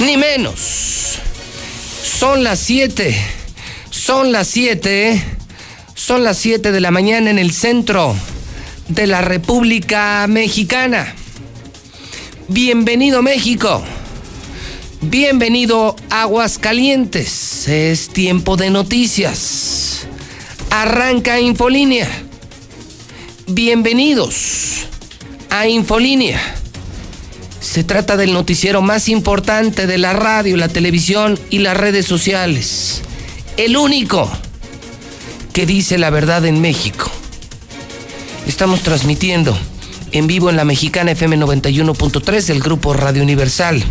Ni menos. Son las 7. Son las 7. Son las 7 de la mañana en el centro de la República Mexicana. Bienvenido México. Bienvenido Aguascalientes. Es tiempo de noticias. Arranca Infolínea. Bienvenidos a Infolínea. Se trata del noticiero más importante de la radio, la televisión y las redes sociales. El único que dice la verdad en México. Estamos transmitiendo en vivo en la mexicana FM 91.3 del grupo Radio Universal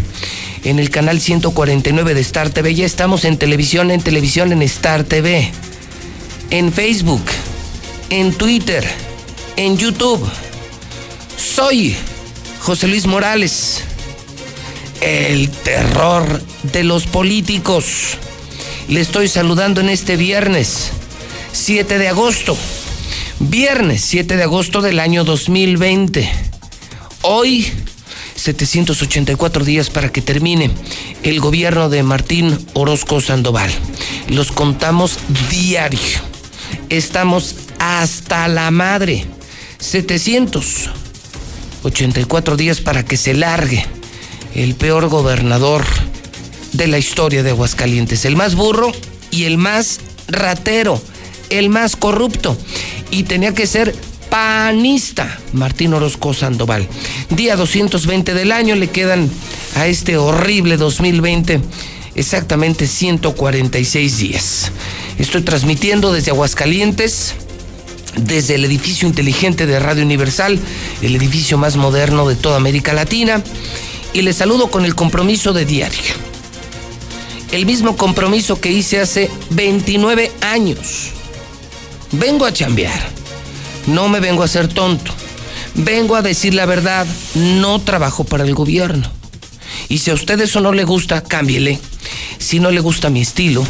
en el canal 149 de Star TV. Ya estamos en televisión, en televisión, en Star TV, en Facebook, en Twitter, en YouTube. Soy José Luis Morales, el terror de los políticos. Le estoy saludando en este viernes, 7 de agosto. Viernes 7 de agosto del año 2020. Hoy 784 días para que termine el gobierno de Martín Orozco Sandoval. Los contamos diario. Estamos hasta la madre. 784 días para que se largue el peor gobernador de la historia de Aguascalientes. El más burro y el más ratero, el más corrupto. Y tenía que ser panista, Martín Orozco Sandoval. Día 220 del año le quedan a este horrible 2020 exactamente 146 días. Estoy transmitiendo desde Aguascalientes, desde el edificio inteligente de Radio Universal, el edificio más moderno de toda América Latina, y les saludo con el compromiso de diario. El mismo compromiso que hice hace 29 años. Vengo a chambear no me vengo a ser tonto. Vengo a decir la verdad. No trabajo para el gobierno. Y si a usted eso no le gusta, cámbiele. Si no le gusta mi estilo,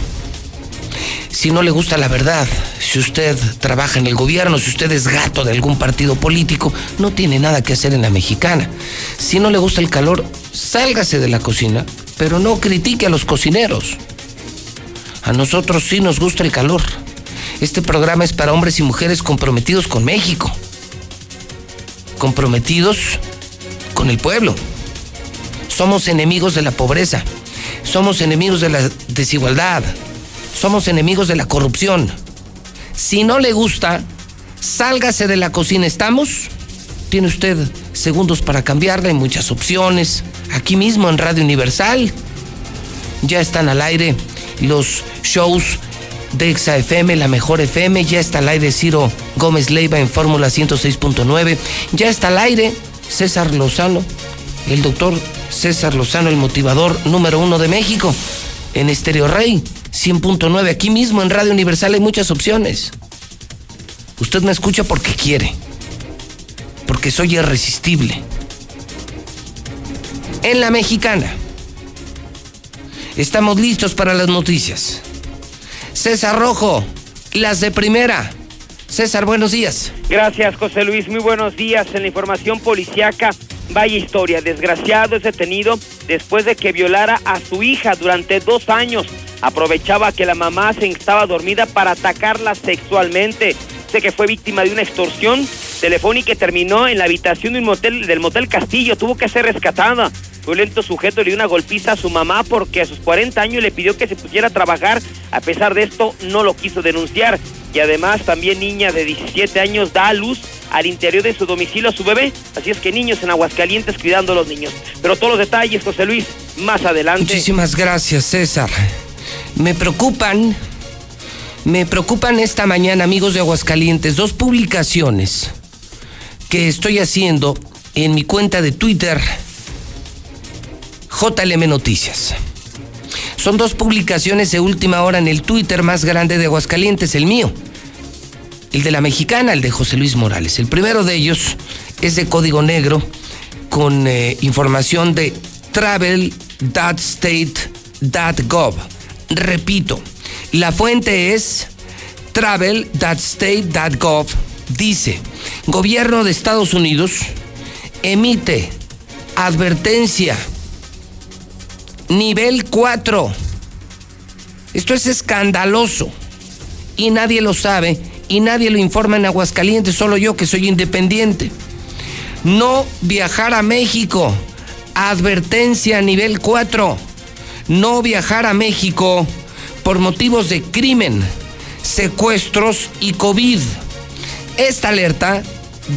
si no le gusta la verdad, si usted trabaja en el gobierno, si usted es gato de algún partido político, no tiene nada que hacer en la mexicana. Si no le gusta el calor, sálgase de la cocina, pero no critique a los cocineros. A nosotros sí nos gusta el calor. Este programa es para hombres y mujeres comprometidos con México, comprometidos con el pueblo. Somos enemigos de la pobreza, somos enemigos de la desigualdad, somos enemigos de la corrupción. Si no le gusta, sálgase de la cocina. ¿Estamos? Tiene usted segundos para cambiarla, hay muchas opciones. Aquí mismo en Radio Universal ya están al aire los shows de FM, la mejor FM, ya está al aire Ciro Gómez Leiva en Fórmula 106.9, ya está al aire César Lozano, el doctor César Lozano, el motivador número uno de México, en Estéreo Rey 100.9, aquí mismo en Radio Universal hay muchas opciones. Usted me escucha porque quiere, porque soy irresistible. En la mexicana, estamos listos para las noticias. César Rojo, las de primera. César, buenos días. Gracias, José Luis. Muy buenos días. En la información policiaca, vaya historia. Desgraciado es detenido después de que violara a su hija durante dos años. Aprovechaba que la mamá se estaba dormida para atacarla sexualmente. Sé que fue víctima de una extorsión telefónica que terminó en la habitación de un motel, del Motel Castillo. Tuvo que ser rescatada violento sujeto le dio una golpiza a su mamá porque a sus 40 años le pidió que se pusiera a trabajar. A pesar de esto, no lo quiso denunciar. Y además, también niña de 17 años da a luz al interior de su domicilio a su bebé. Así es que niños en Aguascalientes cuidando a los niños. Pero todos los detalles, José Luis, más adelante. Muchísimas gracias, César. Me preocupan, me preocupan esta mañana, amigos de Aguascalientes, dos publicaciones que estoy haciendo en mi cuenta de Twitter, JLM Noticias. Son dos publicaciones de última hora en el Twitter más grande de Aguascalientes, el mío. El de la mexicana, el de José Luis Morales. El primero de ellos es de código negro con eh, información de travel.state.gov. Repito, la fuente es travel.state.gov. Dice, gobierno de Estados Unidos emite advertencia nivel 4. Esto es escandaloso y nadie lo sabe y nadie lo informa en Aguascalientes, solo yo que soy independiente. No viajar a México. Advertencia nivel 4. No viajar a México por motivos de crimen, secuestros y COVID. Esta alerta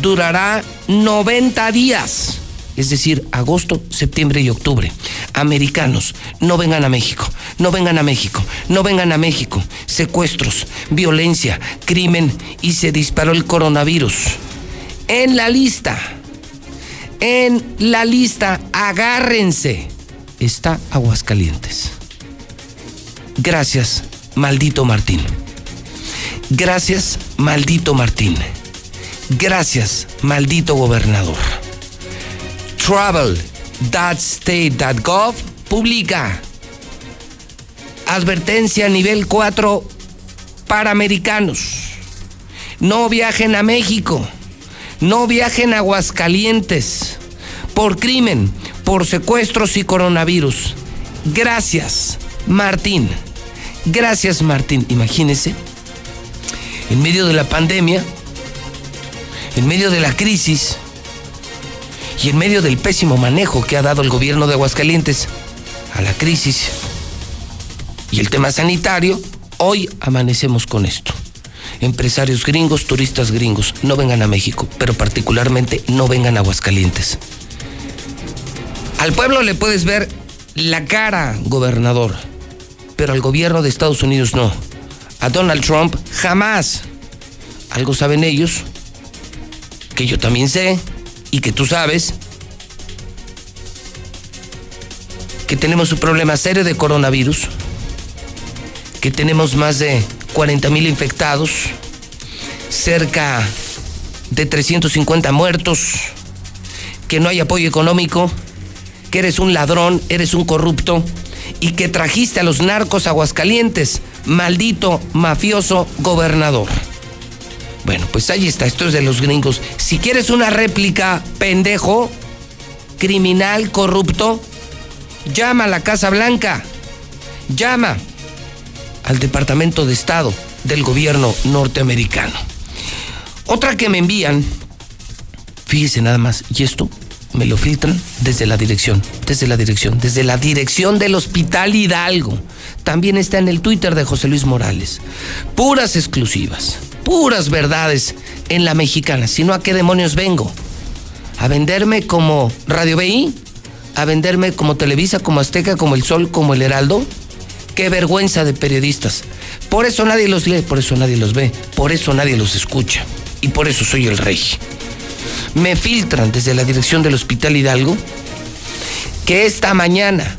durará 90 días, es decir, agosto, septiembre y octubre. Americanos, no vengan a México, no vengan a México, no vengan a México. Secuestros, violencia, crimen y se disparó el coronavirus. En la lista, en la lista, agárrense, está Aguascalientes. Gracias, maldito Martín. Gracias, maldito Martín. Gracias, maldito gobernador. Travel.state.gov publica advertencia nivel 4 para americanos. No viajen a México. No viajen a Aguascalientes por crimen, por secuestros y coronavirus. Gracias, Martín. Gracias, Martín. Imagínese, en medio de la pandemia, en medio de la crisis y en medio del pésimo manejo que ha dado el gobierno de Aguascalientes a la crisis y el tema sanitario, hoy amanecemos con esto. Empresarios gringos, turistas gringos, no vengan a México, pero particularmente no vengan a Aguascalientes. Al pueblo le puedes ver la cara, gobernador, pero al gobierno de Estados Unidos no. A Donald Trump jamás. Algo saben ellos que yo también sé y que tú sabes que tenemos un problema serio de coronavirus, que tenemos más de 40 mil infectados, cerca de 350 muertos, que no hay apoyo económico, que eres un ladrón, eres un corrupto y que trajiste a los narcos aguascalientes, maldito mafioso gobernador. Bueno, pues ahí está, esto es de los gringos. Si quieres una réplica, pendejo, criminal, corrupto, llama a la Casa Blanca. Llama al Departamento de Estado del gobierno norteamericano. Otra que me envían, fíjese nada más, y esto me lo filtran desde la dirección, desde la dirección, desde la dirección del Hospital Hidalgo. También está en el Twitter de José Luis Morales. Puras exclusivas puras verdades en la mexicana. Si no, ¿a qué demonios vengo? ¿A venderme como Radio BI? ¿A venderme como Televisa, como Azteca, como El Sol, como El Heraldo? Qué vergüenza de periodistas. Por eso nadie los lee, por eso nadie los ve, por eso nadie los escucha. Y por eso soy el rey. Me filtran desde la dirección del Hospital Hidalgo que esta mañana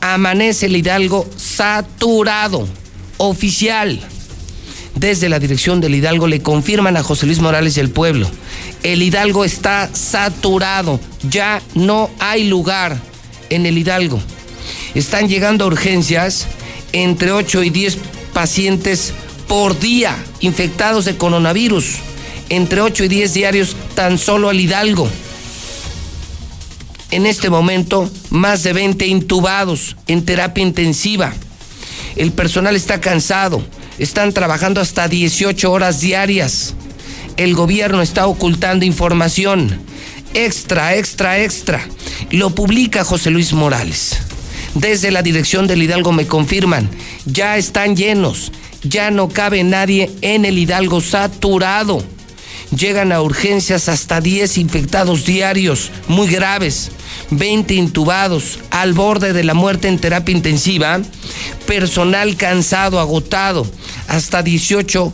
amanece el Hidalgo saturado, oficial desde la dirección del Hidalgo le confirman a José Luis Morales y el pueblo. El Hidalgo está saturado, ya no hay lugar en el Hidalgo. Están llegando urgencias entre 8 y 10 pacientes por día infectados de coronavirus, entre 8 y 10 diarios tan solo al Hidalgo. En este momento, más de 20 intubados en terapia intensiva. El personal está cansado, están trabajando hasta 18 horas diarias. El gobierno está ocultando información. Extra, extra, extra. Lo publica José Luis Morales. Desde la dirección del Hidalgo me confirman, ya están llenos, ya no cabe nadie en el Hidalgo saturado. Llegan a urgencias hasta 10 infectados diarios, muy graves, 20 intubados, al borde de la muerte en terapia intensiva, personal cansado, agotado, hasta 18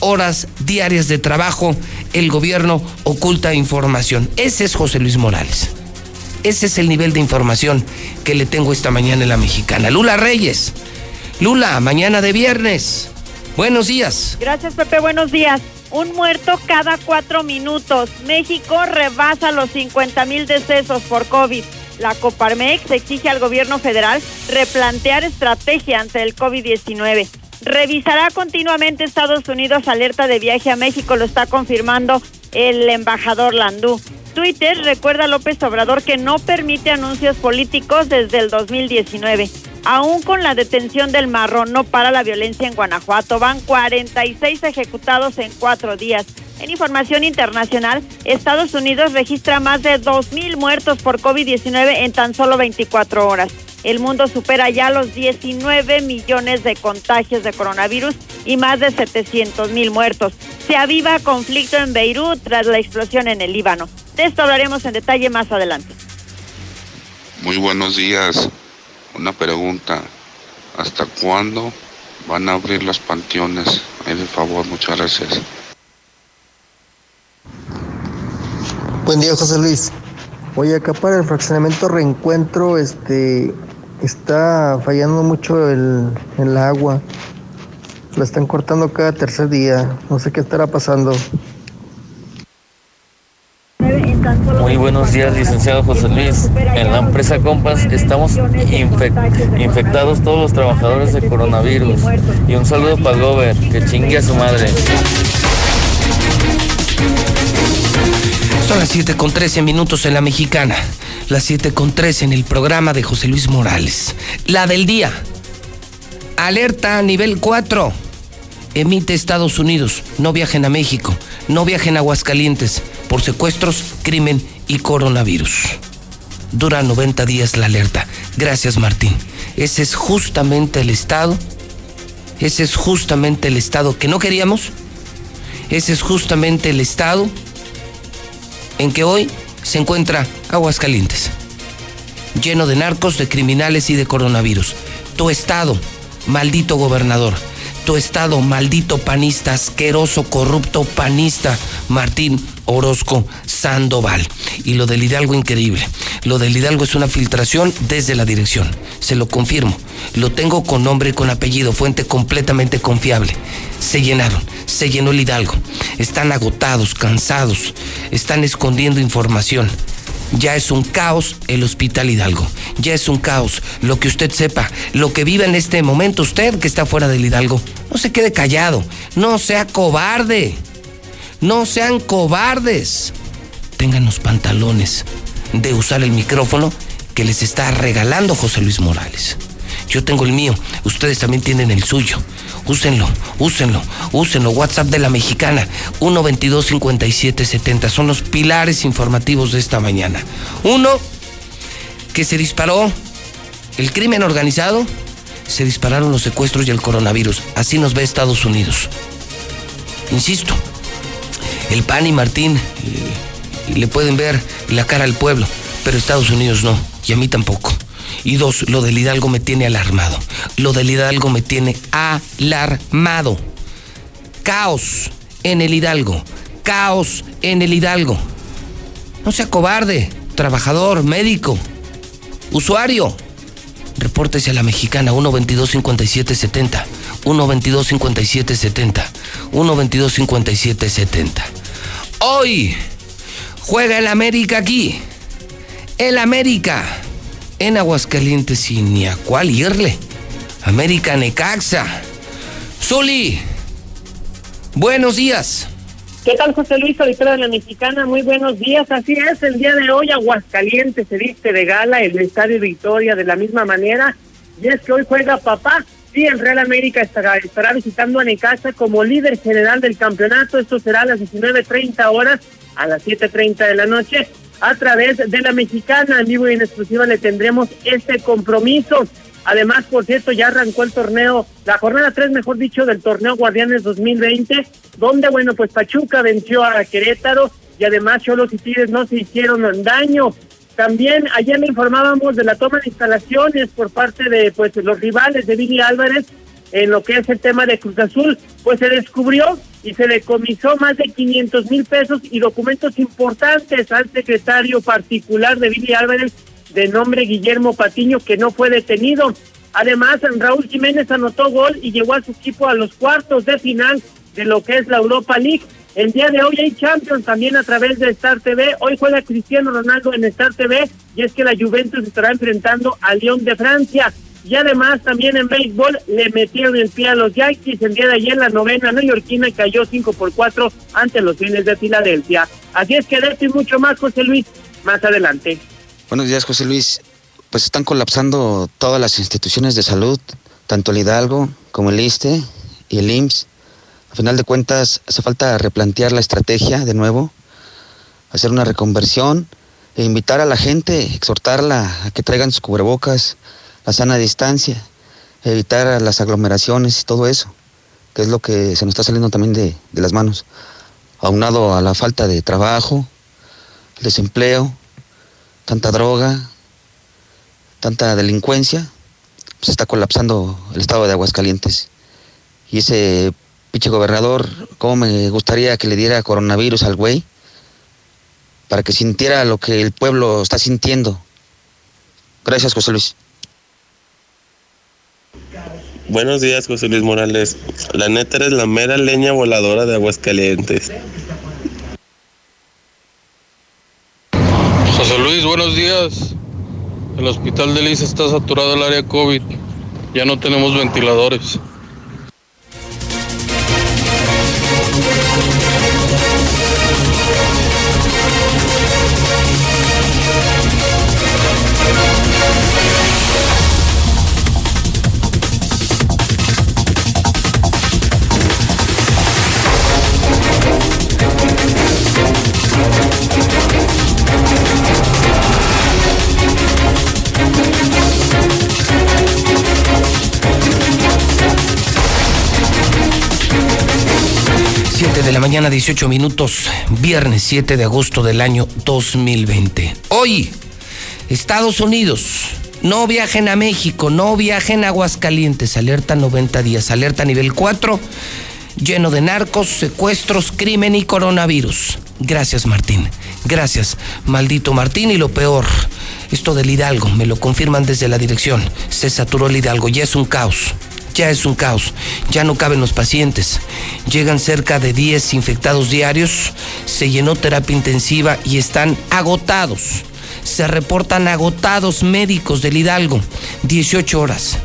horas diarias de trabajo el gobierno oculta información. Ese es José Luis Morales. Ese es el nivel de información que le tengo esta mañana en la mexicana. Lula Reyes. Lula, mañana de viernes. Buenos días. Gracias, Pepe. Buenos días. Un muerto cada cuatro minutos. México rebasa los 50 mil decesos por COVID. La Coparmex exige al gobierno federal replantear estrategia ante el COVID-19. Revisará continuamente Estados Unidos alerta de viaje a México, lo está confirmando el embajador Landú. Twitter recuerda a López Obrador que no permite anuncios políticos desde el 2019. Aún con la detención del marrón no para la violencia en Guanajuato. Van 46 ejecutados en cuatro días. En información internacional, Estados Unidos registra más de 2.000 muertos por COVID-19 en tan solo 24 horas. El mundo supera ya los 19 millones de contagios de coronavirus y más de 700 mil muertos. Se aviva conflicto en Beirut tras la explosión en el Líbano. De esto hablaremos en detalle más adelante. Muy buenos días. Una pregunta. ¿Hasta cuándo van a abrir los panteones? Por favor, muchas gracias. Buen día, José Luis. Oye, acá para el fraccionamiento reencuentro, este, está fallando mucho el, el agua. La están cortando cada tercer día. No sé qué estará pasando. Muy buenos días, licenciado José Luis. En la empresa Compas estamos infectados todos los trabajadores de coronavirus. Y un saludo para Gober, que chingue a su madre. Son las 7 con 13 minutos en la mexicana las 7 con 3 en el programa de José Luis Morales. La del día. Alerta nivel 4. Emite Estados Unidos. No viajen a México. No viajen a Aguascalientes por secuestros, crimen y coronavirus. Dura 90 días la alerta. Gracias, Martín. Ese es justamente el estado. Ese es justamente el estado que no queríamos. Ese es justamente el estado en que hoy se encuentra Aguascalientes, lleno de narcos, de criminales y de coronavirus. Tu estado, maldito gobernador. Tu estado, maldito panista, asqueroso, corrupto panista, Martín Orozco Sandoval. Y lo del Hidalgo increíble. Lo del Hidalgo es una filtración desde la dirección. Se lo confirmo. Lo tengo con nombre y con apellido, fuente completamente confiable. Se llenaron, se llenó el Hidalgo. Están agotados, cansados, están escondiendo información. Ya es un caos el Hospital Hidalgo. Ya es un caos. Lo que usted sepa, lo que vive en este momento usted que está fuera del Hidalgo, no se quede callado. No sea cobarde. No sean cobardes. Tengan los pantalones de usar el micrófono que les está regalando José Luis Morales. Yo tengo el mío, ustedes también tienen el suyo. Úsenlo, úsenlo, úsenlo. WhatsApp de la mexicana, 122-5770. Son los pilares informativos de esta mañana. Uno, que se disparó el crimen organizado, se dispararon los secuestros y el coronavirus. Así nos ve Estados Unidos. Insisto, el PAN y Martín eh, le pueden ver la cara al pueblo, pero Estados Unidos no, y a mí tampoco. Y dos, lo del Hidalgo me tiene alarmado. Lo del Hidalgo me tiene alarmado. Caos en el Hidalgo. Caos en el Hidalgo. No sea cobarde, trabajador, médico, usuario. Repórtese a la mexicana 122-5770. 122-5770. 122-5770. Hoy juega el América aquí. El América en Aguascalientes y ni a cuál irle. América Necaxa. Zuli, buenos días. ¿Qué tal, José Luis, auditorio de la Mexicana? Muy buenos días. Así es, el día de hoy Aguascalientes se viste de gala, el Estadio Victoria de la misma manera. Y es que hoy juega papá. Sí, el Real América estará, estará visitando a Necaxa como líder general del campeonato. Esto será a las 19.30 horas, a las 7.30 de la noche a través de la mexicana. En vivo y en exclusiva le tendremos este compromiso. Además, por cierto, ya arrancó el torneo, la jornada 3, mejor dicho, del torneo Guardianes 2020, donde, bueno, pues Pachuca venció a Querétaro y además Cholos y Tigres no se hicieron daño. También ayer le informábamos de la toma de instalaciones por parte de pues los rivales de Billy Álvarez en lo que es el tema de Cruz Azul, pues se descubrió y se decomisó más de 500 mil pesos y documentos importantes al secretario particular de Billy Álvarez de nombre Guillermo Patiño, que no fue detenido. Además, Raúl Jiménez anotó gol y llevó a su equipo a los cuartos de final de lo que es la Europa League. El día de hoy hay Champions también a través de Star TV. Hoy juega Cristiano Ronaldo en Star TV y es que la Juventus estará enfrentando a Lyon de Francia. Y además también en béisbol le metieron el pie a los Yankees. El día de ayer la novena neoyorquina cayó 5 por 4 ante los fines de Filadelfia. Así es que de esto y mucho más, José Luis, más adelante. Buenos días, José Luis. Pues están colapsando todas las instituciones de salud, tanto el Hidalgo como el ISTE y el IMSS. A final de cuentas, hace falta replantear la estrategia de nuevo, hacer una reconversión e invitar a la gente, exhortarla a que traigan sus cubrebocas, la sana distancia, evitar las aglomeraciones y todo eso, que es lo que se nos está saliendo también de, las manos, aunado a la falta de trabajo, desempleo, tanta droga, tanta delincuencia, se pues está colapsando el estado de Aguascalientes. Y ese pinche gobernador, ¿cómo me gustaría que le diera coronavirus al güey? Para que sintiera lo que el pueblo está sintiendo. Gracias, José Luis. Buenos días, José Luis Morales. La neta eres la mera leña voladora de Aguascalientes. José Luis, buenos días. El hospital de Liz está saturado el área COVID. Ya no tenemos ventiladores. 7 de la mañana, 18 minutos, viernes 7 de agosto del año 2020. Hoy, Estados Unidos, no viajen a México, no viajen a Aguascalientes, alerta 90 días, alerta nivel 4, lleno de narcos, secuestros, crimen y coronavirus. Gracias Martín, gracias, maldito Martín y lo peor, esto del Hidalgo, me lo confirman desde la dirección, se saturó el Hidalgo, ya es un caos ya es un caos, ya no caben los pacientes. Llegan cerca de 10 infectados diarios, se llenó terapia intensiva y están agotados. Se reportan agotados médicos del Hidalgo, 18 horas.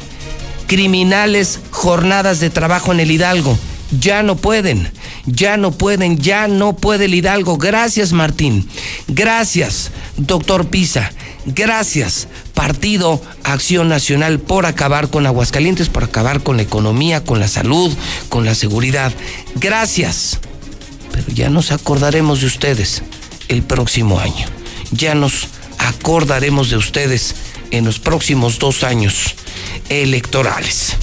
Criminales, jornadas de trabajo en el Hidalgo, ya no pueden, ya no pueden, ya no puede el Hidalgo. Gracias Martín, gracias doctor Pisa, gracias Partido Acción Nacional por acabar con Aguascalientes, por acabar con la economía, con la salud, con la seguridad. Gracias. Pero ya nos acordaremos de ustedes el próximo año. Ya nos acordaremos de ustedes en los próximos dos años electorales.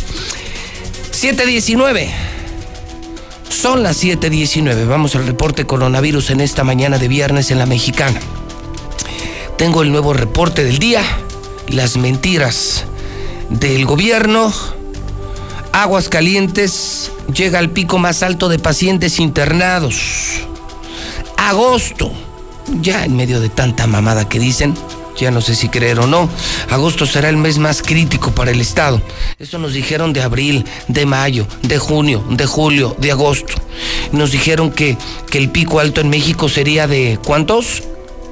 719. Son las 7:19. Vamos al reporte coronavirus en esta mañana de viernes en la mexicana. Tengo el nuevo reporte del día las mentiras del gobierno. Aguas Calientes llega al pico más alto de pacientes internados. Agosto, ya en medio de tanta mamada que dicen, ya no sé si creer o no, agosto será el mes más crítico para el Estado. Eso nos dijeron de abril, de mayo, de junio, de julio, de agosto. Nos dijeron que, que el pico alto en México sería de ¿cuántos?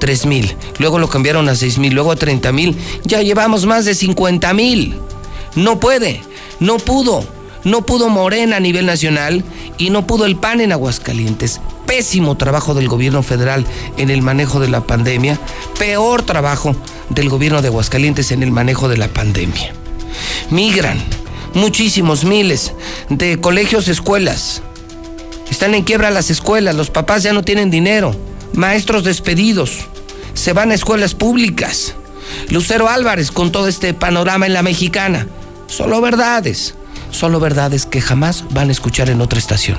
3 mil, luego lo cambiaron a 6 mil, luego a 30 mil, ya llevamos más de 50 mil. No puede, no pudo, no pudo Morena a nivel nacional y no pudo el PAN en Aguascalientes. Pésimo trabajo del gobierno federal en el manejo de la pandemia, peor trabajo del gobierno de Aguascalientes en el manejo de la pandemia. Migran muchísimos miles de colegios, escuelas. Están en quiebra las escuelas, los papás ya no tienen dinero, maestros despedidos, se van a escuelas públicas. Lucero Álvarez con todo este panorama en la mexicana. Solo verdades, solo verdades que jamás van a escuchar en otra estación.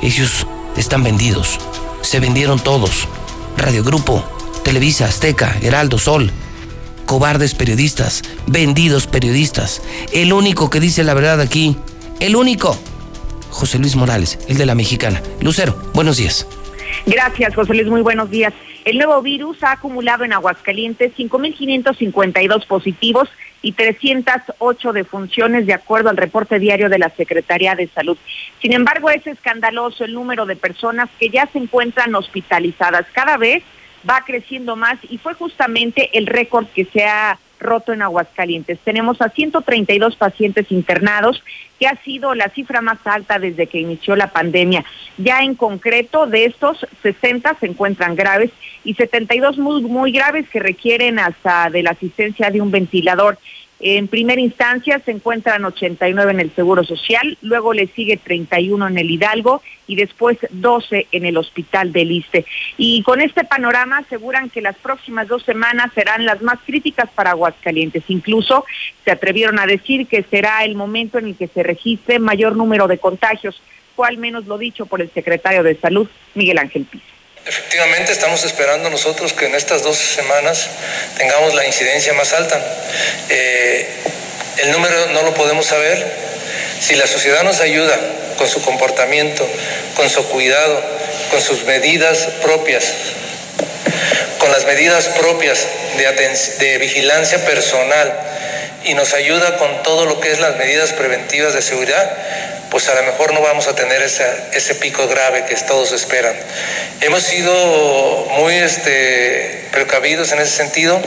Ellos están vendidos, se vendieron todos. Radio Grupo, Televisa, Azteca, Heraldo, Sol. Cobardes periodistas, vendidos periodistas. El único que dice la verdad aquí el único. José Luis Morales, el de la mexicana. Lucero, buenos días. Gracias, José Luis. Muy buenos días. El nuevo virus ha acumulado en Aguascalientes 5.552 positivos y 308 defunciones, de acuerdo al reporte diario de la Secretaría de Salud. Sin embargo, es escandaloso el número de personas que ya se encuentran hospitalizadas. Cada vez va creciendo más y fue justamente el récord que se ha roto en Aguascalientes. Tenemos a 132 pacientes internados, que ha sido la cifra más alta desde que inició la pandemia. Ya en concreto, de estos, 60 se encuentran graves y 72 muy, muy graves que requieren hasta de la asistencia de un ventilador. En primera instancia se encuentran 89 en el Seguro Social, luego le sigue 31 en el Hidalgo y después 12 en el Hospital del Iste. Y con este panorama aseguran que las próximas dos semanas serán las más críticas para Aguascalientes. Incluso se atrevieron a decir que será el momento en el que se registre mayor número de contagios, o al menos lo dicho por el secretario de Salud, Miguel Ángel Piz. Efectivamente, estamos esperando nosotros que en estas dos semanas tengamos la incidencia más alta. Eh, el número no lo podemos saber. Si la sociedad nos ayuda con su comportamiento, con su cuidado, con sus medidas propias, con las medidas propias de, vigilancia personal y nos ayuda con todo lo que es las medidas preventivas de seguridad, pues a lo mejor no vamos a tener ese pico grave que todos esperan. Hemos sido muy este, precavidos en ese sentido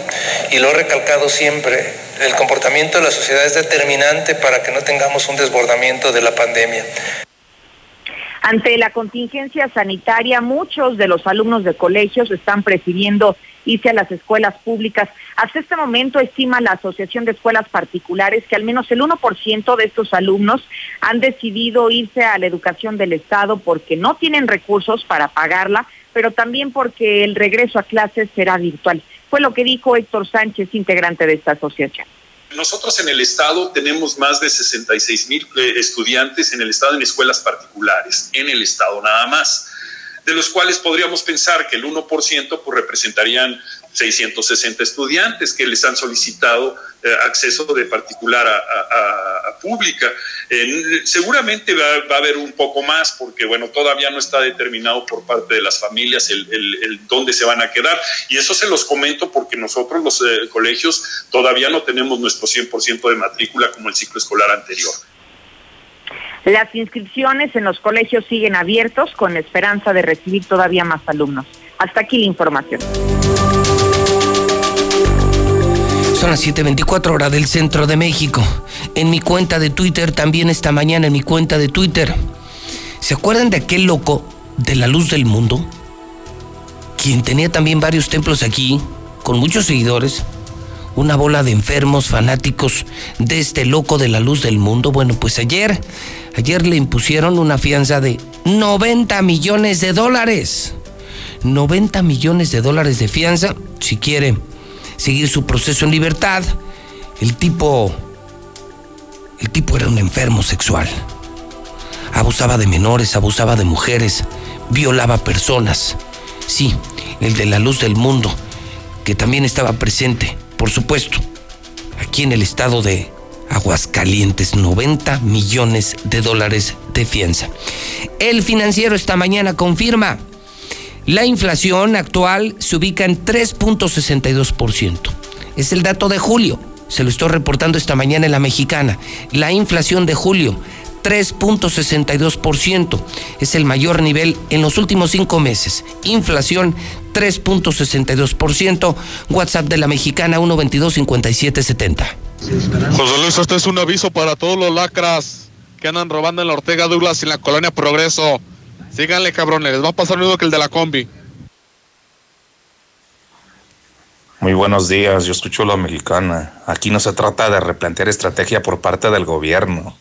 y lo he recalcado siempre. El comportamiento de la sociedad es determinante para que no tengamos un desbordamiento de la pandemia. Ante la contingencia sanitaria, muchos de los alumnos de colegios están prefiriendo irse a las escuelas públicas. Hasta este momento estima la Asociación de Escuelas Particulares que al menos el 1% de estos alumnos han decidido irse a la educación del Estado porque no tienen recursos para pagarla, pero también porque el regreso a clases será virtual. Fue lo que dijo Héctor Sánchez, integrante de esta asociación. Nosotros en el Estado tenemos más de 66 mil eh, estudiantes en el Estado en escuelas particulares, en el Estado nada más, de los cuales podríamos pensar que el 1% pues, representarían 660 estudiantes que les han solicitado eh, acceso de particular a, pública. seguramente va, a haber un poco más porque, bueno, todavía no está determinado por parte de las familias el, dónde se van a quedar. Y eso se los comento porque nosotros los eh, colegios todavía no tenemos nuestro 100% de matrícula como el ciclo escolar anterior. Las inscripciones en los colegios siguen abiertos con esperanza de recibir todavía más alumnos. Hasta aquí la información. Las 7:24 horas del centro de México. En mi cuenta de Twitter, también esta mañana en mi cuenta de Twitter. ¿Se acuerdan de aquel loco de la luz del mundo? Quien tenía también varios templos aquí, con muchos seguidores. Una bola de enfermos fanáticos de este loco de la luz del mundo. Bueno, pues ayer, ayer le impusieron una fianza de 90 millones de dólares. 90 millones de dólares de fianza, si quiere seguir su proceso en libertad. El tipo, el tipo era un enfermo sexual. Abusaba de menores, abusaba de mujeres, violaba personas. Sí, el de la luz del mundo, que también estaba presente, por supuesto, aquí en el estado de Aguascalientes, 90 millones de dólares de fianza. El financiero esta mañana confirma la inflación actual se ubica en 3.62%. Es el dato de julio. Se lo estoy reportando esta mañana en la mexicana. La inflación de julio, 3.62%. Es el mayor nivel en los últimos cinco meses. Inflación 3.62%. WhatsApp de la mexicana 122-5770. José Luis, este es un aviso para todos los lacras que andan robando en la Ortega Douglas y en la colonia Progreso. Síganle, cabrones, les va a pasar lo mismo que el de la combi. Muy buenos días, yo escucho la mexicana. Aquí no se trata de replantear estrategia por parte del gobierno.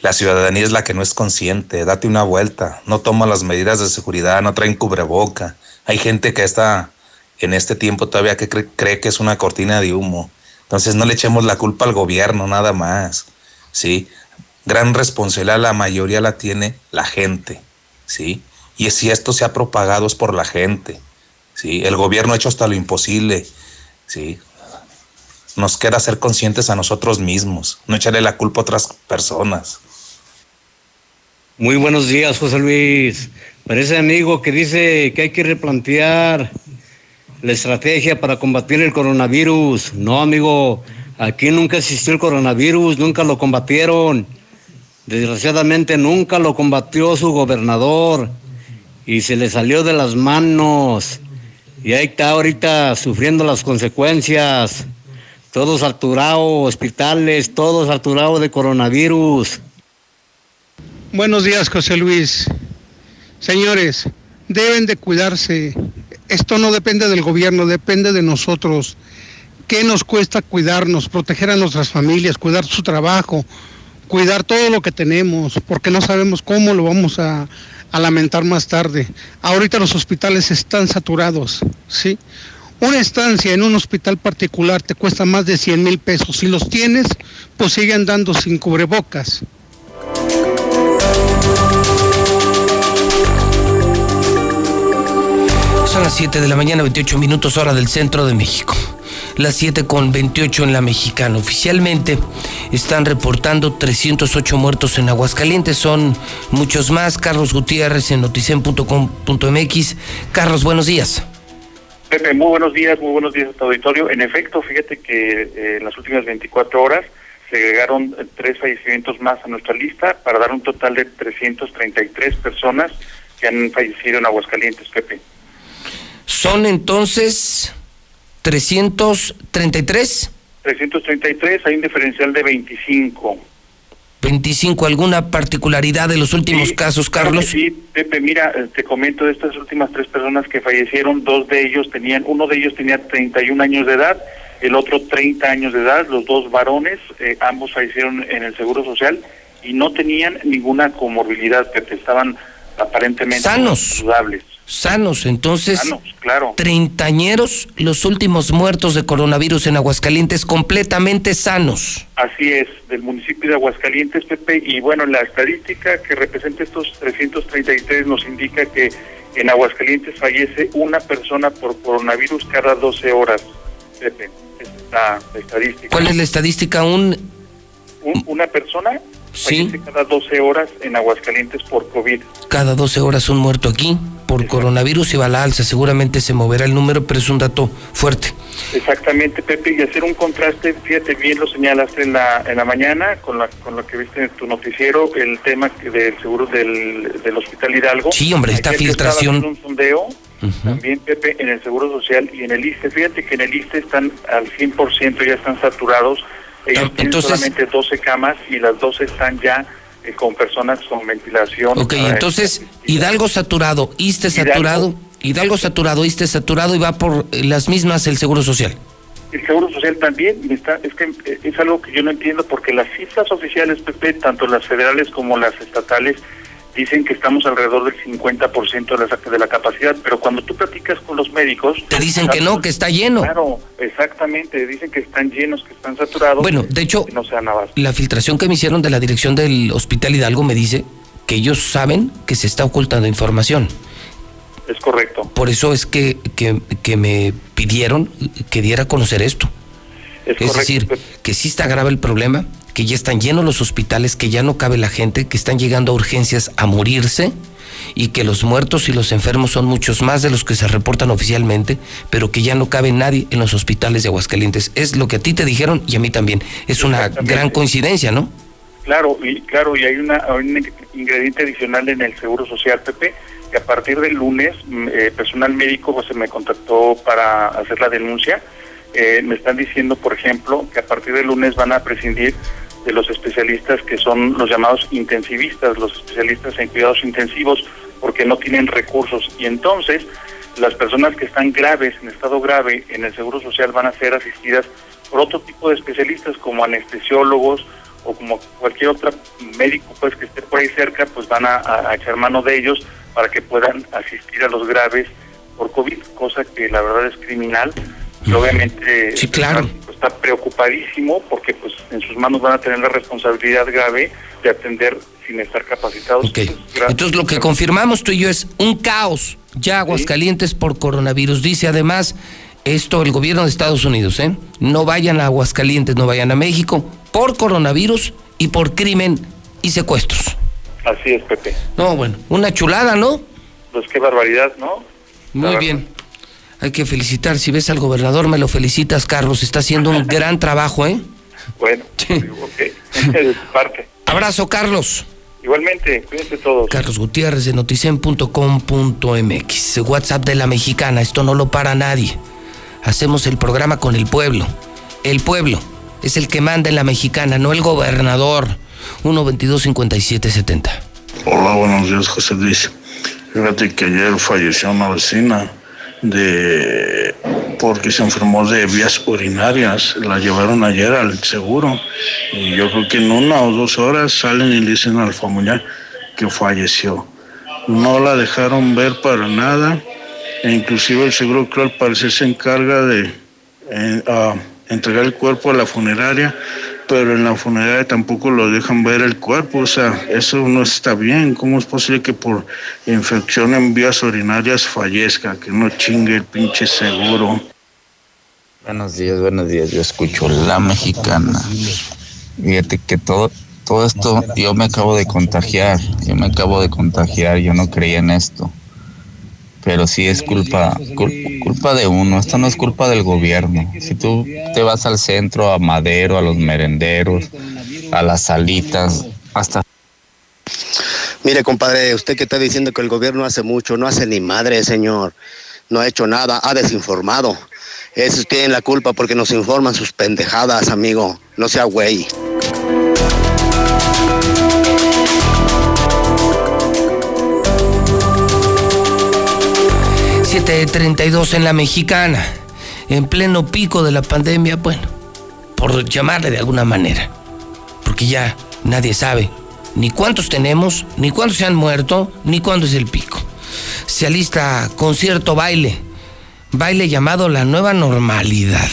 La ciudadanía es la que no es consciente. Date una vuelta. No toma las medidas de seguridad, no traen cubreboca. Hay gente que está en este tiempo todavía que cree, que es una cortina de humo. Entonces no le echemos la culpa al gobierno, nada más. ¿Sí? Gran responsabilidad la mayoría la tiene la gente. ¿Sí? Y si esto se ha propagado es por la gente, ¿sí? El gobierno ha hecho hasta lo imposible, ¿sí? Nos queda ser conscientes a nosotros mismos, no echarle la culpa a otras personas, Muy buenos días, José Luis. Parece amigo que dice que hay que replantear la estrategia para combatir el coronavirus. No, amigo, aquí nunca existió el coronavirus, nunca lo combatieron. Desgraciadamente nunca lo combatió su gobernador y se le salió de las manos. Y ahí está ahorita sufriendo las consecuencias. Todo saturado, hospitales, todo saturado de coronavirus. Buenos días, José Luis. Señores, deben de cuidarse. Esto no depende del gobierno, depende de nosotros. ¿Qué nos cuesta cuidarnos, proteger a nuestras familias, cuidar su trabajo, cuidar todo lo que tenemos? Porque no sabemos cómo lo vamos a, lamentar más tarde. Ahorita los hospitales están saturados, ¿sí? Una estancia en un hospital particular te cuesta más de 100 mil pesos. Si los tienes, pues siguen dando sin cubrebocas. Son las 7 de la mañana, 28 minutos hora del centro de México. Las 7 con 28 en la mexicana. Oficialmente están reportando 308 muertos en Aguascalientes. Son muchos más. Carlos Gutiérrez en noticen.com.mx. Carlos, buenos días. Pepe, muy buenos días, muy buenos días a tu auditorio. En efecto, fíjate que eh, en las últimas 24 horas se agregaron eh, tres fallecimientos más a nuestra lista para dar un total de 333 personas que han fallecido en Aguascalientes, Pepe. Son entonces 333. 333, hay un diferencial de 25. 25, ¿alguna particularidad de los últimos casos, Carlos? sí, Pepe, mira, eh, te comento de estas últimas tres personas que fallecieron, dos de ellos tenían, uno de ellos tenía 31 años de edad, el otro 30 años de edad, los dos varones, eh, ambos fallecieron en el Seguro Social y no tenían ninguna comorbilidad, Pepe, estaban aparentemente sanos. saludables. Sanos, entonces. Sanos, claro. Treintañeros, los últimos muertos de coronavirus en Aguascalientes, completamente sanos. Así es, del municipio de Aguascalientes, Pepe. Y bueno, la estadística que representa estos 333 nos indica que en Aguascalientes fallece una persona por coronavirus cada 12 horas, Pepe. Esa es la, estadística. ¿Cuál es la estadística? Un, una persona ¿Sí? cada 12 horas en Aguascalientes por COVID. Cada 12 horas un muerto aquí por coronavirus y va a la alza. Seguramente se moverá el número, pero es un dato fuerte. Exactamente, Pepe, y hacer un contraste, fíjate bien, lo señalaste en la, en la mañana con, la, con lo que viste en tu noticiero, el tema del seguro del, del Hospital Hidalgo. Sí, hombre, esta filtración. un sondeo, también, Pepe, en el Seguro Social y en el ISTE. Fíjate que en el ISTE están al 100%, ya están saturados. Ellos Entonces- solamente 12 camas y las 12 están ya eh, con personas con ventilación. Ok, eh, entonces Hidalgo saturado, Iste saturado, Hidalgo saturado, Iste saturado y va por eh, las mismas el Seguro Social. El Seguro Social también está, es que eh, es algo que yo no entiendo porque las cifras oficiales, Pepe, tanto las federales como las estatales, dicen que estamos alrededor del 50% de la, de la capacidad, pero cuando tú platicas con los médicos... Te dicen que no, que está lleno. Claro, exactamente, dicen que están llenos, que están saturados. Bueno, de hecho, no. La filtración que me hicieron de la dirección del Hospital Hidalgo me dice que ellos saben que se está ocultando información. Es correcto. Por eso es que, que, que me pidieron que diera a conocer esto. Es, Es decir, que sí está grave el problema, que ya están llenos los hospitales, que ya no cabe la gente, que están llegando a urgencias a morirse y que los muertos y los enfermos son muchos más de los que se reportan oficialmente, pero que ya no cabe nadie en los hospitales de Aguascalientes. Es lo que a ti te dijeron y a mí también. Es una gran coincidencia, ¿no? Claro, y claro, y hay, una, hay un ingrediente adicional en el Seguro Social, Pepe, que a partir del lunes, mm, eh, personal médico pues, se me contactó para hacer la denuncia. Eh, me están diciendo, por ejemplo, que a partir del lunes van a prescindir de los especialistas que son los llamados intensivistas, los especialistas en cuidados intensivos, porque no tienen recursos. Y entonces, las personas que están graves, en estado grave, en el Seguro Social van a ser asistidas por otro tipo de especialistas como anestesiólogos o como cualquier otro médico pues que esté por ahí cerca, pues van a, a- a echar mano de ellos para que puedan asistir a los graves por COVID, cosa que la verdad es criminal. Y obviamente Sí, claro. pues, está preocupadísimo porque pues en sus manos van a tener la responsabilidad grave de atender sin estar capacitados. Entonces lo que confirmamos tú y yo es un caos ya Aguascalientes por coronavirus. Dice además esto el gobierno de Estados Unidos, ¿eh? No vayan a Aguascalientes, no vayan a México por coronavirus y por crimen y secuestros. Así es, Pepe. No, bueno, una chulada, ¿no? Pues qué barbaridad, ¿no? Muy bien. Hay que felicitar. Si ves al gobernador, me lo felicitas, Carlos. Está haciendo un gran trabajo, ¿eh? Bueno, ok. Es parte. Abrazo, Carlos. Igualmente, cuídense todos. Carlos Gutiérrez de noticen.com.mx. WhatsApp de la mexicana. Esto no lo para nadie. Hacemos el programa con el pueblo. El pueblo es el que manda en la mexicana, no el gobernador. 122-5770. Hola, buenos días, José Luis. Fíjate que ayer falleció una vecina de porque se enfermó de vías urinarias. La llevaron ayer al seguro y yo creo que en una o dos horas salen y le dicen al familiar que falleció. No la dejaron ver para nada e inclusive el seguro creo al parecer se encarga de a entregar el cuerpo a la funeraria pero en la funeraria tampoco lo dejan ver el cuerpo, o sea, eso no está bien. ¿Cómo es posible que por infección en vías urinarias fallezca? Que no chingue el pinche seguro. Buenos días, buenos días. Yo escucho La Mexicana. Fíjate que todo, todo esto, yo me acabo de contagiar, yo me acabo de contagiar, yo no creía en esto pero sí es culpa, culpa de uno, esto no es culpa del gobierno. Si tú te vas al centro, a Madero, a los merenderos, a las salitas, hasta... Mire, compadre, usted que está diciendo que el gobierno hace mucho, no hace ni madre, señor. No ha hecho nada, ha desinformado. Esos tienen la culpa porque nos informan sus pendejadas, amigo. No sea güey. 7.32 en la mexicana, en pleno pico de la pandemia, bueno, por llamarle de alguna manera, porque ya nadie sabe ni cuántos tenemos, ni cuántos se han muerto, ni cuándo es el pico. Se alista concierto baile, baile llamado la nueva normalidad.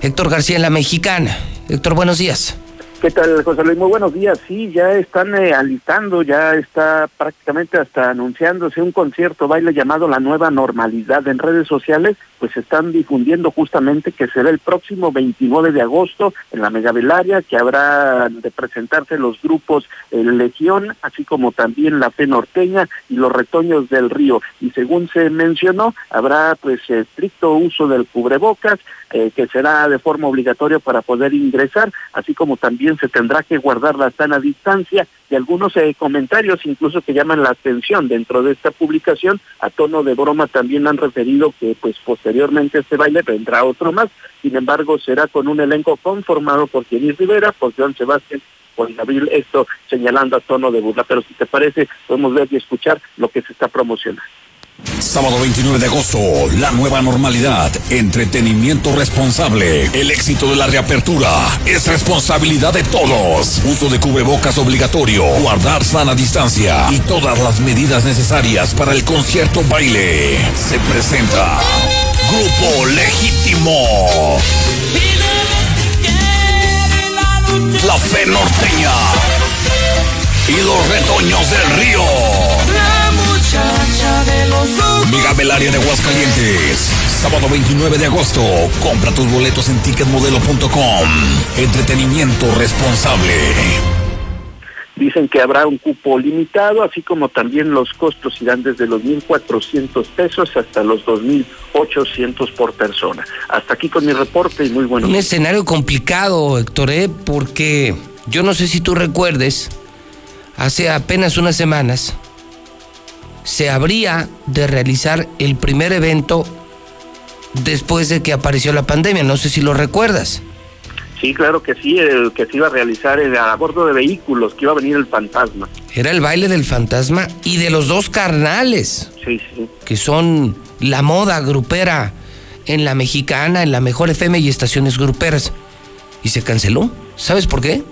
Héctor García en la mexicana. Héctor, buenos días. ¿Qué tal, José Luis? Muy buenos días. Sí, ya están eh, alistando, ya está prácticamente hasta anunciándose un concierto baile llamado La Nueva Normalidad en redes sociales, pues están difundiendo justamente que será el próximo 29 de agosto en la Megavelaria, que habrá de presentarse los grupos eh, Legión, así como también la Fe Norteña y los Retoños del Río. Y según se mencionó, habrá pues estricto uso del cubrebocas, eh, que será de forma obligatoria para poder ingresar, así como también se tendrá que guardar la sana distancia y algunos eh, comentarios incluso que llaman la atención dentro de esta publicación. A tono de broma también han referido que pues posteriormente este baile vendrá otro más, sin embargo será con un elenco conformado por Kenny Rivera, por John Sebastián por Gabriel, esto señalando a tono de burla, pero si te parece podemos ver y escuchar lo que se está promocionando. Sábado 29 de agosto, la nueva normalidad, entretenimiento responsable. El éxito de la reapertura es responsabilidad de todos. Uso de cubrebocas obligatorio, guardar sana distancia y todas las medidas necesarias para el concierto baile. Se presenta Grupo Legítimo. La Fe Norteña y los Retoños del Río. Mega de Aguascalientes. Sábado 29 de agosto. Compra tus boletos en ticketmodelo.com. Entretenimiento responsable. Dicen que habrá un cupo limitado, así como también los costos irán desde los 1.400 pesos hasta los 2.800 por persona. Hasta aquí con mi reporte y muy bueno. Un escenario complicado, Héctor, ¿eh? porque yo no sé si tú recuerdes, hace apenas unas semanas se habría de realizar el primer evento después de que apareció la pandemia. No sé si lo recuerdas. Sí, claro que sí, el que se iba a realizar era a bordo de vehículos, que iba a venir el fantasma. Era el baile del fantasma y de los dos carnales. Sí, sí. Que son la moda grupera en la mexicana, en la mejor FM y estaciones gruperas. Y se canceló. ¿Sabes por qué?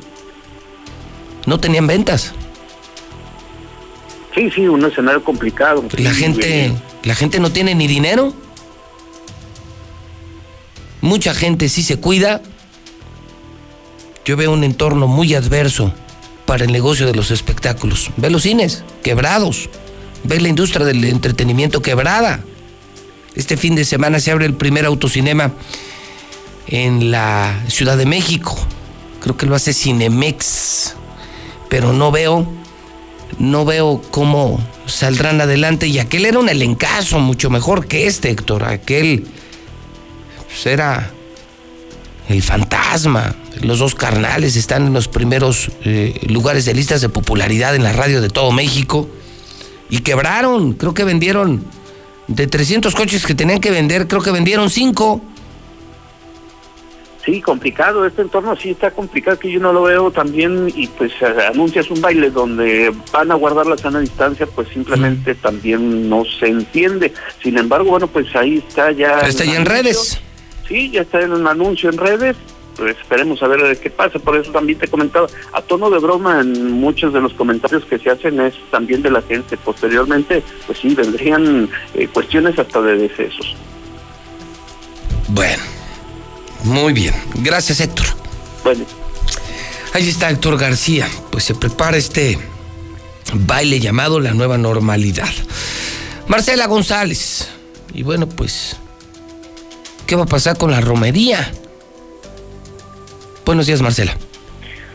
No tenían ventas. Sí, sí, un escenario complicado. La gente, la gente no tiene ni dinero. Mucha gente sí se cuida. Yo veo un entorno muy adverso para el negocio de los espectáculos. Ve los cines quebrados. Ve la industria del entretenimiento quebrada. Este fin de semana se abre el primer autocinema en la Ciudad de México. Creo que lo hace Cinemex. Pero no veo no veo cómo saldrán adelante. Y aquel era un elencazo mucho mejor que este, Héctor. Aquel pues, era el fantasma. Los dos carnales están en los primeros eh, lugares de listas de popularidad en la radio de todo México. Y quebraron, creo que vendieron de 300 coches que tenían que vender, creo que vendieron 5. Sí, complicado, este entorno sí está complicado, que yo no lo veo también y pues anuncias un baile donde van a guardar la sana distancia, pues simplemente también no se entiende. Sin embargo, bueno, pues ahí está ya... Está ya en redes. Sí, ya está en un anuncio en redes, pues esperemos a ver qué pasa. Por eso también te he comentado, a tono de broma, en muchos de los comentarios que se hacen es también de la gente. Posteriormente, pues sí, vendrían eh, cuestiones hasta de decesos. Bueno. Muy bien. Gracias, Héctor. Bueno. Ahí está Héctor García. Pues se prepara este baile llamado la nueva normalidad. Marcela González. Y bueno, pues, ¿qué va a pasar con la romería? Buenos días, Marcela.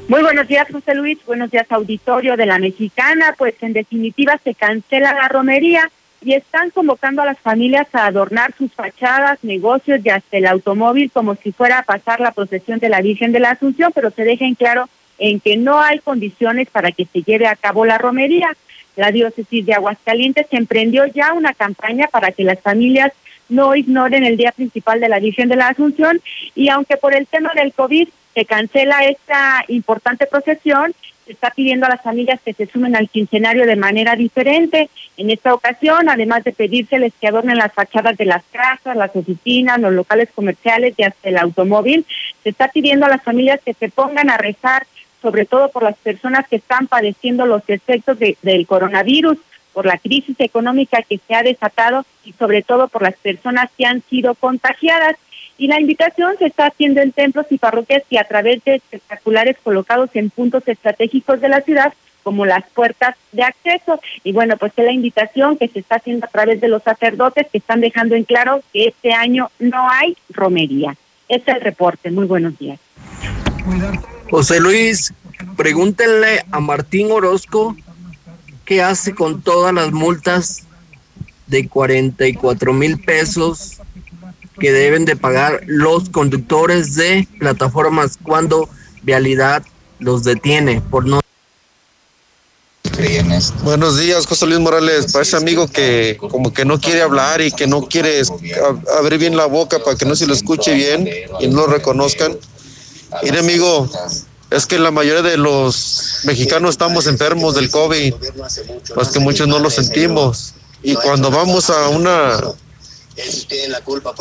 Muy buenos días, José Luis. Buenos días, auditorio de la Mexicana. Pues en definitiva se cancela la romería y están convocando a las familias a adornar sus fachadas, negocios y hasta el automóvil como si fuera a pasar la procesión de la Virgen de la Asunción, pero se dejen claro en que no hay condiciones para que se lleve a cabo la romería. La diócesis de Aguascalientes emprendió ya una campaña para que las familias no ignoren el día principal de la Virgen de la Asunción y aunque por el tema del COVID se cancela esta importante procesión, está pidiendo a las familias que se sumen al quincenario de manera diferente. En esta ocasión, además de pedírseles que adornen las fachadas de las casas, las oficinas, los locales comerciales y hasta el automóvil, se está pidiendo a las familias que se pongan a rezar, sobre todo por las personas que están padeciendo los efectos del coronavirus por la crisis económica que se ha desatado y sobre todo por las personas que han sido contagiadas. Y la invitación se está haciendo en templos y parroquias y a través de espectaculares colocados en puntos estratégicos de la ciudad como las puertas de acceso. Y bueno, pues es la invitación que se está haciendo a través de los sacerdotes que están dejando en claro que este año no hay romería. Este es el reporte. Muy buenos días. José Luis, pregúntenle a Martín Orozco qué hace con todas las multas de 44 mil pesos que deben de pagar los conductores de plataformas cuando Vialidad los detiene por no Buenos días, José Luis Morales. Para ese amigo que como que no quiere hablar y que no quiere abrir bien la boca para que no se lo escuche bien y no lo reconozcan. Mire, amigo, es que la mayoría de los mexicanos estamos enfermos del COVID, pues que muchos no lo sentimos. Y cuando vamos a una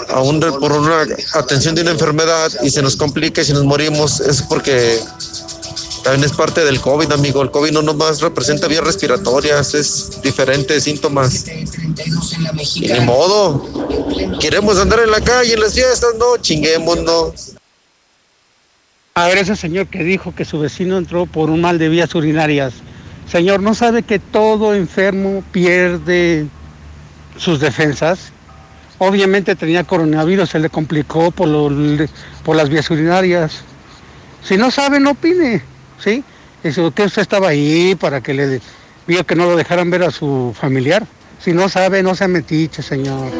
a un, por una atención de una enfermedad y se nos complica y si nos morimos es porque también es parte del COVID, amigo. El COVID no nomás representa vías respiratorias, es diferentes síntomas. Y ni modo. Queremos andar en la calle, en las fiestas, no, chinguémonos. A ver, ese señor que dijo que su vecino entró por un mal de vías urinarias. Señor, ¿no sabe que todo enfermo pierde sus defensas? Obviamente tenía coronavirus, se le complicó por, por las vías urinarias. Si no sabe, no opine, ¿sí? Eso usted estaba ahí para que le vio que no lo dejaran ver a su familiar. Si no sabe, no se metiche, señor.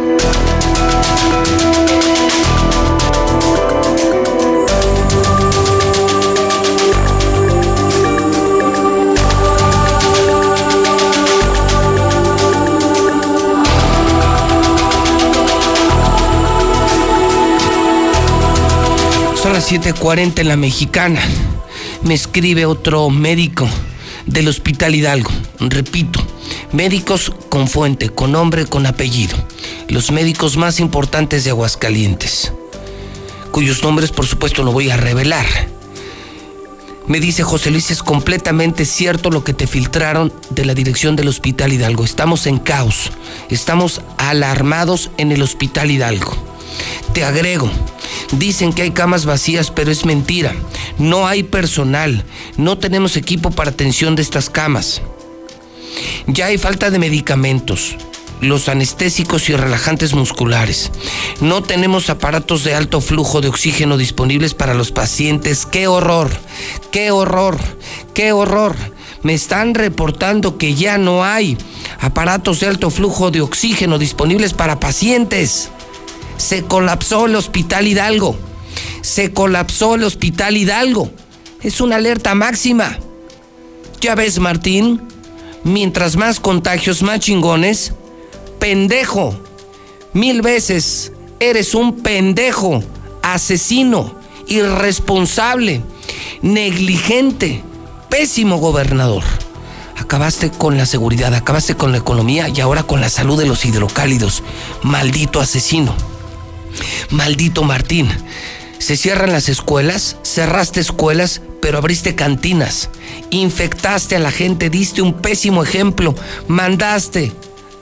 Las 7:40 en la mexicana. Me escribe otro médico del Hospital Hidalgo. Repito, médicos con fuente, con nombre, con apellido. Los médicos más importantes de Aguascalientes, cuyos nombres por supuesto no voy a revelar. Me dice José Luis, es completamente cierto lo que te filtraron de la dirección del Hospital Hidalgo. Estamos en caos, estamos alarmados en el Hospital Hidalgo. Te agrego, Dicen que hay camas vacías, pero es mentira. No hay personal. No tenemos equipo para atención de estas camas. Ya hay falta de medicamentos, los anestésicos y relajantes musculares. No tenemos aparatos de alto flujo de oxígeno disponibles para los pacientes. ¡Qué horror! ¡Qué horror! ¡Qué horror! me están reportando que ya no hay aparatos de alto flujo de oxígeno disponibles para pacientes. Se colapsó el Hospital Hidalgo. Se colapsó el Hospital Hidalgo. Es una alerta máxima. Ya ves, Martín, mientras más contagios, más chingones, pendejo. Mil veces eres un pendejo, asesino, irresponsable, negligente, pésimo gobernador. Acabaste con la seguridad, acabaste con la economía y ahora con la salud de los hidrocálidos. Maldito asesino. Maldito Martín. Se cierran las escuelas, cerraste escuelas, pero abriste cantinas. Infectaste a la gente, diste un pésimo ejemplo. Mandaste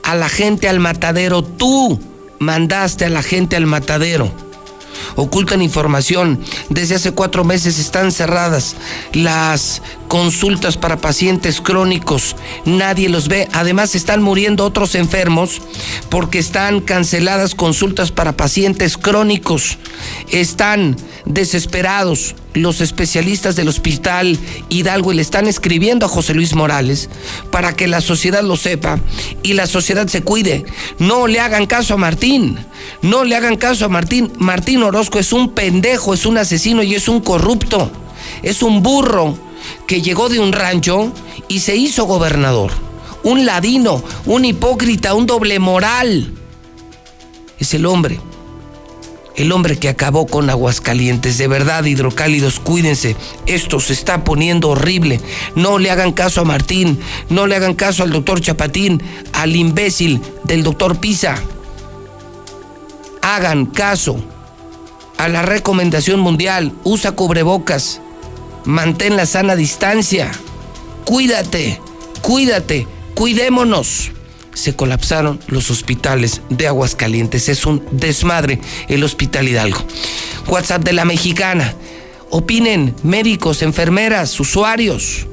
a la gente al matadero. Tú mandaste a la gente al matadero ocultan información. Desde hace cuatro meses están cerradas las consultas para pacientes crónicos. Nadie los ve. Además están muriendo otros enfermos porque están canceladas consultas para pacientes crónicos. Están desesperados los especialistas del hospital Hidalgo y le están escribiendo a José Luis Morales para que la sociedad lo sepa y la sociedad se cuide. No le hagan caso a Martín, no le hagan caso a Martín. Martín Orozco es un pendejo, es un asesino y es un corrupto, es un burro que llegó de un rancho y se hizo gobernador. Un ladino, un hipócrita, un doble moral. Es el hombre el hombre que acabó con Aguascalientes. De verdad, hidrocálidos, cuídense. Esto se está poniendo horrible. No le hagan caso a Martín, no le hagan caso al doctor Chapatín, al imbécil del doctor Pisa. Hagan caso a la recomendación mundial. Usa cubrebocas. Mantén la sana distancia. Cuídate, cuídate, cuidémonos se colapsaron los hospitales de Aguascalientes. Es un desmadre el Hospital Hidalgo. WhatsApp de la mexicana. Opinen, médicos, enfermeras, usuarios.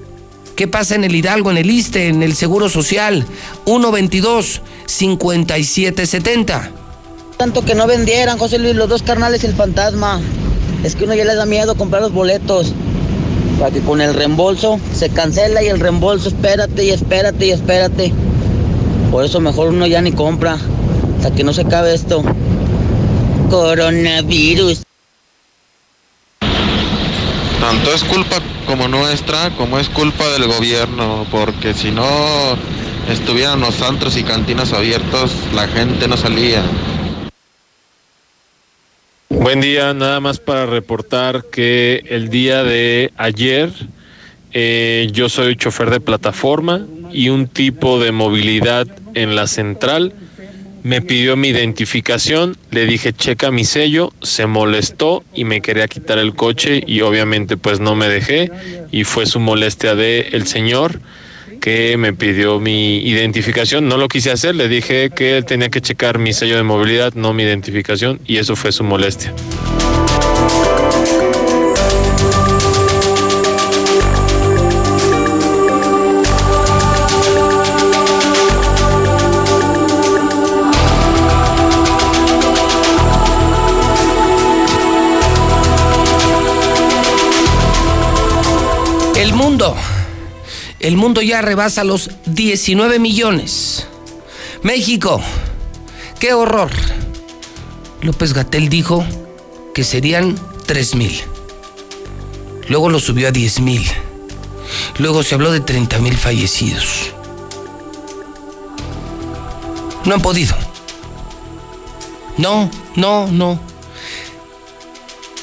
¿Qué pasa en el Hidalgo, en el ISTE, en el Seguro Social? 122-5770. Tanto que no vendieran, José Luis, los dos carnales y el fantasma. Es que uno ya le da miedo comprar los boletos. Para que con el reembolso se cancela y el reembolso espérate y espérate y espérate. Por eso mejor uno ya ni compra hasta que no se acabe esto. Coronavirus. Tanto es culpa como nuestra, como es culpa del gobierno, porque si no estuvieran los antros y cantinas abiertos, la gente no salía. Buen día, nada más para reportar que el día de ayer eh, yo soy chofer de plataforma y un tipo de movilidad en la central me pidió mi identificación, le dije checa mi sello, se molestó y me quería quitar el coche y obviamente pues no me dejé y fue su molestia de el señor que me pidió mi identificación, no lo quise hacer, le dije que tenía que checar mi sello de movilidad, no mi identificación y eso fue su molestia. El mundo ya rebasa los 19 millones. México, qué horror. López Gatel dijo que serían 3 mil. Luego lo subió a 10 mil. Luego se habló de 30 mil fallecidos. No han podido. No, no, no.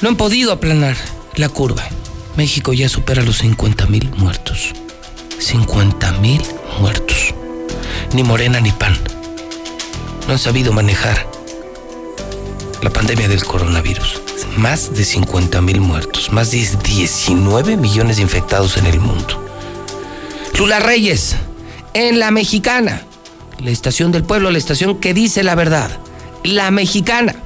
No han podido aplanar la curva. México ya supera los 50 mil muertos. 50 mil muertos. Ni Morena ni PAN. No han sabido manejar la pandemia del coronavirus. Más de 50 mil muertos, más de 19 millones de infectados en el mundo. Lula Reyes, en La Mexicana, la estación del pueblo, la estación que dice la verdad, La Mexicana.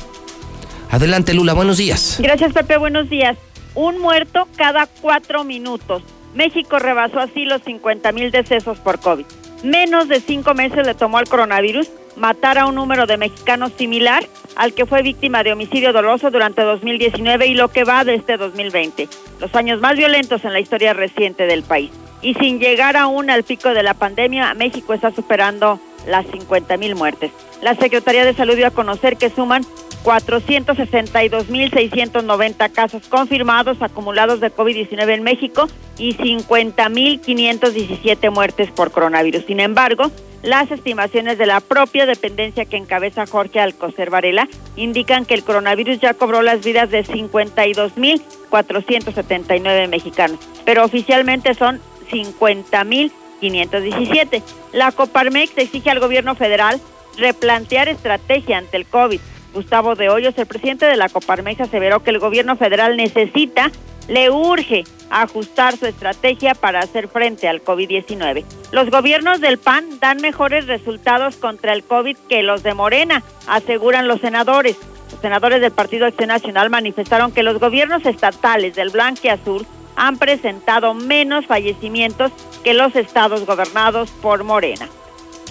Adelante Lula, buenos días. Gracias Pepe, buenos días. Un muerto cada cuatro minutos. México rebasó así los 50 mil decesos por COVID. Menos de cinco meses le tomó al coronavirus matar a un número de mexicanos similar al que fue víctima de homicidio doloso durante 2019 y lo que va de este 2020, los años más violentos en la historia reciente del país. y sin llegar aún al pico de la pandemia, México está superando las 50 mil muertes. La Secretaría de Salud dio a conocer que suman 462.690 casos confirmados acumulados de COVID-19 en México y 50.517 muertes por coronavirus. Sin embargo, las estimaciones de la propia dependencia que encabeza Jorge Alcocer Varela indican que el coronavirus ya cobró las vidas de 52.479 mexicanos, pero oficialmente son 50.517. La Coparmex exige al gobierno federal replantear estrategia ante el COVID. Gustavo de Hoyos, el presidente de la Coparmex, aseveró que el gobierno federal necesita, le urge ajustar su estrategia para hacer frente al COVID-19. Los gobiernos del PAN dan mejores resultados contra el COVID que los de Morena, aseguran los senadores. Los senadores del Partido Acción Nacional manifestaron que los gobiernos estatales del Blanque Azul han presentado menos fallecimientos que los estados gobernados por Morena.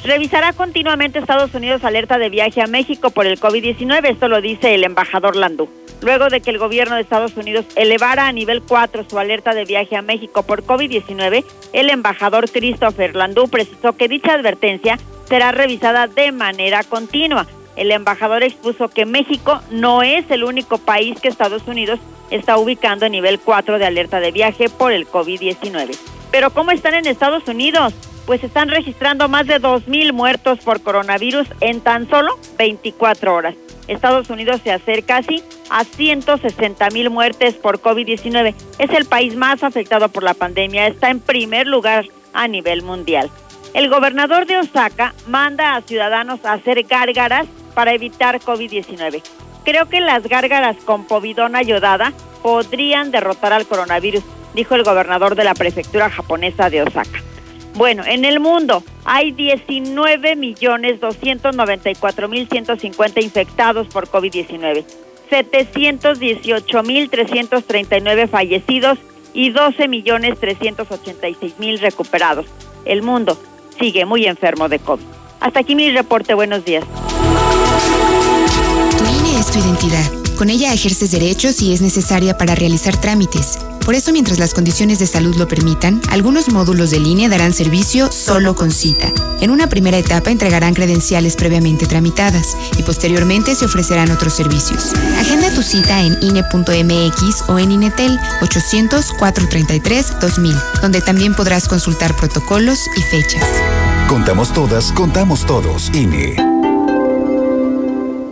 Revisará continuamente Estados Unidos alerta de viaje a México por el COVID-19, esto lo dice el embajador Landú. Luego de que el gobierno de Estados Unidos elevara a nivel 4 su alerta de viaje a México por COVID-19, el embajador Christopher Landú precisó que dicha advertencia será revisada de manera continua. El embajador expuso que México no es el único país que Estados Unidos está ubicando en nivel 4 de alerta de viaje por el COVID-19. Pero ¿cómo están en Estados Unidos? Pues están registrando más de 2.000 muertos por coronavirus en tan solo 24 horas. Estados Unidos se acerca casi a 160 mil muertes por COVID-19. Es el país más afectado por la pandemia. Está en primer lugar a nivel mundial. El gobernador de Osaka manda a ciudadanos a hacer gárgaras para evitar COVID-19. Creo que las gárgaras con povidona ayudada podrían derrotar al coronavirus, dijo el gobernador de la prefectura japonesa de Osaka. Bueno, en el mundo hay 19 millones 294 mil 150 infectados por COVID-19, 718 mil 339 fallecidos y 12 millones 386 mil recuperados. El mundo sigue muy enfermo de COVID. Hasta aquí mi reporte. Buenos días. Tu INE es tu identidad. Con ella ejerces derechos y es necesaria para realizar trámites. Por eso, mientras las condiciones de salud lo permitan, algunos módulos de línea darán servicio solo con cita. En una primera etapa entregarán credenciales previamente tramitadas y posteriormente se ofrecerán otros servicios. Agenda tu cita en INE.mx o en INETEL 800-433-2000, donde también podrás consultar protocolos y fechas. Contamos todas, contamos todos. INE.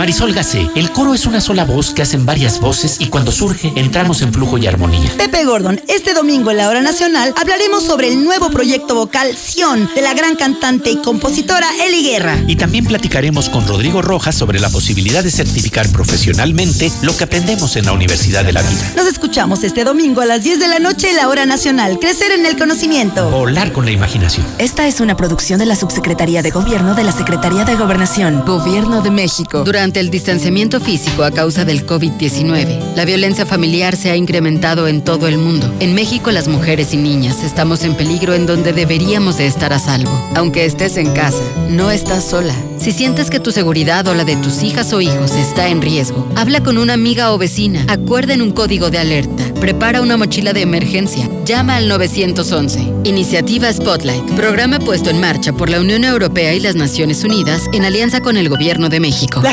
Marisol Gacé, el coro es una sola voz que hacen varias voces y cuando surge entramos en flujo y armonía. Pepe Gordon, este domingo en la hora nacional hablaremos sobre el nuevo proyecto vocal Sion de la gran cantante y compositora Eli Guerra. Y también platicaremos con Rodrigo Rojas sobre la posibilidad de certificar profesionalmente lo que aprendemos en la Universidad de la Vida. Nos escuchamos este domingo a las 10 de la noche en la hora nacional. Crecer en el conocimiento. Volar con la imaginación. Esta es una producción de la Subsecretaría de Gobierno de la Secretaría de Gobernación, Gobierno de México. Durante el distanciamiento físico a causa del COVID-19, la violencia familiar se ha incrementado en todo el mundo. En México, las mujeres y niñas estamos en peligro en donde deberíamos de estar a salvo. Aunque estés en casa, no estás sola. Si sientes que tu seguridad o la de tus hijas o hijos está en riesgo, habla con una amiga o vecina, acuerden un código de alerta, prepara una mochila de emergencia, llama al 911. Iniciativa Spotlight, programa puesto en marcha por la Unión Europea y las Naciones Unidas en alianza con el Gobierno de México. La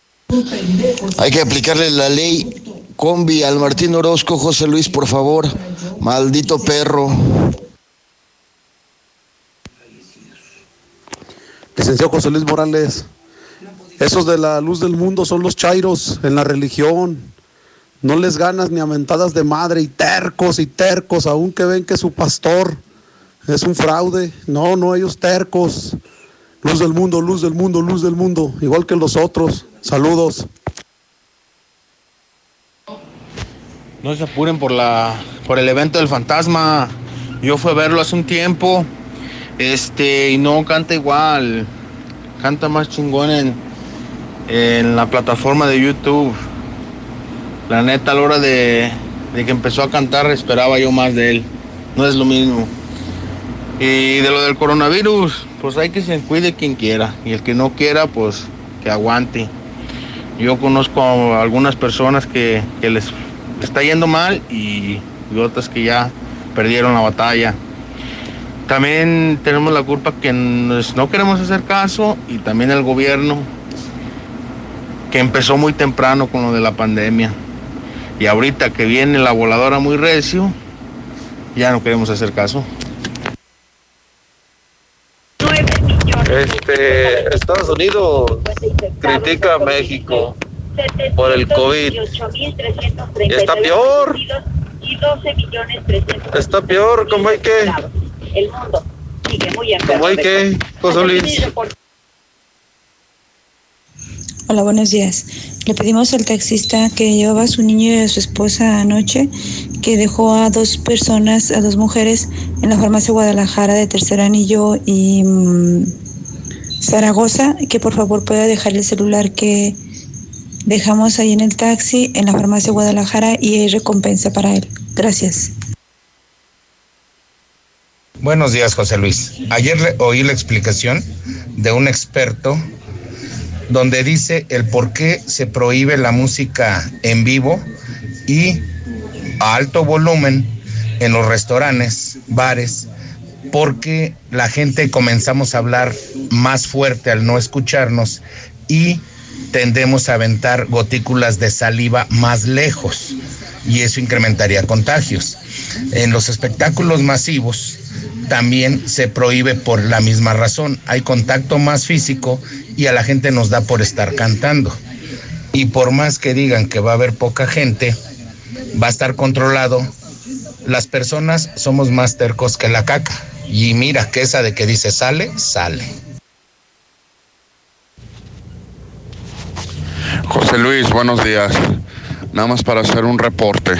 Hay que aplicarle la ley combi al Martín Orozco, José Luis, por favor. Maldito perro. Licenciado José Luis Morales, esos de la luz del mundo son los chairos en la religión. No les ganas ni a mentadas de madre y tercos y tercos, aunque ven que su pastor es un fraude. No, no, ellos tercos. Luz del mundo, luz del mundo, luz del mundo, igual que los otros. Saludos. No se apuren por la por el evento del fantasma. Yo fui a verlo hace un tiempo. Este, y no canta igual. Canta más chingón en, en la plataforma de YouTube. La neta, a la hora de, de que empezó a cantar, esperaba yo más de él. No es lo mismo. Y de lo del coronavirus, pues hay que se cuide quien quiera. Y el que no quiera, pues que aguante. Yo conozco a algunas personas que, que les está yendo mal y, y otras que ya perdieron la batalla. También tenemos la culpa que nos- no queremos hacer caso y también el gobierno que empezó muy temprano con lo de la pandemia. Y ahorita que viene la voladora muy recio, ya no queremos hacer caso. Este, Estados Unidos critica a México por el COVID. Y está peor. Está peor, ¿cómo hay que? El mundo sigue muy ¿Cómo hay que, José Luis? Hola, buenos días. Le pedimos al taxista que llevaba a su niño y a su esposa anoche, que dejó a dos personas, a dos mujeres, en la farmacia Guadalajara de Tercer Anillo y mm, Zaragoza, que por favor pueda dejar el celular que dejamos ahí en el taxi, en la farmacia Guadalajara, y hay recompensa para él. Gracias. Buenos días, José Luis. Ayer le- oí la explicación de un experto donde dice el por qué se prohíbe la música en vivo y a alto volumen en los restaurantes, bares, porque la gente comenzamos a hablar más fuerte al no escucharnos y tendemos a aventar gotículas de saliva más lejos y eso incrementaría contagios. En los espectáculos masivos también se prohíbe por la misma razón. Hay contacto más físico y a la gente nos da por estar cantando. Y por más que digan que va a haber poca gente, va a estar controlado. Las personas somos más tercos que la caca. Y mira que esa de que dice sale, sale. José Luis, buenos días. Nada más para hacer un reporte.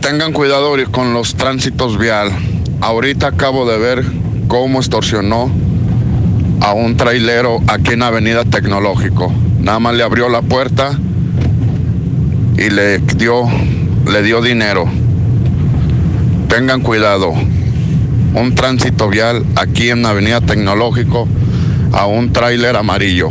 Tengan cuidado con los tránsitos vial. Ahorita acabo de ver cómo extorsionó a un trailero aquí en Avenida Tecnológico. Nada más le abrió la puerta y le dio, le dio dinero. Tengan cuidado. Un tránsito vial aquí en Avenida Tecnológico a un tráiler amarillo.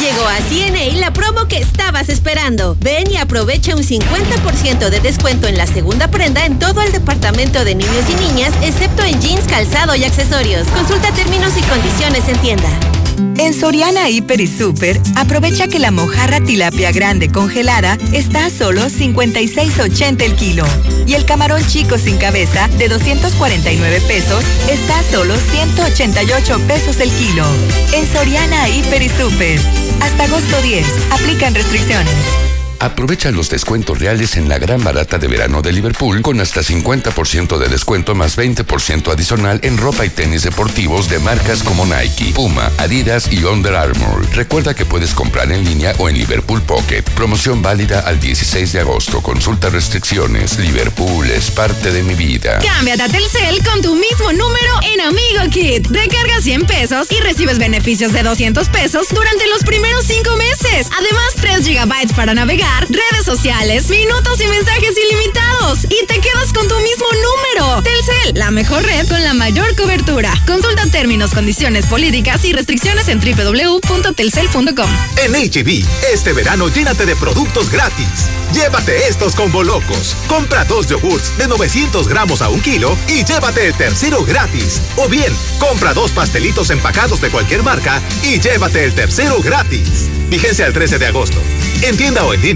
Llegó a CNA la promo que estabas esperando. Ven y aprovecha un 50% de descuento en la segunda prenda en todo el departamento de niños y niñas, excepto en jeans, calzado y accesorios. Consulta términos y condiciones en tienda. En Soriana Hiper y Super, aprovecha que la mojarra tilapia grande congelada está a solo 56.80 el kilo. Y el camarón chico sin cabeza de 249 pesos está a solo 188 pesos el kilo. En Soriana Hiper y Super. Hasta agosto 10. Aplican restricciones. Aprovecha los descuentos reales en la gran barata de verano de Liverpool con hasta 50% de descuento más 20% adicional en ropa y tenis deportivos de marcas como Nike, Puma, Adidas y Under Armour. Recuerda que puedes comprar en línea o en Liverpool Pocket. Promoción válida al 16 de agosto. Consulta restricciones. Liverpool es parte de mi vida. Cámbiate a Telcel con tu mismo número en Amigo Kit. Recarga 100 pesos y recibes beneficios de 200 pesos durante los primeros 5 meses. Además, 3 gigabytes para navegar, redes sociales, minutos y mensajes ilimitados. Y te quedas con tu mismo número. Telcel, la mejor red con la mayor cobertura. Consulta términos, condiciones, políticas y restricciones en www.telcel.com. En HB, este verano llénate de productos gratis. Llévate estos combo locos. Compra dos yogurts de 900 gramos a un kilo y llévate el tercero gratis. O bien, compra dos pastelitos empacados de cualquier marca y llévate el tercero gratis. Vigencia el 13 de agosto. En tienda o en línea,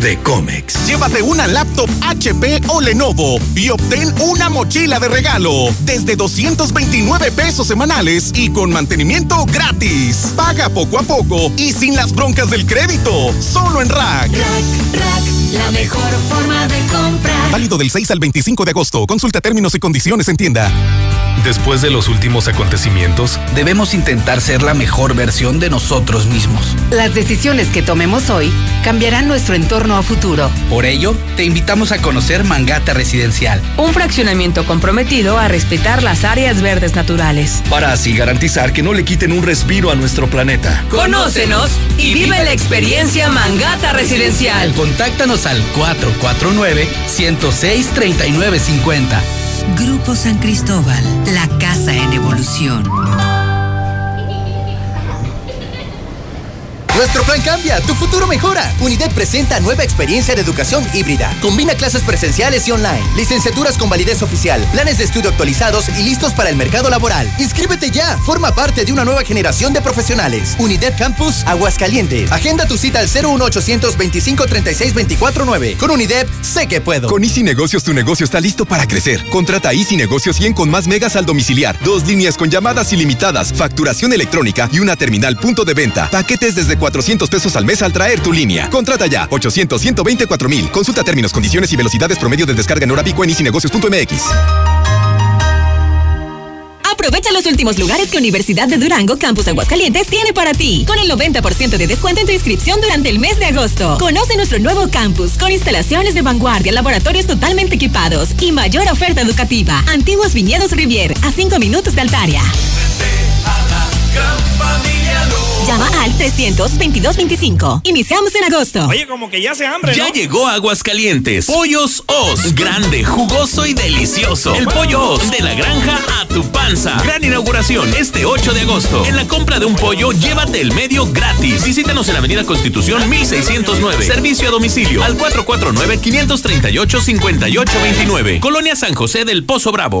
de Comex. Llévate una laptop HP o Lenovo y obtén una mochila de regalo desde 229 pesos semanales y con mantenimiento gratis. Paga poco a poco y sin las broncas del crédito. Solo en Rack. Rack, Rack, la mejor forma de comprar. Válido del 6 al 25 de agosto. Consulta términos y condiciones en tienda. Después de los últimos acontecimientos, debemos intentar ser la mejor versión de nosotros mismos. Las decisiones que tomemos hoy cambiarán nuestro entorno a futuro. Por ello, te invitamos a conocer Mangata Residencial. Un fraccionamiento comprometido a respetar las áreas verdes naturales. Para así garantizar que no le quiten un respiro a nuestro planeta. Conócenos y vive la experiencia Mangata Residencial. Contáctanos al 449 106 3950. Grupo San Cristóbal, la casa en evolución. Nuestro plan cambia, tu futuro mejora. Unidad presenta nueva experiencia de educación híbrida. Combina clases presenciales y online, licenciaturas con validez oficial, planes de estudio actualizados y listos para el mercado laboral. Inscríbete ya, forma parte de una nueva generación de profesionales. Unidad Campus Aguascalientes. Agenda tu cita al 01800 25 36 24 9. Con Unidad, sé que puedo. Con Easy Negocios tu negocio está listo para crecer. Contrata Easy Negocios 100 con más megas al domiciliar, dos líneas con llamadas ilimitadas, facturación electrónica y una terminal punto de venta. Paquetes desde 400 pesos al mes al traer tu línea. Contrata ya 800 124 mil. Consulta términos, condiciones y velocidades promedio de descarga en hora pico en easynegocios.mx. Aprovecha los últimos lugares que Universidad de Durango Campus Aguascalientes tiene para ti, con el 90% de descuento en tu inscripción durante el mes de agosto. Conoce nuestro nuevo campus con instalaciones de vanguardia, laboratorios totalmente equipados y mayor oferta educativa. Antiguos viñedos Rivier, a 5 minutos de Altaria. Llama al 322-25. Iniciamos en agosto. Oye, como que ya se hambre, Ya ¿no? llegó Aguascalientes. Pollos Os. Grande, jugoso y delicioso. El pollo Os de la granja a tu panza. Gran inauguración este 8 de agosto. En la compra de un pollo, llévate el medio gratis. Visítanos en Avenida Constitución 1609. Servicio a domicilio al 449-538-5829. Colonia San José del Pozo Bravo.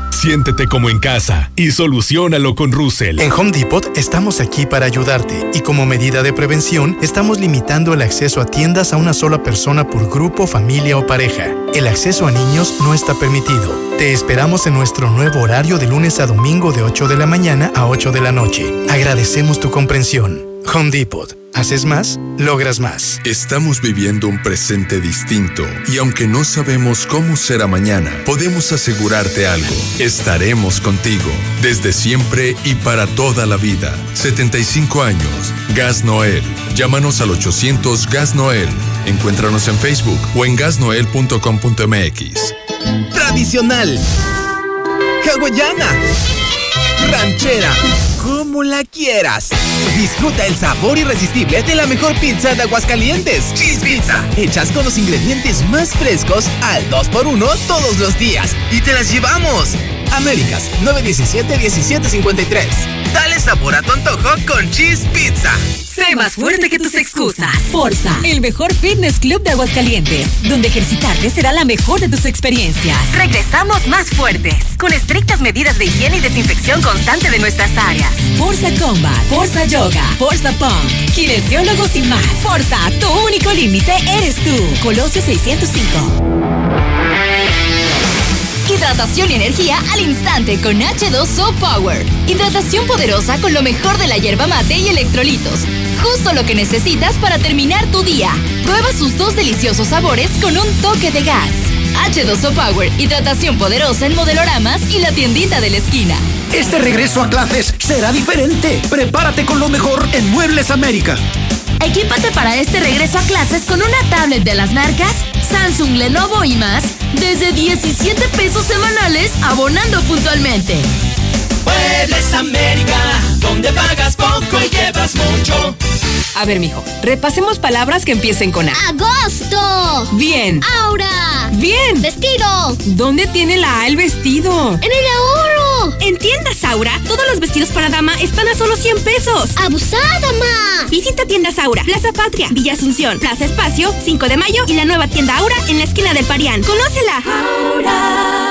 Siéntete como en casa y solucionalo con Russell. En Home Depot estamos aquí para ayudarte y como medida de prevención estamos limitando el acceso a tiendas a una sola persona por grupo, familia o pareja. El acceso a niños no está permitido. Te esperamos en nuestro nuevo horario de lunes a domingo de 8 de la mañana a 8 de la noche. Agradecemos tu comprensión. Home Depot. Haces más, logras más. Estamos viviendo un presente distinto y aunque no sabemos cómo será mañana, podemos asegurarte algo. Estaremos contigo desde siempre y para toda la vida. 75 años. Gas Noel. Llámanos al 800 Gas Noel. Encuéntranos en Facebook o en gasnoel.com.mx. Tradicional. Hawaiana. Ranchera. Como la quieras. Disfruta el sabor irresistible de la mejor pizza de Aguascalientes. Cheese Pizza. Hechas con los ingredientes más frescos al 2x1 todos los días. Y te las llevamos. Américas 917-1753. Dale sabor a tu antojo con Cheese Pizza. Sé más fuerte que tus excusas. Forza, el mejor fitness club de Aguascalientes, donde ejercitarte será la mejor de tus experiencias. Regresamos más fuertes, con estrictas medidas de higiene y desinfección constante de nuestras áreas. Forza Combat, Forza Yoga, Forza Pump, kinesiólogos y más. Forza, tu único límite eres tú. Colosio 605. Hidratación y energía al instante con H2O Power. Hidratación poderosa con lo mejor de la hierba mate y electrolitos. Justo lo que necesitas para terminar tu día. Prueba sus dos deliciosos sabores con un toque de gas. H2O Power, hidratación poderosa en modeloramas y la tiendita de la esquina. Este regreso a clases será diferente. Prepárate con lo mejor en Muebles América. Equípate para este regreso a clases con una tablet de las marcas Samsung, Lenovo y más desde 17 pesos semanales abonando puntualmente. Muebles América, donde pagas poco y llevas mucho. A ver, mijo, repasemos palabras que empiecen con A. Agosto. Bien. Aura. Bien. Vestido. ¿Dónde tiene la A el vestido? En el. En tiendas Aura, todos los vestidos para dama están a solo 100 pesos. Abusada, ma. Visita tiendas Aura, Plaza Patria, Villa Asunción, Plaza Espacio, 5 de mayo y la nueva tienda Aura en la esquina del Parián. ¡Conócela! Aura,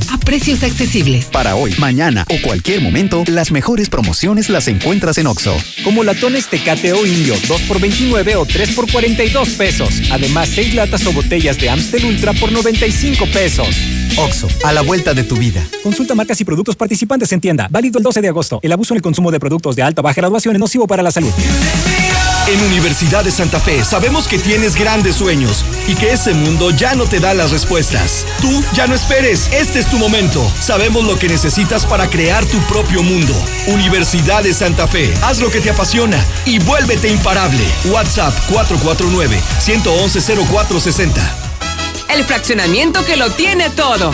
a precios accesibles. Para hoy, mañana o cualquier momento, las mejores promociones las encuentras en Oxo. Como latones Tecate o Indio, 2 por 29 o 3 por 42 pesos. Además, 6 latas o botellas de Amstel Ultra por 95 pesos. Oxo, a la vuelta de tu vida. Consulta marcas y productos participantes en tienda. Válido el 12 de agosto. El abuso en el consumo de productos de alta o baja graduación es nocivo para la salud. En Universidad de Santa Fe sabemos que tienes grandes sueños y que ese mundo ya no te da las respuestas. Tú ya no esperes, este es tu momento. Sabemos lo que necesitas para crear tu propio mundo. Universidad de Santa Fe, haz lo que te apasiona y vuélvete imparable. WhatsApp 449 111 0460. El fraccionamiento que lo tiene todo.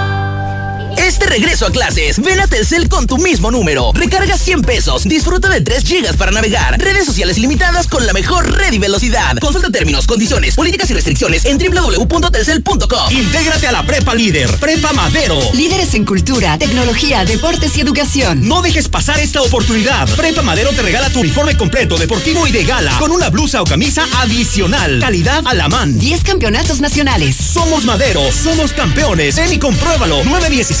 Este regreso a clases, ven a Telcel con tu mismo número. Recarga 100 pesos, disfruta de 3 gigas para navegar, redes sociales limitadas con la mejor red y velocidad. Consulta términos, condiciones, políticas y restricciones en www.telcel.com. Intégrate a la Prepa Líder, Prepa Madero. Líderes en cultura, tecnología, deportes y educación. No dejes pasar esta oportunidad. Prepa Madero te regala tu uniforme completo, deportivo y de gala, con una blusa o camisa adicional. Calidad a la man. 10 campeonatos nacionales. Somos Madero, somos campeones. Ven y compruébalo. 916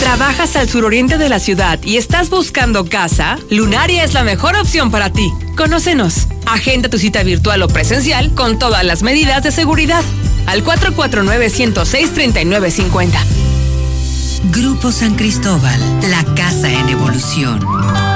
¿Trabajas al suroriente de la ciudad y estás buscando casa? Lunaria es la mejor opción para ti. Conócenos. Agenda tu cita virtual o presencial con todas las medidas de seguridad. Al 449-106-3950. Grupo San Cristóbal, la casa en evolución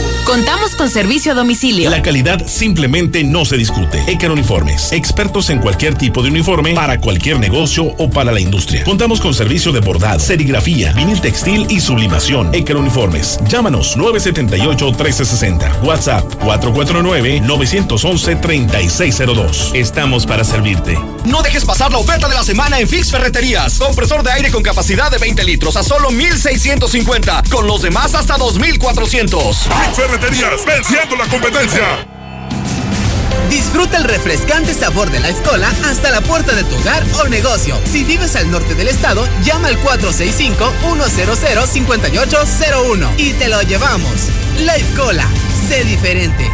Contamos con servicio a domicilio. La calidad simplemente no se discute. Ecar Uniformes, expertos en cualquier tipo de uniforme para cualquier negocio o para la industria. Contamos con servicio de bordado, serigrafía, vinil textil y sublimación. Ecar Uniformes. Llámanos 978-1360. WhatsApp 449-911-3602. Estamos para servirte. No dejes pasar la oferta de la semana en Fix Ferreterías. Compresor de aire con capacidad de 20 litros a solo 1650. Con los demás hasta 2400. Venciendo la competencia. Disfruta el refrescante sabor de la escola hasta la puerta de tu hogar o negocio. Si vives al norte del estado, llama al 465-100-5801 y te lo llevamos. La escuela, sé diferente.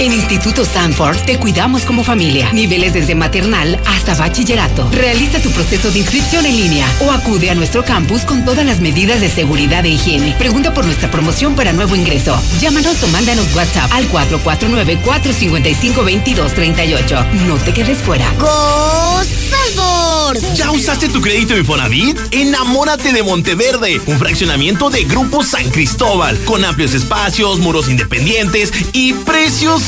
En Instituto Stanford te cuidamos como familia. Niveles desde maternal hasta bachillerato. Realiza tu proceso de inscripción en línea o acude a nuestro campus con todas las medidas de seguridad e higiene. Pregunta por nuestra promoción para nuevo ingreso. Llámanos o mándanos WhatsApp al 449-455-2238. No te quedes fuera. ¡Go Salvador! ¿Ya usaste tu crédito Infonavit? Enamórate de Monteverde, un fraccionamiento de Grupo San Cristóbal, con amplios espacios, muros independientes y precios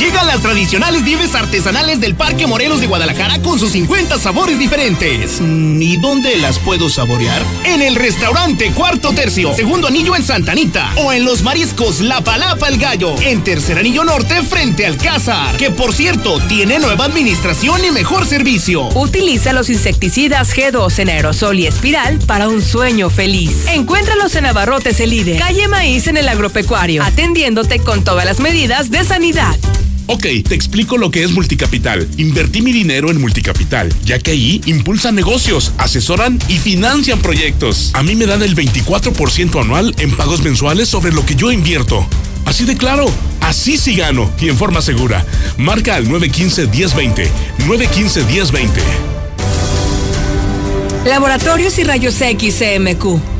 Llegan las tradicionales nieves artesanales del Parque Morelos de Guadalajara con sus 50 sabores diferentes. Mm, ¿Y dónde las puedo saborear? En el restaurante Cuarto Tercio, segundo anillo en Santa Anita. O en los mariscos La Palapa el Gallo, en tercer anillo norte frente al Cázar. Que por cierto, tiene nueva administración y mejor servicio. Utiliza los insecticidas G2 en aerosol y espiral para un sueño feliz. Encuéntralos en Abarrotes el líder, calle Maíz en el agropecuario, atendiéndote con todas las medidas de sanidad. Ok, te explico lo que es Multicapital. Invertí mi dinero en Multicapital, ya que ahí impulsan negocios, asesoran y financian proyectos. A mí me dan el 24% anual en pagos mensuales sobre lo que yo invierto. Así de claro, así sí gano y en forma segura. Marca al 915-1020. 915-1020. Laboratorios y Rayos X.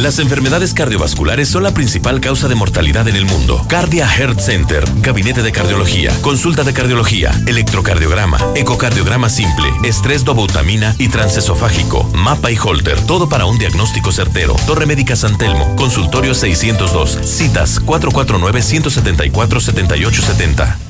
Las enfermedades cardiovasculares son la principal causa de mortalidad en el mundo. Cardia Heart Center, Gabinete de Cardiología, Consulta de Cardiología, Electrocardiograma, Ecocardiograma Simple, Estrés dobutamina y transesofágico, Mapa y Holter, todo para un diagnóstico certero. Torre Médica San Telmo, Consultorio 602, citas 449-174-7870.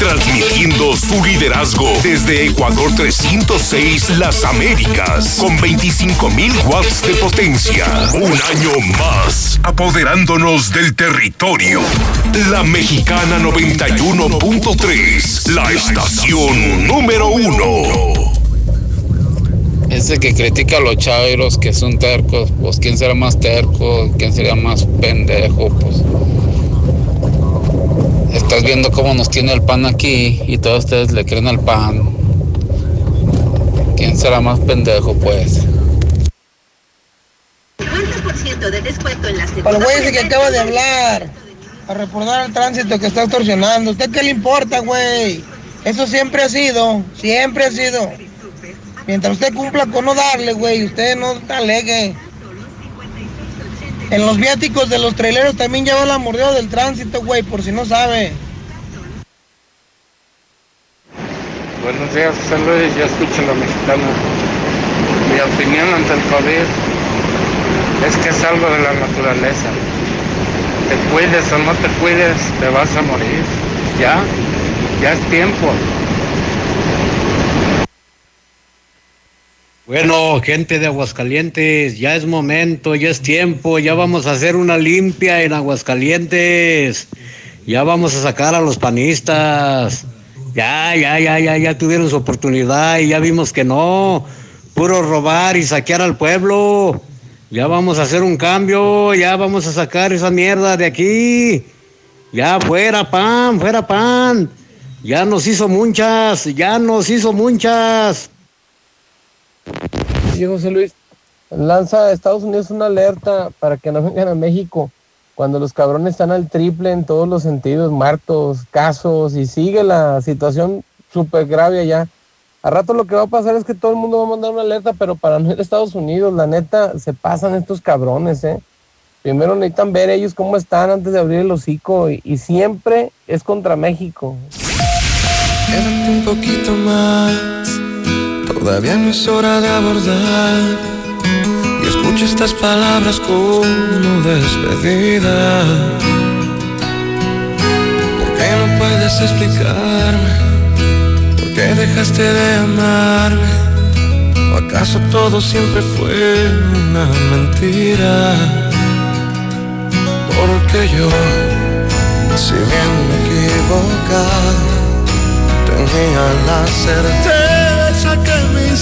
Transmitiendo su liderazgo desde Ecuador 306 Las Américas con 25.000 watts de potencia. Un año más apoderándonos del territorio. La Mexicana 91.3, la estación número uno. Ese que critica a los chavos que son tercos, pues quién será más terco, quién sería más pendejo, pues estás viendo cómo nos tiene el pan aquí y todos ustedes le creen al pan. ¿Quién será más pendejo, pues? 50% de descuento en las Al güey ese que acaba de hablar, a reportar el tránsito que está extorsionando. ¿Usted qué le importa, güey? Eso siempre ha sido, siempre ha sido. Mientras usted cumpla con no darle, güey, usted no te alegue. En los viáticos de los traileros también lleva la mordida del tránsito, güey, por si no sabe. Buenos días, Luis, ya escucho la mexicana. Mi opinión ante el COVID es que es algo de la naturaleza. Te cuides o no te cuides, te vas a morir. Ya, ya es tiempo. Bueno, gente de Aguascalientes, ya es momento, ya es tiempo, ya vamos a hacer una limpia en Aguascalientes. Ya vamos a sacar a los panistas. Ya, ya, ya, ya, ya tuvieron su oportunidad y ya vimos que no. Puro robar y saquear al pueblo. Ya vamos a hacer un cambio, ya vamos a sacar esa mierda de aquí. Ya fuera pan, fuera pan. Ya nos hizo muchas, ya nos hizo muchas. Sí, José Luis, lanza a Estados Unidos una alerta para que no vengan a México cuando los cabrones están al triple en todos los sentidos, muertos, casos, y sigue la situación súper grave allá. A rato lo que va a pasar es que todo el mundo va a mandar una alerta, pero para no ir a Estados Unidos, la neta, se pasan estos cabrones, ¿eh? Primero necesitan ver ellos cómo están antes de abrir el hocico y, y siempre es contra México. Un poquito más, todavía no es hora de abordar. Y escucha estas palabras como despedida. ¿Por qué no puedes explicarme? ¿Por qué dejaste de amarme? ¿O acaso todo siempre fue una mentira? que yo, si bien me equivocaba, tenía la certeza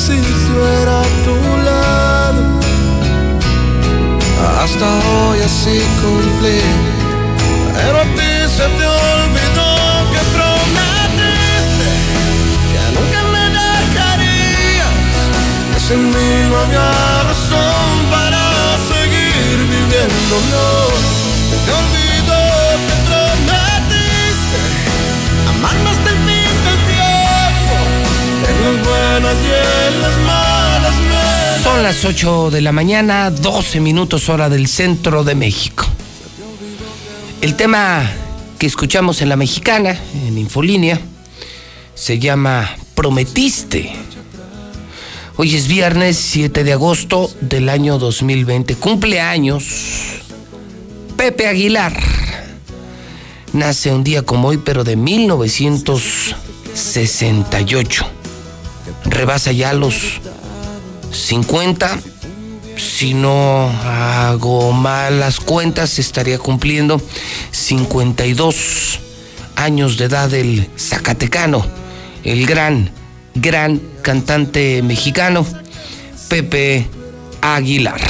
que mi sitio era a tu lado. Hasta hoy así cumplí, pero a ti se te olvidó que prometiste que nunca me dejarías, que sin mí no había razón para seguir viviendo. No, se te olvidó que prometiste amarme hasta el fin del tiempo, en las Son las 8 de la mañana, 12 minutos hora del centro de México. El tema que escuchamos en la mexicana, en Infolínea, se llama Prometiste. Hoy es viernes 7 de agosto del año 2020. Cumpleaños Pepe Aguilar. Nace un día como hoy, pero de 1968. Rebasa ya los 50. Si no hago malas cuentas, estaría cumpliendo 52 años de edad el Zacatecano, el gran, gran cantante mexicano, Pepe Aguilar.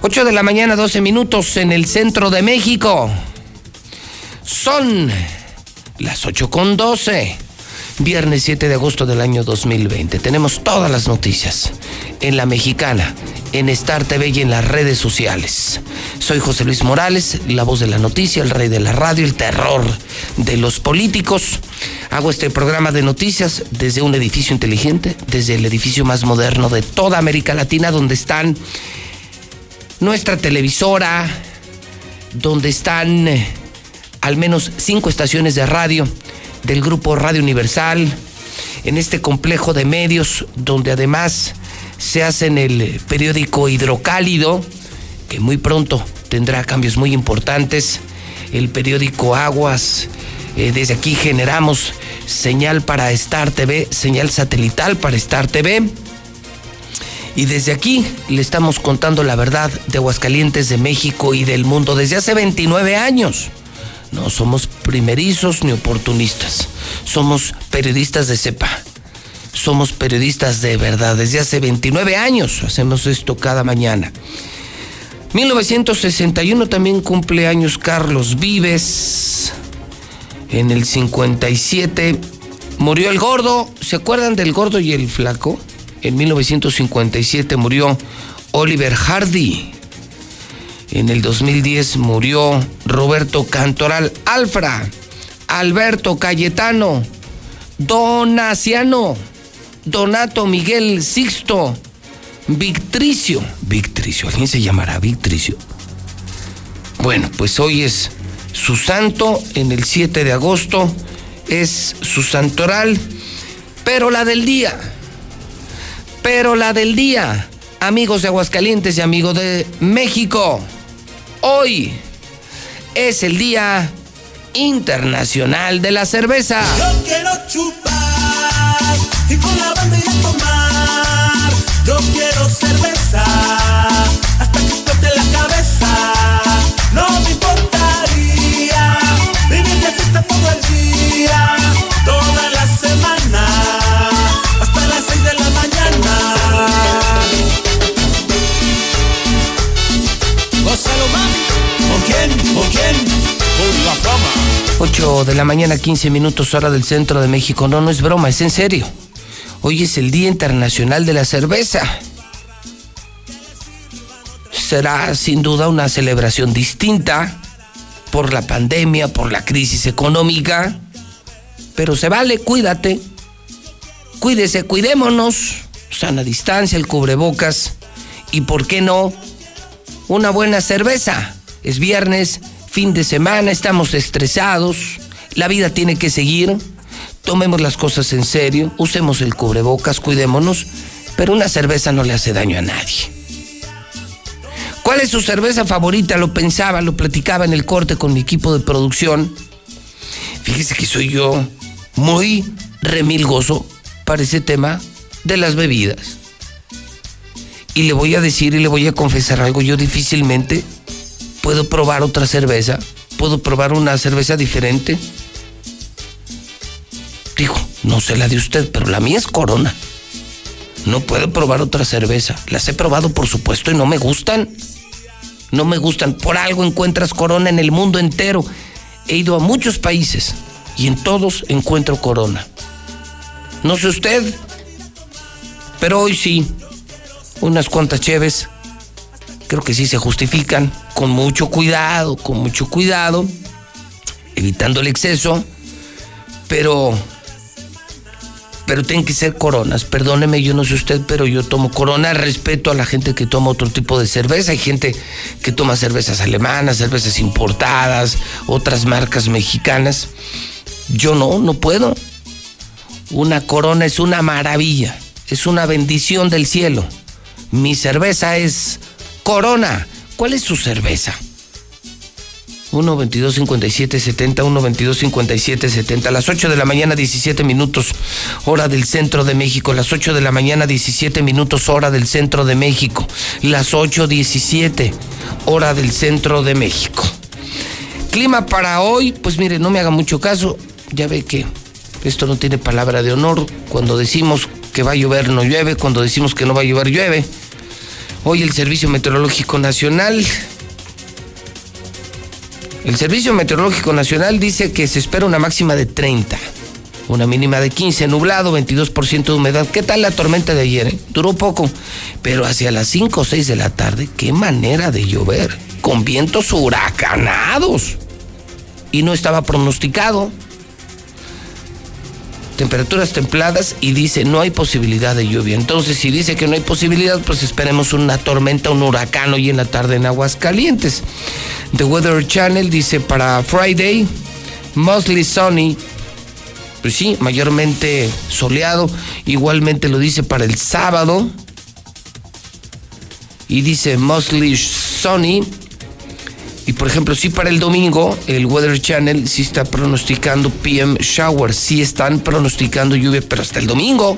8 de la mañana, 12 minutos en el centro de México. Son las 8 con 12. Viernes 7 de agosto del año 2020. Tenemos todas las noticias en La Mexicana, en Star TV y en las redes sociales. Soy José Luis Morales, la voz de la noticia, el rey de la radio, el terror de los políticos. Hago este programa de noticias desde un edificio inteligente, desde el edificio más moderno de toda América Latina, donde están nuestra televisora, donde están eh, al menos cinco estaciones de radio del grupo Radio Universal, en este complejo de medios donde además se hace en el periódico Hidrocálido, que muy pronto tendrá cambios muy importantes, el periódico Aguas, eh, desde aquí generamos señal para Star TV, señal satelital para Star TV. Y desde aquí le estamos contando la verdad de Aguascalientes, de México y del mundo desde hace 29 años. No somos primerizos ni oportunistas. Somos periodistas de cepa. Somos periodistas de verdad. Desde hace 29 años hacemos esto cada mañana. 1961 también cumple años Carlos Vives. En el 57 murió el gordo. ¿Se acuerdan del gordo y el flaco? En 1957 murió Oliver Hardy. En el 2010 murió Roberto Cantoral Alfra, Alberto Cayetano, Donaciano, Donato Miguel Sixto, Victricio. Victricio, ¿alguien se llamará Victricio? Bueno, pues hoy es su santo, en el 7 de agosto es su santoral, pero la del día, pero la del día, amigos de Aguascalientes y amigos de México. Hoy es el Día Internacional de la Cerveza. Yo quiero chupar y con la banda ir a tomar. Yo quiero cerveza de la mañana, 15 minutos hora del centro de México. No, no es broma, es en serio. Hoy es el Día Internacional de la Cerveza. Será sin duda una celebración distinta por la pandemia, por la crisis económica. Pero se vale, cuídate. Cuídese, cuidémonos. Sana distancia, el cubrebocas. Y por qué no, una buena cerveza. Es viernes, fin de semana, estamos estresados, la vida tiene que seguir, tomemos las cosas en serio, usemos el cubrebocas, cuidémonos, pero una cerveza no le hace daño a nadie. ¿Cuál es su cerveza favorita? Lo pensaba, lo platicaba en el corte con mi equipo de producción. Fíjese que soy yo muy remilgoso para ese tema de las bebidas. Y le voy a decir y le voy a confesar algo, yo difícilmente ¿Puedo probar otra cerveza? ¿Puedo probar una cerveza diferente? Digo, no sé la de usted, pero la mía es Corona. No puedo probar otra cerveza. Las he probado, por supuesto, y no me gustan. No me gustan. Por algo encuentras Corona en el mundo entero. He ido a muchos países y en todos encuentro Corona. No sé usted, pero hoy sí. Unas cuantas cheves. Creo que sí se justifican. Con mucho cuidado, con mucho cuidado. Evitando el exceso. Pero pero tienen que ser coronas. Perdóneme, yo no sé usted, pero yo tomo corona. Respeto a la gente que toma otro tipo de cerveza. Hay gente que toma cervezas alemanas, cervezas importadas, otras marcas mexicanas. Yo no, no puedo. Una corona es una maravilla, es una bendición del cielo. Mi cerveza es corona. ¿Cuál es su cerveza? 1 22 57 70 1 22 57 70 a las 8 de la mañana 17 minutos hora del centro de México. Las 8 de la mañana 17 minutos hora del centro de México. Las 8 17 hora del centro de México. Clima para hoy pues mire no me haga mucho caso. Ya ve que esto no tiene palabra de honor. Cuando decimos que va a llover no llueve. Cuando decimos que no va a llover llueve. Hoy el Servicio Meteorológico Nacional el Servicio Meteorológico Nacional dice que se espera una máxima de 30, una mínima de 15, nublado, 22% de humedad. ¿Qué tal la tormenta de ayer? eh? Duró poco, pero hacia las 5 o 6 de la tarde, qué manera de llover, con vientos huracanados. Y no estaba pronosticado. Temperaturas templadas y dice no hay posibilidad de lluvia. Entonces, si dice que no hay posibilidad, pues esperemos una tormenta, un huracán hoy en la tarde en Aguascalientes. The Weather Channel dice para Friday, mostly sunny. Pues sí, mayormente soleado. Igualmente lo dice para el sábado. Y dice mostly sunny. Y por ejemplo, sí para el domingo, el Weather Channel sí está pronosticando PM shower. Sí están pronosticando lluvia, pero hasta el domingo.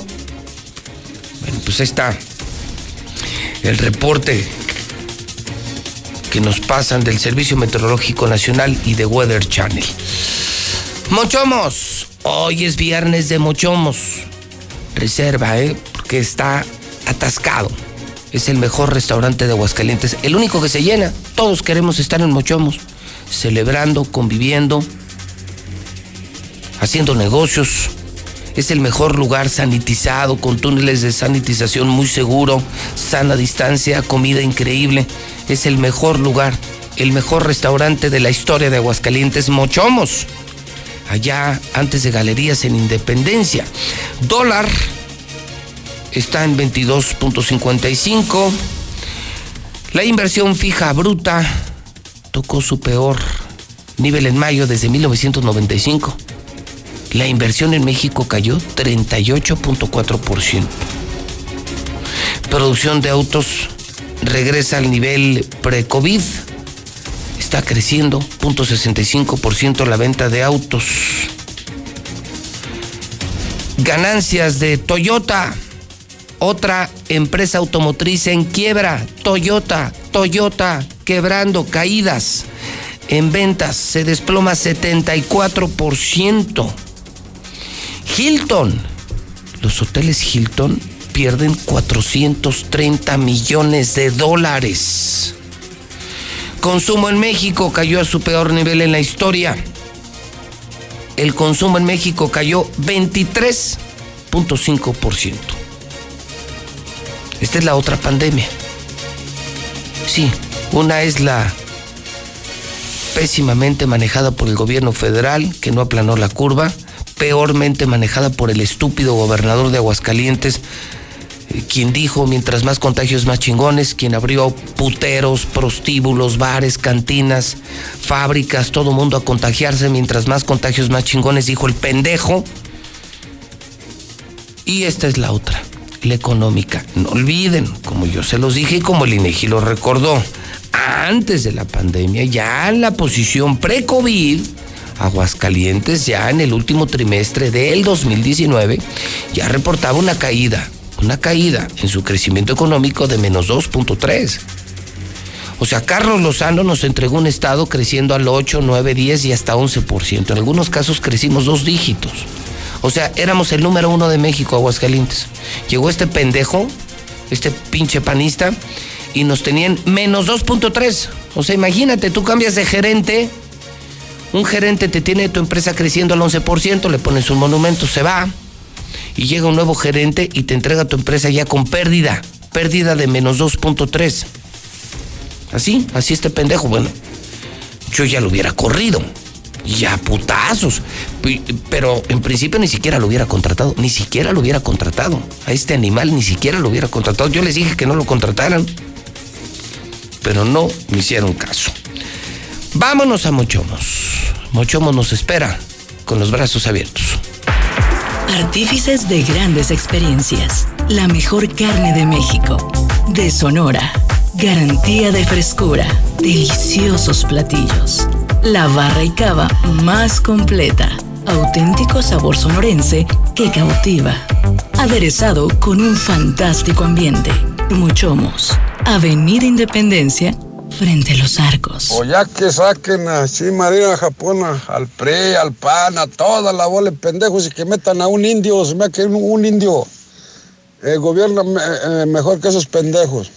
Bueno, pues ahí está el reporte que nos pasan del Servicio Meteorológico Nacional y de Weather Channel. Mochomos, hoy es viernes de Mochomos. Reserva, ¿eh? Porque está atascado. Es el mejor restaurante de Aguascalientes, el único que se llena. Todos queremos estar en Mochomos, celebrando, conviviendo, haciendo negocios. Es el mejor lugar sanitizado, con túneles de sanitización muy seguro, sana distancia, comida increíble. Es el mejor lugar, el mejor restaurante de la historia de Aguascalientes, Mochomos. Allá antes de Galerías en Independencia. Dólar está en 22.55. La inversión fija bruta tocó su peor nivel en mayo desde 1995. La inversión en México cayó 38.4%. Producción de autos regresa al nivel pre-COVID. Está creciendo 0.65% la venta de autos. Ganancias de Toyota otra empresa automotriz en quiebra, Toyota, Toyota, quebrando, caídas en ventas, se desploma 74%. Hilton, los hoteles Hilton pierden 430 millones de dólares. Consumo en México cayó a su peor nivel en la historia. El consumo en México cayó 23.5%. Esta es la otra pandemia. Sí, una es la pésimamente manejada por el gobierno federal, que no aplanó la curva, peormente manejada por el estúpido gobernador de Aguascalientes, eh, quien dijo, mientras más contagios, más chingones, quien abrió puteros, prostíbulos, bares, cantinas, fábricas, todo mundo a contagiarse, mientras más contagios, más chingones, dijo el pendejo. Y esta es la otra la económica. No olviden, como yo se los dije y como el INEGI lo recordó, antes de la pandemia, ya en la posición pre-COVID, Aguascalientes ya en el último trimestre del 2019 ya reportaba una caída, una caída en su crecimiento económico de menos 2.3. O sea, Carlos Lozano nos entregó un estado creciendo al 8, 9, 10 y hasta 11%. En algunos casos crecimos dos dígitos. O sea, éramos el número uno de México, Aguascalientes. Llegó este pendejo, este pinche panista, y nos tenían menos 2.3. O sea, imagínate, tú cambias de gerente, un gerente te tiene tu empresa creciendo al 11%, le pones un monumento, se va, y llega un nuevo gerente y te entrega tu empresa ya con pérdida, pérdida de menos 2.3. Así, así este pendejo, bueno, yo ya lo hubiera corrido. Ya putazos. Pi- Pero en principio ni siquiera lo hubiera contratado. Ni siquiera lo hubiera contratado. A este animal ni siquiera lo hubiera contratado. Yo les dije que no lo contrataran. Pero no me hicieron caso. Vámonos a Mochomos. Mochomos nos espera con los brazos abiertos. Artífices de grandes experiencias. La mejor carne de México. De Sonora. Garantía de frescura. Deliciosos platillos. La barra y cava más completa. Auténtico sabor sonorense que cautiva. Aderezado con un fantástico ambiente. Muchomos. Avenida Independencia, frente a los arcos. O ya que saquen así Marina Japona, al PRE, al PAN, a toda la bola de pendejos y que metan a un indio, se me hace que un, indio eh, gobierna me- eh, mejor que esos pendejos.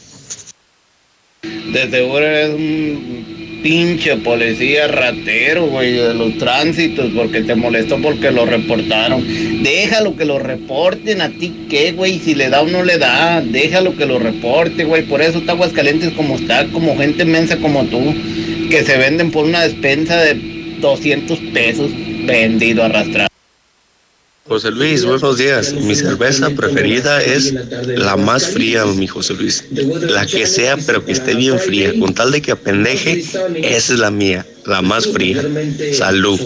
De seguro es un pinche policía ratero, güey, de los tránsitos, porque te molestó porque lo reportaron. Déjalo que lo reporten, a ti qué, güey, si le da o no le da, déjalo que lo reporte, güey. Por eso está Aguascalientes como está, como gente mensa como tú, que se venden por una despensa de 200 pesos, vendido arrastrado. José Luis, buenos días. Mi cerveza preferida es la más fría, mi José Luis. La que sea, pero que esté bien fría. Con tal de que apendeje, esa es la mía, la más fría. Salud.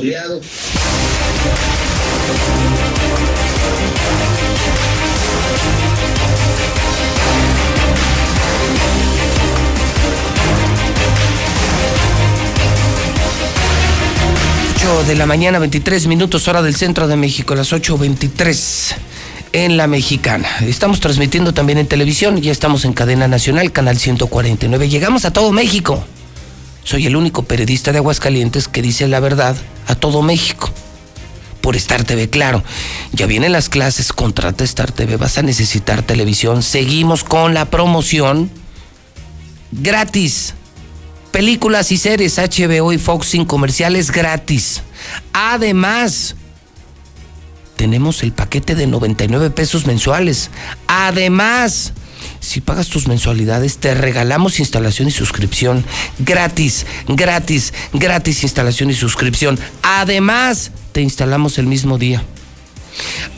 8 de la mañana, 23 minutos, hora del centro de México, las 8.23 en la mexicana. Estamos transmitiendo también en televisión, ya estamos en cadena nacional, canal 149. Llegamos a todo México. Soy el único periodista de Aguascalientes que dice la verdad a todo México. Por Star TV, claro. Ya vienen las clases, contrata Star TV, vas a necesitar televisión. Seguimos con la promoción gratis. Películas y series HBO y Fox sin comerciales gratis. Además, tenemos el paquete de 99 pesos mensuales. Además, si pagas tus mensualidades, te regalamos instalación y suscripción gratis, gratis, gratis instalación y suscripción. Además, te instalamos el mismo día.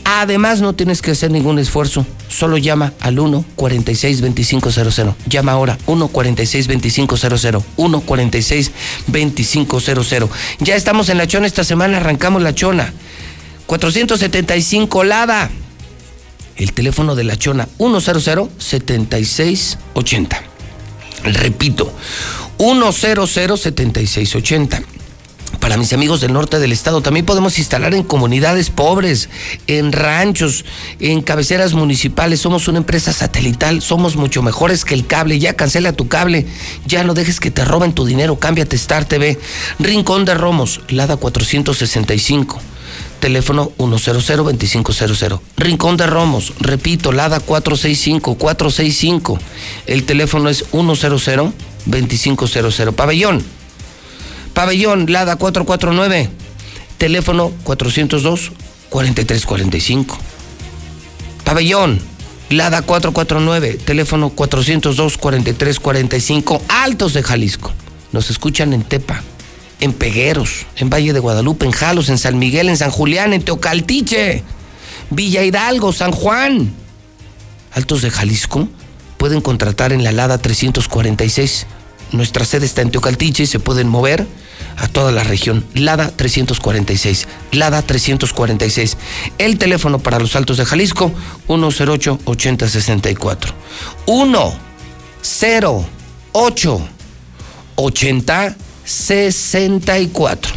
Además, no tienes que hacer ningún esfuerzo. Solo llama al 1-46-2500. Llama ahora 1-46-2500. 1-46-2500. Ya estamos en la chona esta semana, arrancamos la chona. 475 Lada. El teléfono de la chona 100-7680. Repito, 100-7680 para mis amigos del norte del estado. También podemos instalar en comunidades pobres, en ranchos, en cabeceras municipales. Somos una empresa satelital, somos mucho mejores que el cable. Ya cancela tu cable, ya no dejes que te roben tu dinero, cámbiate Star TV. Rincón de Romos, Lada 465. Teléfono 100-2500. Rincón de Romos, repito, Lada 465-465. El teléfono es 100-2500. Pabellón, Pabellón Lada 449, teléfono 402-4345. Pabellón Lada 449, teléfono 402-4345, Altos de Jalisco. Nos escuchan en Tepa, en Pegueros, en Valle de Guadalupe, en Jalos, en San Miguel, en San Julián, en Teocaltiche, Villa Hidalgo, San Juan. Altos de Jalisco pueden contratar en la Lada 346. Nuestra sede está en Teocaltiche y se pueden mover a toda la región. Lada 346. Lada 346. El teléfono para los Altos de Jalisco 108 8064. 108 80 64.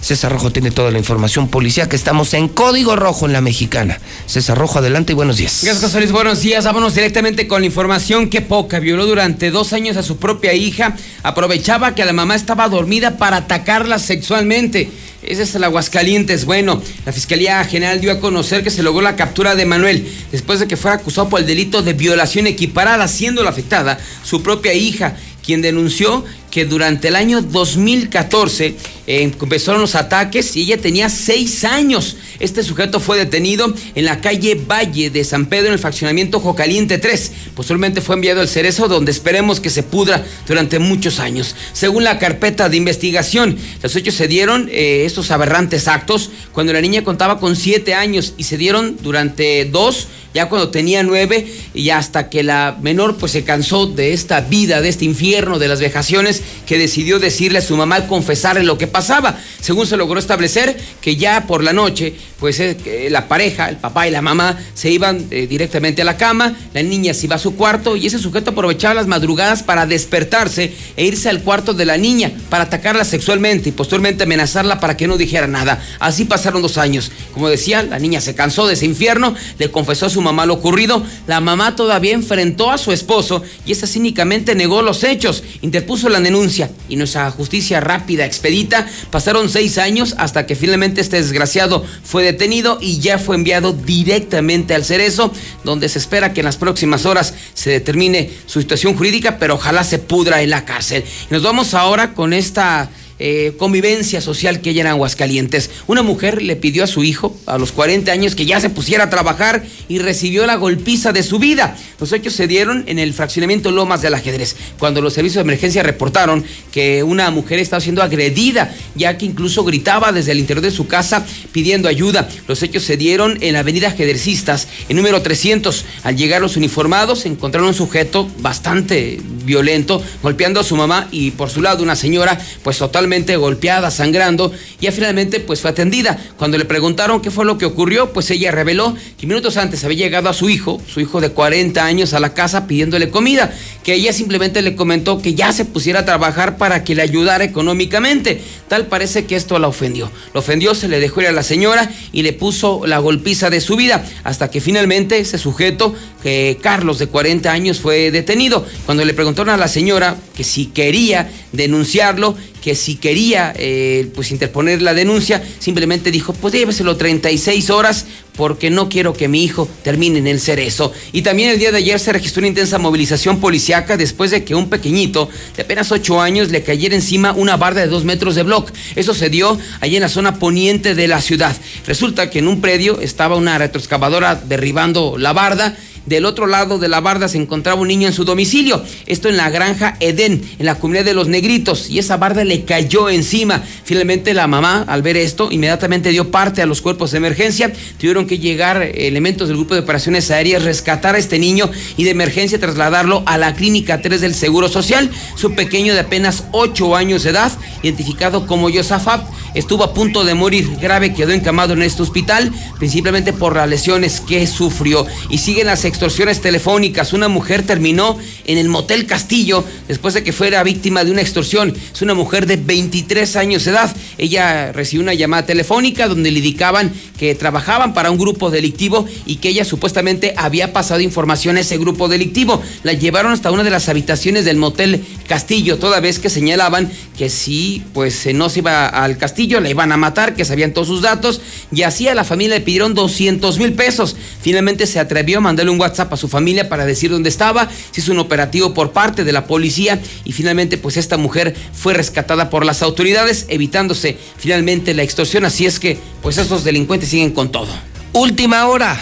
César Rojo tiene toda la información policial que estamos en código rojo en la mexicana. César Rojo, adelante y buenos días. Gracias, José. Buenos días. Vámonos directamente con la información que poca violó durante dos años a su propia hija. Aprovechaba que la mamá estaba dormida para atacarla sexualmente. Ese es el Aguascalientes. Bueno, la Fiscalía General dio a conocer que se logró la captura de Manuel después de que fuera acusado por el delito de violación equiparada, siendo la afectada su propia hija, quien denunció que durante el año 2014 eh, empezaron los ataques y ella tenía seis años. Este sujeto fue detenido en la calle Valle de San Pedro en el fraccionamiento Jocaliente 3. Posteriormente fue enviado al Cerezo donde esperemos que se pudra durante muchos años. Según la carpeta de investigación, los hechos se dieron, eh, estos aberrantes actos, cuando la niña contaba con siete años y se dieron durante dos, ya cuando tenía nueve y hasta que la menor pues se cansó de esta vida, de este infierno, de las vejaciones que decidió decirle a su mamá confesarle lo que pasaba. Según se logró establecer que ya por la noche, pues eh, la pareja, el papá y la mamá, se iban eh, directamente a la cama, la niña se iba a su cuarto y ese sujeto aprovechaba las madrugadas para despertarse e irse al cuarto de la niña para atacarla sexualmente y posteriormente amenazarla para que no dijera nada. Así pasaron dos años. Como decía, la niña se cansó de ese infierno, le confesó a su mamá lo ocurrido, la mamá todavía enfrentó a su esposo y esa cínicamente negó los hechos, interpuso la denuncia y nuestra justicia rápida, expedita, pasaron seis años hasta que finalmente este desgraciado fue detenido y ya fue enviado directamente al Cerezo, donde se espera que en las próximas horas se determine su situación jurídica, pero ojalá se pudra en la cárcel. Y nos vamos ahora con esta eh, convivencia social que hay en Aguascalientes. Una mujer le pidió a su hijo, a los 40 años, que ya se pusiera a trabajar y recibió la golpiza de su vida. Los hechos se dieron en el fraccionamiento Lomas del Ajedrez, cuando los servicios de emergencia reportaron que una mujer estaba siendo agredida, ya que incluso gritaba desde el interior de su casa pidiendo ayuda. Los hechos se dieron en la avenida Ajedrecistas, en número 300. Al llegar los uniformados, encontraron un sujeto bastante violento, golpeando a su mamá y por su lado una señora, pues totalmente golpeada, sangrando, y finalmente pues fue atendida. Cuando le preguntaron qué fue lo que ocurrió, pues ella reveló que minutos antes había llegado a su hijo, su hijo de 40 años, a la casa pidiéndole comida, que ella simplemente le comentó que ya se pusiera a trabajar para que le ayudara económicamente. Tal parece que esto la ofendió. Lo ofendió, se le dejó ir a la señora y le puso la golpiza de su vida, hasta que finalmente ese sujeto, que Carlos de 40 años, fue detenido. Cuando le preguntaron a la señora que si quería denunciarlo, que si quería eh, pues interponer la denuncia, simplemente dijo, pues lléveselo 36 horas porque no quiero que mi hijo termine en el cerezo. Y también el día de ayer se registró una intensa movilización policiaca después de que un pequeñito de apenas 8 años le cayera encima una barda de 2 metros de bloc. Eso se dio allí en la zona poniente de la ciudad. Resulta que en un predio estaba una retroexcavadora derribando la barda del otro lado de la barda se encontraba un niño en su domicilio. Esto en la granja Edén, en la comunidad de los negritos. Y esa barda le cayó encima. Finalmente la mamá, al ver esto, inmediatamente dio parte a los cuerpos de emergencia. Tuvieron que llegar elementos del grupo de operaciones aéreas, rescatar a este niño y de emergencia trasladarlo a la clínica 3 del Seguro Social. Su pequeño de apenas 8 años de edad, identificado como Yosafat, estuvo a punto de morir grave, quedó encamado en este hospital, principalmente por las lesiones que sufrió. Y siguen las extorsiones telefónicas. Una mujer terminó en el motel Castillo después de que fuera víctima de una extorsión. Es una mujer de 23 años de edad. Ella recibió una llamada telefónica donde le indicaban que trabajaban para un grupo delictivo y que ella supuestamente había pasado información a ese grupo delictivo. La llevaron hasta una de las habitaciones del motel Castillo, toda vez que señalaban que si pues no se iba al castillo, la iban a matar, que sabían todos sus datos, y así a la familia le pidieron 200 mil pesos. Finalmente se atrevió a mandarle un WhatsApp a su familia para decir dónde estaba, se hizo un operativo por parte de la policía y finalmente pues esta mujer fue rescatada por las autoridades, evitándose finalmente la extorsión, así es que pues estos delincuentes siguen con todo. Última hora.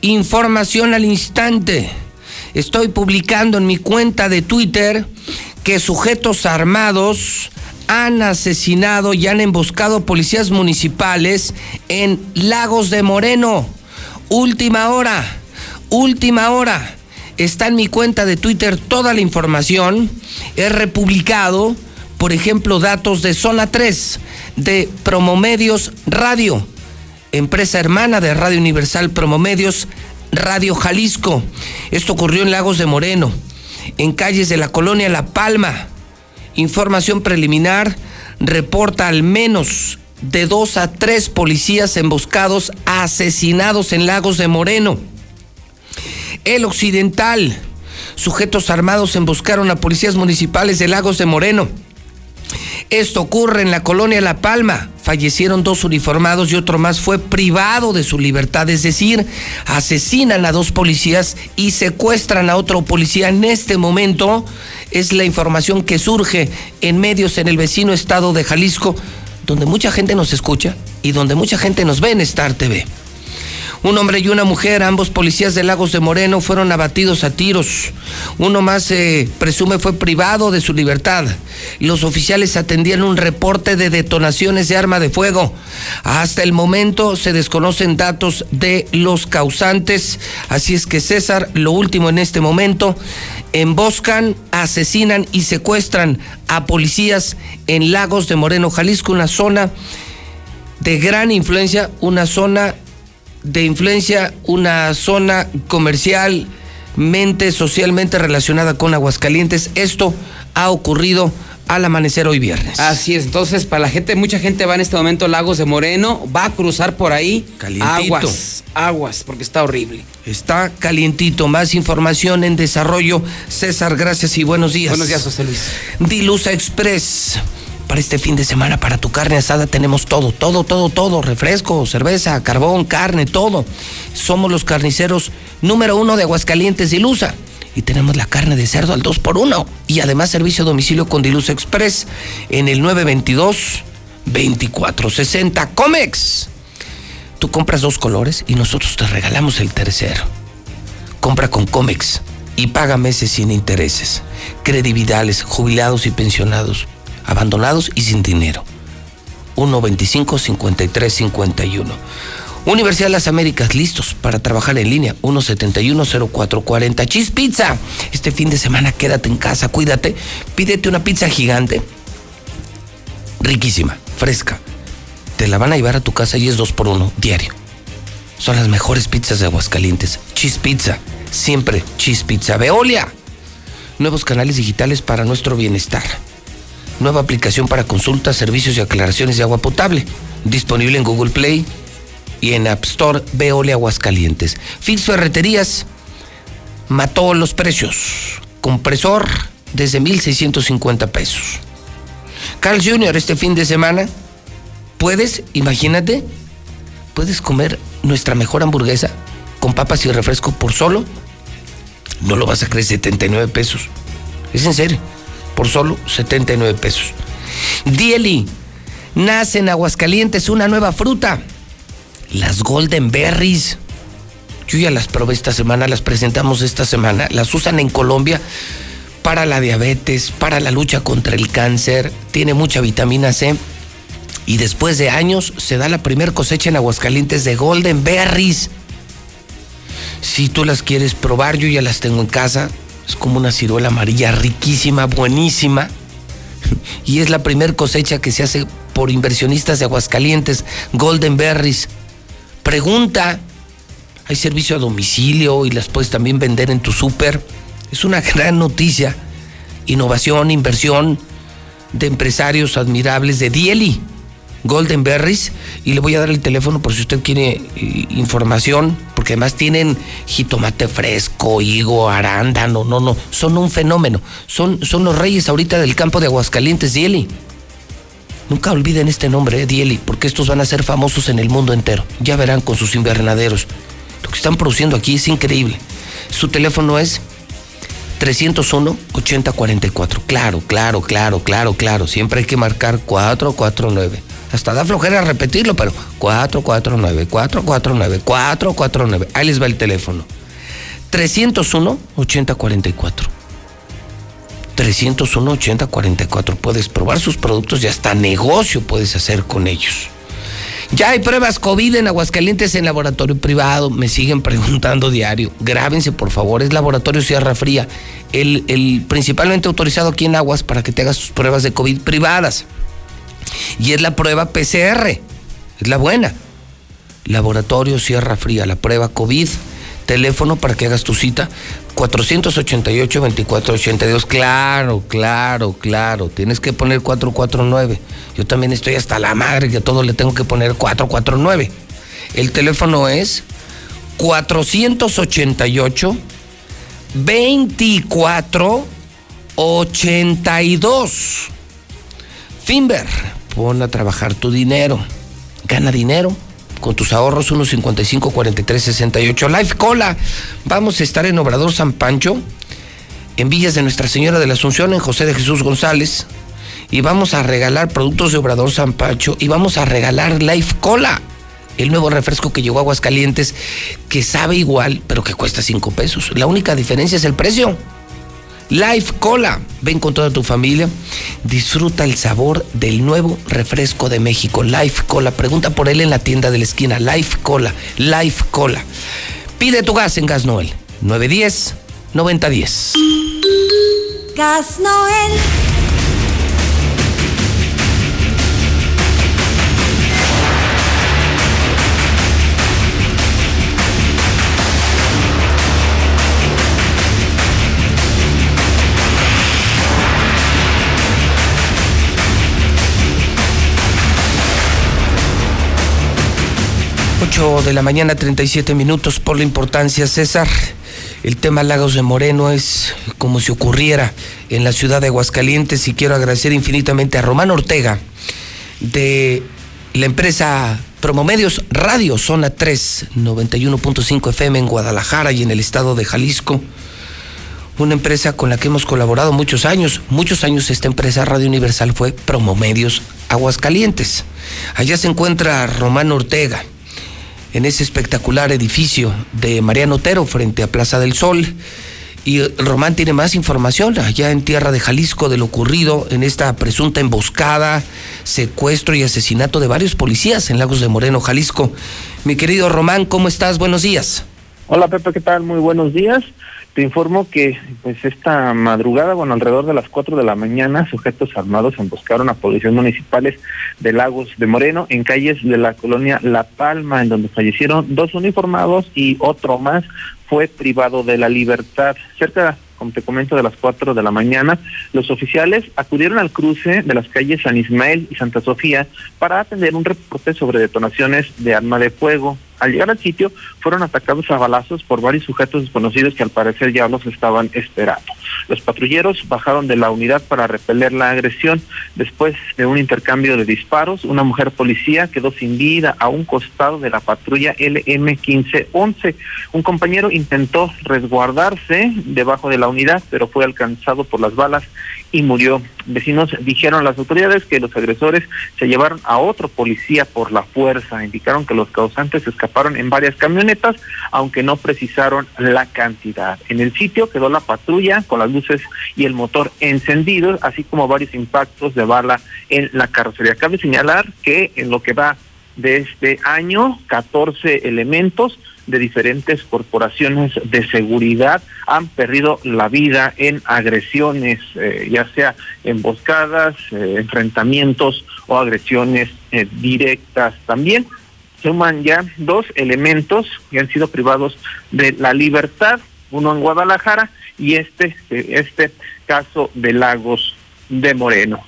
Información al instante. Estoy publicando en mi cuenta de Twitter que sujetos armados han asesinado y han emboscado policías municipales en Lagos de Moreno. Última hora, última hora. Está en mi cuenta de Twitter toda la información. He republicado, por ejemplo, datos de Zona 3, de Promomedios Radio, empresa hermana de Radio Universal Promomedios, Radio Jalisco. Esto ocurrió en Lagos de Moreno, en calles de la colonia La Palma. Información preliminar, reporta al menos de dos a tres policías emboscados asesinados en Lagos de Moreno. El Occidental. Sujetos armados emboscaron a policías municipales de Lagos de Moreno. Esto ocurre en la colonia La Palma. Fallecieron dos uniformados y otro más fue privado de su libertad, es decir, asesinan a dos policías y secuestran a otro policía. En este momento es la información que surge en medios en el vecino estado de Jalisco, donde mucha gente nos escucha y donde mucha gente nos ve en Star TV. Un hombre y una mujer, ambos policías de Lagos de Moreno, fueron abatidos a tiros. Uno más se presume fue privado de su libertad. Los oficiales atendían un reporte de detonaciones de arma de fuego. Hasta el momento se desconocen datos de los causantes. Así es que César, lo último en este momento, emboscan, asesinan y secuestran a policías en Lagos de Moreno, Jalisco, una zona de gran influencia, una zona de influencia, una zona comercialmente, socialmente relacionada con Aguascalientes. Esto ha ocurrido al amanecer hoy viernes. Así es, entonces para la gente, mucha gente va en este momento a Lagos de Moreno, va a cruzar por ahí. Calientito. Aguas, aguas, porque está horrible. Está calientito. Más información en desarrollo. César, gracias y buenos días. Buenos días, José Luis. Dilusa Express. Para este fin de semana, para tu carne asada, tenemos todo, todo, todo, todo. Refresco, cerveza, carbón, carne, todo. Somos los carniceros número uno de Aguascalientes, Dilusa. Y tenemos la carne de cerdo al 2 por 1 Y además servicio a domicilio con Dilusa Express en el 922-2460. Comex. Tú compras dos colores y nosotros te regalamos el tercero. Compra con Comex y paga meses sin intereses. Credividales, jubilados y pensionados, abandonados y sin dinero. 125-5351. Universidad de las Américas, listos para trabajar en línea. 171-0440. Cheese Pizza. Este fin de semana quédate en casa, cuídate. Pídete una pizza gigante. Riquísima, fresca. Te la van a llevar a tu casa y es dos por uno, diario. Son las mejores pizzas de Aguascalientes. Cheese Pizza. Siempre Cheese Pizza. Veolia. Nuevos canales digitales para nuestro bienestar. Nueva aplicación para consultas, servicios y aclaraciones de agua potable. Disponible en Google Play y en App Store Veolia Aguascalientes. Fix Ferreterías mató los precios. Compresor desde 1,650 pesos. Carl Jr. este fin de semana, puedes, imagínate, puedes comer nuestra mejor hamburguesa con papas y refresco por solo, no lo vas a creer, 79 pesos. Es en serio, por solo 79 pesos. Dieli, nace en Aguascalientes una nueva fruta, las Golden Berries. Yo ya las probé esta semana, las presentamos esta semana, las usan en Colombia para la diabetes, para la lucha contra el cáncer, tiene mucha vitamina C. Y después de años se da la primer cosecha en Aguascalientes de Golden Berries. Si tú las quieres probar, yo ya las tengo en casa. Es como una ciruela amarilla riquísima, buenísima. Y es la primer cosecha que se hace por inversionistas de Aguascalientes, Golden Berries. Pregunta, hay servicio a domicilio y las puedes también vender en tu súper. Es una gran noticia. Innovación, inversión de empresarios admirables de Dieli, Golden Berries. Y le voy a dar el teléfono por si usted quiere eh, información, porque además tienen jitomate fresco, higo, arándano, no, no, son un fenómeno. Son, son los reyes ahorita del campo de Aguascalientes, Dieli. Nunca olviden este nombre, eh, Dieli, porque estos van a ser famosos en el mundo entero. Ya verán con sus invernaderos. Lo que están produciendo aquí es increíble. Su teléfono es 301-8044. Claro, claro, claro, claro, claro. Siempre hay que marcar 449. Hasta da flojera repetirlo, pero 449, 449, 449. Ahí les va el teléfono. 301-8044. 301-8044. Puedes probar sus productos y hasta negocio puedes hacer con ellos. Ya hay pruebas COVID en Aguascalientes en laboratorio privado. Me siguen preguntando diario. Grábense, por favor. Es Laboratorio Sierra Fría. El, el principalmente autorizado aquí en Aguas para que te hagas tus pruebas de COVID privadas. Y es la prueba PCR. Es la buena. Laboratorio Sierra Fría, la prueba COVID. teléfono para que hagas tu cita. 488-2482. Claro, claro, claro. Tienes que poner 449. Yo también estoy hasta la madre que a todo le tengo que poner 449. El teléfono es 488 2482. Finver, pon a trabajar tu dinero. Gana dinero con tus ahorros 155 43 68 Life Cola. Vamos a estar en Obrador San Pancho, en Villas de Nuestra Señora de la Asunción, en José de Jesús González. Y vamos a regalar productos de Obrador San Pancho y vamos a regalar Life Cola. El nuevo refresco que llegó a Aguascalientes, que sabe igual, pero que cuesta 5 pesos. La única diferencia es el precio. Life Cola. Ven con toda tu familia. Disfruta el sabor del nuevo refresco de México. Life Cola. Pregunta por él en la tienda de la esquina. Life Cola. Life Cola. Pide tu gas en Gas Noel. 910 9010. Gas Noel. Ocho de la mañana, 37 minutos por la importancia, César. El tema Lagos de Moreno es como si ocurriera en la ciudad de Aguascalientes y quiero agradecer infinitamente a Román Ortega de la empresa Promomedios Radio Zona 3, 91.5 FM en Guadalajara y en el estado de Jalisco. Una empresa con la que hemos colaborado muchos años. Muchos años esta empresa Radio Universal fue Promomedios Aguascalientes. Allá se encuentra Román Ortega en ese espectacular edificio de Mariano Otero frente a Plaza del Sol. Y Román tiene más información allá en tierra de Jalisco de lo ocurrido en esta presunta emboscada, secuestro y asesinato de varios policías en Lagos de Moreno, Jalisco. Mi querido Román, ¿cómo estás? Buenos días. Hola Pepe, ¿qué tal? Muy buenos días. Te informo que pues esta madrugada, bueno, alrededor de las 4 de la mañana, sujetos armados emboscaron a policías municipales de Lagos de Moreno en calles de la colonia La Palma, en donde fallecieron dos uniformados y otro más fue privado de la libertad. Cerca como te comento, de las 4 de la mañana, los oficiales acudieron al cruce de las calles San Ismael y Santa Sofía para atender un reporte sobre detonaciones de arma de fuego. Al llegar al sitio, fueron atacados a balazos por varios sujetos desconocidos que al parecer ya los estaban esperando. Los patrulleros bajaron de la unidad para repeler la agresión. Después de un intercambio de disparos, una mujer policía quedó sin vida a un costado de la patrulla LM1511. Un compañero intentó resguardarse debajo de la unidad, pero fue alcanzado por las balas y murió. Vecinos dijeron las autoridades que los agresores se llevaron a otro policía por la fuerza. Indicaron que los causantes escaparon en varias camionetas, aunque no precisaron la cantidad. En el sitio quedó la patrulla con las luces y el motor encendidos, así como varios impactos de bala en la carrocería. Cabe señalar que en lo que va de este año, 14 elementos de diferentes corporaciones de seguridad han perdido la vida en agresiones, eh, ya sea emboscadas, eh, enfrentamientos o agresiones eh, directas. También suman ya dos elementos que han sido privados de la libertad, uno en Guadalajara y este, este caso de Lagos de Moreno.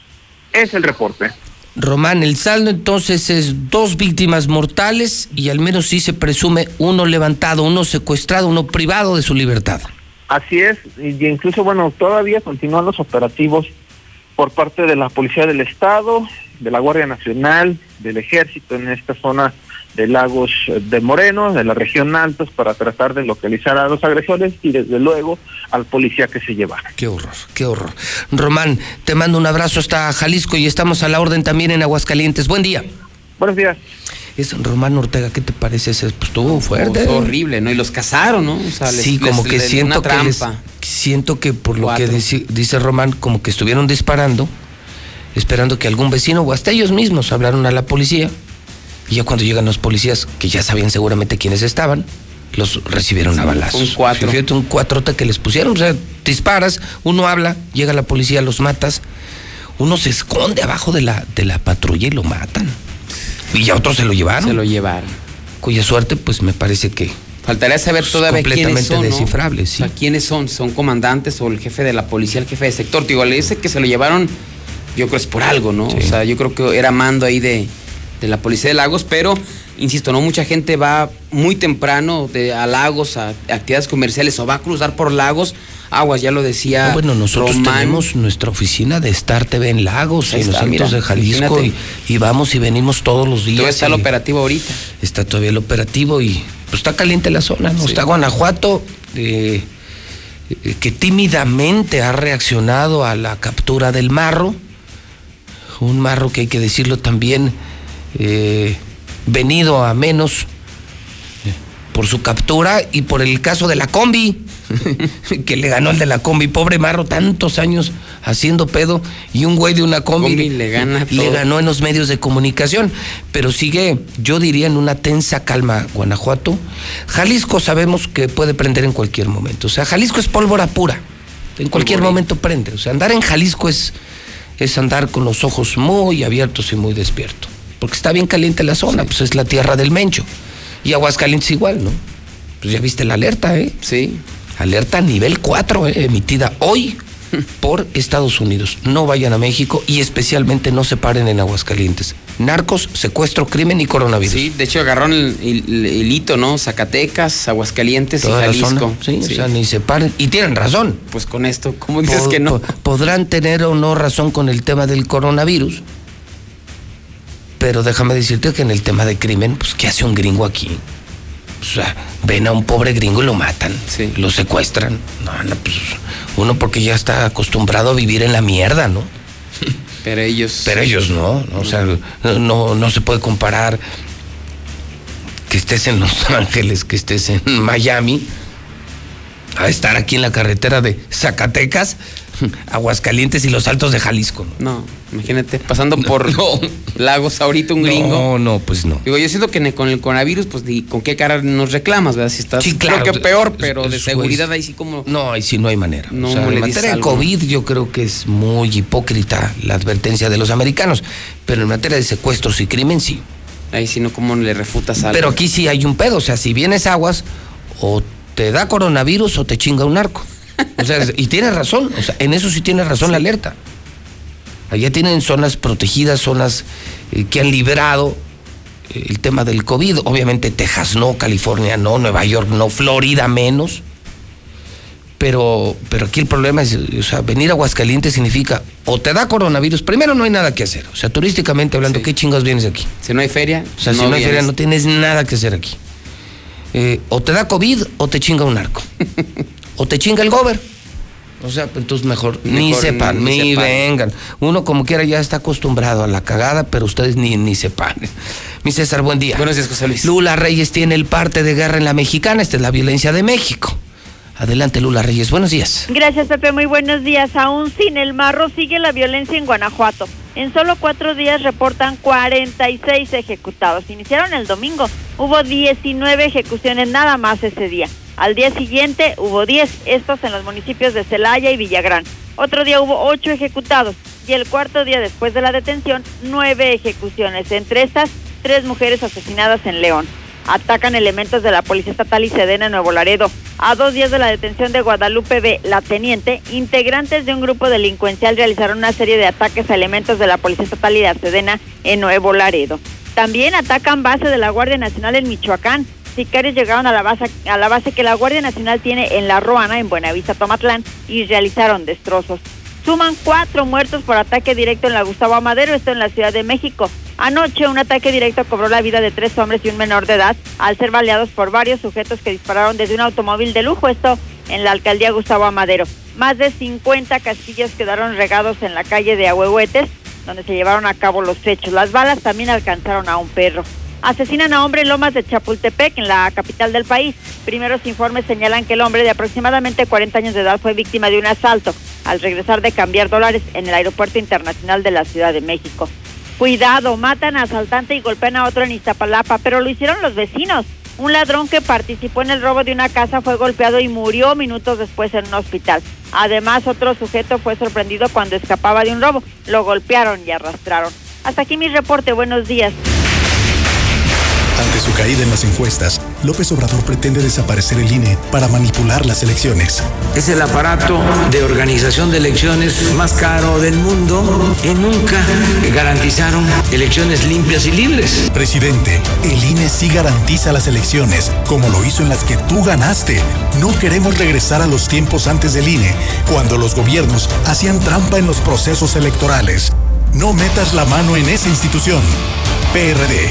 Es el reporte. Román, el saldo entonces es dos víctimas mortales y al menos sí se presume uno levantado, uno secuestrado, uno privado de su libertad. Así es, y incluso, bueno, todavía continúan los operativos por parte de la Policía del Estado, de la Guardia Nacional, del Ejército en esta zona de Lagos de Moreno, de la región Altos, para tratar de localizar a los agresores y desde luego al policía que se llevara. Qué horror, qué horror. Román, te mando un abrazo hasta Jalisco y estamos a la orden también en Aguascalientes. Buen día. Buenos días. Es Román Ortega, ¿qué te parece? Ese? Pues estuvo fuerte. Fue horrible, ¿no? Y los cazaron, ¿no? O sea, les- sí, como les- que les- siento que siento que por lo que dice Román, como que estuvieron disparando, esperando que algún vecino o hasta ellos mismos hablaron a la policía. Y ya cuando llegan los policías, que ya sabían seguramente quiénes estaban, los recibieron a balazos. un cuatro. Fíjate, un cuatrote que les pusieron. O sea, disparas, uno habla, llega la policía, los matas. Uno se esconde abajo de la, de la patrulla y lo matan. Y ya otros se lo llevaron. Se lo llevaron. Cuya suerte, pues me parece que Faltaría saber todavía quiénes completamente ¿no? descifrable, O sea, quiénes son, son comandantes o el jefe de la policía, el jefe de sector. Digo, le dice que se lo llevaron, yo creo es por algo, ¿no? O sea, yo creo que era mando ahí de, de la policía de Lagos, pero insisto, no mucha gente va muy temprano de, a Lagos, a, actividades comerciales o va a cruzar por Lagos. Aguas, ya lo decía. No, bueno, nosotros Román. tenemos nuestra oficina de Star TV en Lagos, Ahí en los está, mira, de Jalisco, y, vamos y venimos todos los días. Todavía está el operativo ahorita. Está todavía el operativo y pues está caliente la zona, ¿no? Sí. Está Guanajuato, eh, eh, que tímidamente ha reaccionado a la captura del marro. Un marro que hay que decirlo también, eh, venido a menos por su captura y por el caso de la combi, que le ganó el de la combi. Pobre marro, tantos años haciendo pedo y un güey de una combi, Combi le gana le todo. ganó en los medios de comunicación. Pero sigue, yo diría, en una tensa calma Guanajuato. Jalisco sabemos que puede prender en cualquier momento. O sea, Jalisco es pólvora pura. En cualquier Polvorín. momento prende. O sea, andar en Jalisco es, es andar con los ojos muy abiertos y muy despiertos. Porque está bien caliente la zona, pues es la tierra del Mencho. Y Aguascalientes igual, ¿no? Pues ya viste la alerta, ¿eh? Sí. Alerta nivel 4, ¿eh? emitida hoy por Estados Unidos. No vayan a México y especialmente no se paren en Aguascalientes. Narcos, secuestro, crimen y coronavirus. Sí, de hecho agarraron el, el- el hito, ¿no? Zacatecas, Aguascalientes Toda y la Jalisco. sí, o sea, ni se paren. Y tienen razón. Pues con esto, ¿cómo dices Po- que no? po- podrán tener o no razón con el tema del coronavirus, pero déjame decirte que en el tema de crimen, pues, ¿qué hace un gringo aquí? O sea, ven a un pobre gringo y lo matan, lo secuestran. No, no, pues, uno porque ya está acostumbrado a vivir en la mierda, ¿no? Pero ellos. Pero ellos no, ¿no? o sea, no, no se puede comparar que estés en Los Ángeles, que estés en Miami, a estar aquí en la carretera de Zacatecas, Aguascalientes y los Altos de Jalisco. No, imagínate, pasando por Lagos ahorita un gringo. No, no, pues no. Digo, yo siento que ne- con el coronavirus, pues, ni con qué cara nos reclamas, ¿verdad? Si estás, Sí, claro. creo que peor, pero de seguridad es- ahí sí como... No, ahí sí no hay manera. No o sea, en materia de. COVID yo creo que es muy hipócrita la advertencia de los americanos, pero en materia de secuestros y crimen sí. Ahí sí no, ¿cómo le refutas algo? Pero aquí sí hay un pedo, o sea, si vienes aguas, o te da coronavirus o te chinga un narco. O sea, y tienes razón, o sea, en eso sí tiene razón la alerta. Allá tienen zonas protegidas, zonas eh, que han librado eh, el tema del COVID. Obviamente Texas no, California no, Nueva York no, Florida menos. Pero, pero aquí el problema es, o sea, venir a Aguascalientes significa o te da coronavirus, primero no hay nada que hacer. O sea, turísticamente hablando, ¿qué chingados vienes aquí? Si no hay feria, O sea, si no hay feria, no tienes nada que hacer aquí. Eh, o te da COVID o te chinga un narco. o te chinga el gober. O sea, pues, entonces mejor, ni sepan, ni ni, sepan. vengan. Uno como quiera ya está acostumbrado a la cagada, pero ustedes ni, ni sepan. Mi César, buen día. Buenos días, José Luis. Lula Reyes tiene el parte de guerra en la mexicana. Esta es la violencia de México. Adelante, Lula Reyes. Buenos días. Gracias, Pepe. Muy buenos días. Aún sin el marro sigue la violencia en Guanajuato. En solo cuatro días reportan 46 ejecutados. Iniciaron el domingo. Hubo 19 ejecuciones nada más ese día. Al día siguiente hubo 10, estos en los municipios de Celaya y Villagrán. Otro día hubo 8 ejecutados. Y el cuarto día después de la detención, 9 ejecuciones. Entre estas, tres mujeres asesinadas en León atacan elementos de la Policía Estatal y Sedena en Nuevo Laredo. A dos días de la detención de Guadalupe B., la teniente, integrantes de un grupo delincuencial realizaron una serie de ataques a elementos de la Policía Estatal y de Sedena en Nuevo Laredo. También atacan base de la Guardia Nacional en Michoacán. Sicarios llegaron a la base, a la base que la Guardia Nacional tiene en La Ruana, en Buenavista, Tomatlán, y realizaron destrozos. Suman cuatro muertos por ataque directo en la Gustavo Amadero, esto en la Ciudad de México. Anoche un ataque directo cobró la vida de tres hombres y un menor de edad al ser baleados por varios sujetos que dispararon desde un automóvil de lujo, esto en la alcaldía Gustavo Amadero. Más de 50 castillos quedaron regados en la calle de Ahuehuetes, donde se llevaron a cabo los hechos. Las balas también alcanzaron a un perro. Asesinan a hombre en Lomas de Chapultepec, en la capital del país. Primeros informes señalan que el hombre de aproximadamente 40 años de edad fue víctima de un asalto al regresar de cambiar dólares en el Aeropuerto Internacional de la Ciudad de México. Cuidado, matan a asaltante y golpean a otro en Iztapalapa, pero lo hicieron los vecinos. Un ladrón que participó en el robo de una casa fue golpeado y murió minutos después en un hospital. Además, otro sujeto fue sorprendido cuando escapaba de un robo. Lo golpearon y arrastraron. Hasta aquí mi reporte. Buenos días. Ante su caída en las encuestas, López Obrador pretende desaparecer el INE para manipular las elecciones. Es el aparato de organización de elecciones más caro del mundo y nunca garantizaron elecciones limpias y libres. Presidente, el INE sí garantiza las elecciones, como lo hizo en las que tú ganaste. No queremos regresar a los tiempos antes del INE, cuando los gobiernos hacían trampa en los procesos electorales. No metas la mano en esa institución. PRD.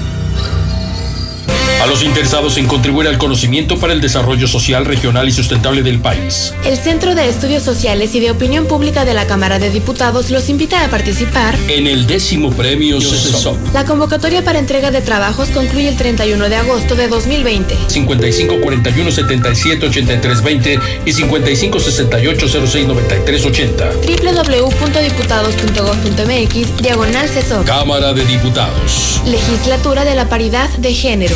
A los interesados en contribuir al conocimiento para el desarrollo social, regional y sustentable del país. El Centro de Estudios Sociales y de Opinión Pública de la Cámara de Diputados los invita a participar En el décimo premio CESOP. La convocatoria para entrega de trabajos concluye el 31 de agosto de 2020. 55 41 77 83 20 y 55 68 06 93 80. www.diputados.gov.mx Diagonal CESOP. Cámara de Diputados. Legislatura de la Paridad de Género.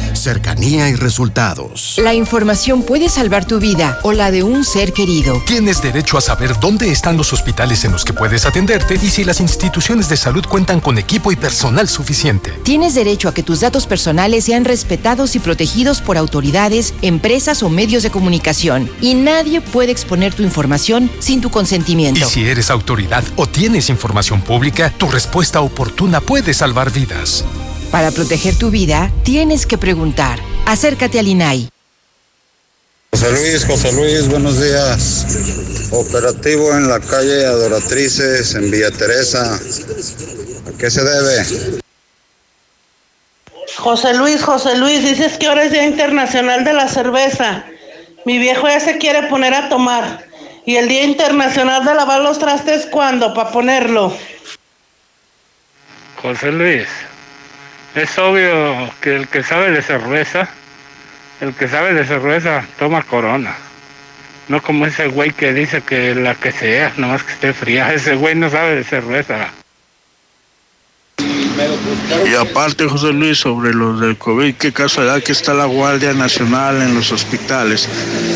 Cercanía y resultados. La información puede salvar tu vida o la de un ser querido. Tienes derecho a saber dónde están los hospitales en los que puedes atenderte y si las instituciones de salud cuentan con equipo y personal suficiente. Tienes derecho a que tus datos personales sean respetados y protegidos por autoridades, empresas o medios de comunicación. Y nadie puede exponer tu información sin tu consentimiento. Y si eres autoridad o tienes información pública, tu respuesta oportuna puede salvar vidas. Para proteger tu vida, tienes que preguntar. Acércate al INAI. José Luis, José Luis, buenos días. Operativo en la calle Adoratrices, en Villa Teresa. ¿A qué se debe? José Luis, José Luis, dices que ahora es Día Internacional de la Cerveza. Mi viejo ya se quiere poner a tomar. ¿Y el Día Internacional de lavar los trastes cuándo? Para ponerlo. José Luis, es obvio que el que sabe de cerveza, el que sabe de cerveza toma corona. No como ese güey que dice que la que sea, nomás que esté fría. Ese güey no sabe de cerveza. Y aparte, José Luis, sobre los del COVID, qué casualidad que está la Guardia Nacional en los hospitales.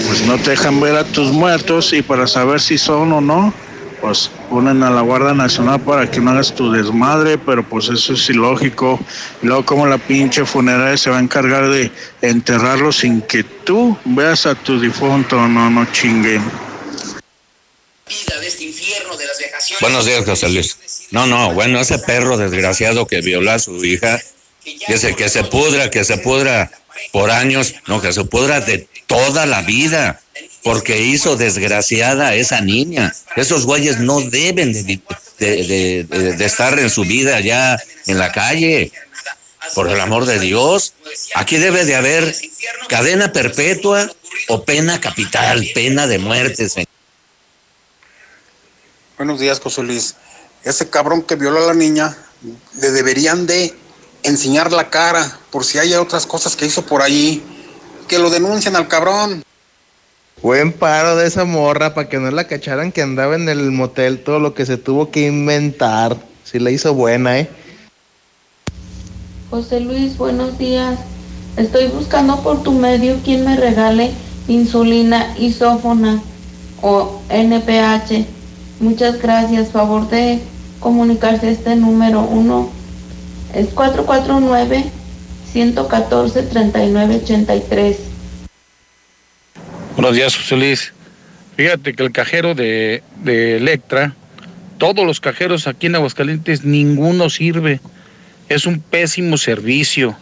Pues no te dejan ver a tus muertos y para saber si son o no, pues ponen a la Guardia Nacional para que no hagas tu desmadre, pero pues eso es ilógico. Luego como la pinche funeraria se va a encargar de enterrarlo sin que tú veas a tu difunto, no, no chinguen. Buenos días, José Luis. No, no, bueno, ese perro desgraciado que violó a su hija, que que se pudra, que se pudra por años, no, que se pudra de toda la vida, porque hizo desgraciada a esa niña. Esos güeyes no deben de, de- estar en su vida ya en la calle. Por el amor de Dios, aquí debe de haber cadena perpetua o pena capital, pena de muerte, señor. Buenos días, José. Ese cabrón que violó a la niña, le deberían de enseñar la cara por si hay otras cosas que hizo por ahí. Que lo denuncien al cabrón. Buen paro de esa morra para que no la cacharan que andaba en el motel todo lo que se tuvo que inventar. Sí la hizo buena, ¿eh? José Luis, buenos días. Estoy buscando por tu medio quien me regale insulina isófona o NPH. Muchas gracias. Favor de comunicarse este número. Uno es 449-114-3983. Buenos días, José Luis. Fíjate que el cajero de, de Electra, todos los cajeros aquí en Aguascalientes, ninguno sirve. Es un pésimo servicio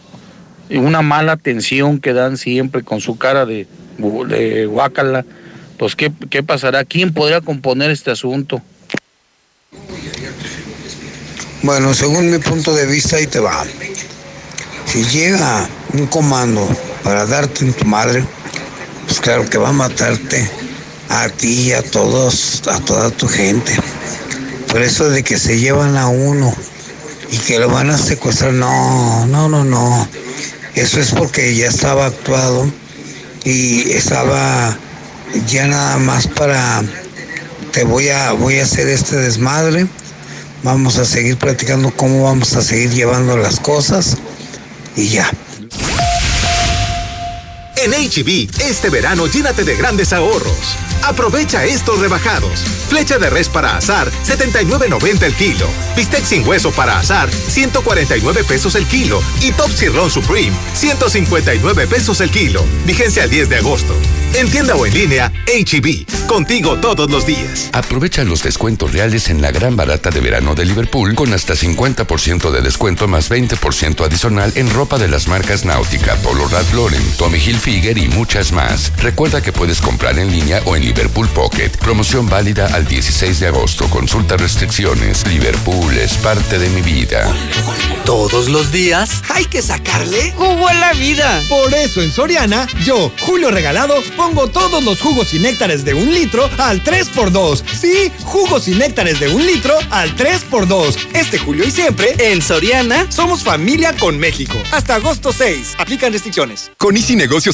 y una mala atención que dan siempre con su cara de, de guácala. pues ¿qué, qué pasará? ¿Quién podría componer este asunto? Bueno, según mi punto de vista, ahí te va. Si llega un comando para darte en tu madre, pues claro que va a matarte a ti y a todos, a toda tu gente. Por eso de que se llevan a uno y que lo van a secuestrar, no, no, no, no. Eso es porque ya estaba actuado y estaba ya nada más para te voy a voy a hacer este desmadre. Vamos a seguir platicando cómo vamos a seguir llevando las cosas y ya. En HB, este verano llénate de grandes ahorros. Aprovecha estos rebajados. Flecha de res para azar, 79.90 el kilo. Bistec sin hueso para azar, 149 pesos el kilo. Y Top Sirloin Supreme, 159 pesos el kilo. Vigencia el 10 de agosto. En tienda o en línea, HB. Contigo todos los días. Aprovecha los descuentos reales en la gran barata de verano de Liverpool con hasta 50% de descuento más 20% adicional en ropa de las marcas Náutica, Polo Ralph Lauren, Tommy Hilfiger y muchas más. Recuerda que puedes comprar en línea o en Liverpool Pocket. Promoción válida al 16 de agosto. Consulta restricciones. Liverpool es parte de mi vida. Todos los días hay que sacarle jugo a la vida. Por eso en Soriana, yo, Julio Regalado, pongo todos los jugos y néctares de un litro al 3x2. Sí, jugos y néctares de un litro al 3x2. Este julio y siempre, en Soriana, somos familia con México. Hasta agosto 6. Aplican restricciones. Con Easy Negocios,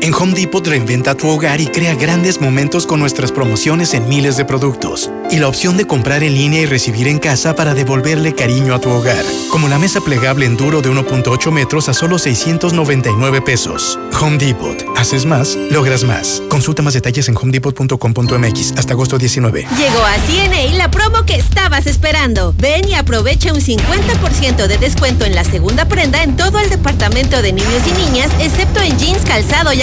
En Home Depot reinventa tu hogar y crea grandes momentos con nuestras promociones en miles de productos. Y la opción de comprar en línea y recibir en casa para devolverle cariño a tu hogar. Como la mesa plegable en duro de 1.8 metros a solo 699 pesos. Home Depot. Haces más, logras más. Consulta más detalles en homedepot.com.mx hasta agosto 19. Llegó a CNA la promo que estabas esperando. Ven y aprovecha un 50% de descuento en la segunda prenda en todo el departamento de niños y niñas, excepto en jeans, calzado y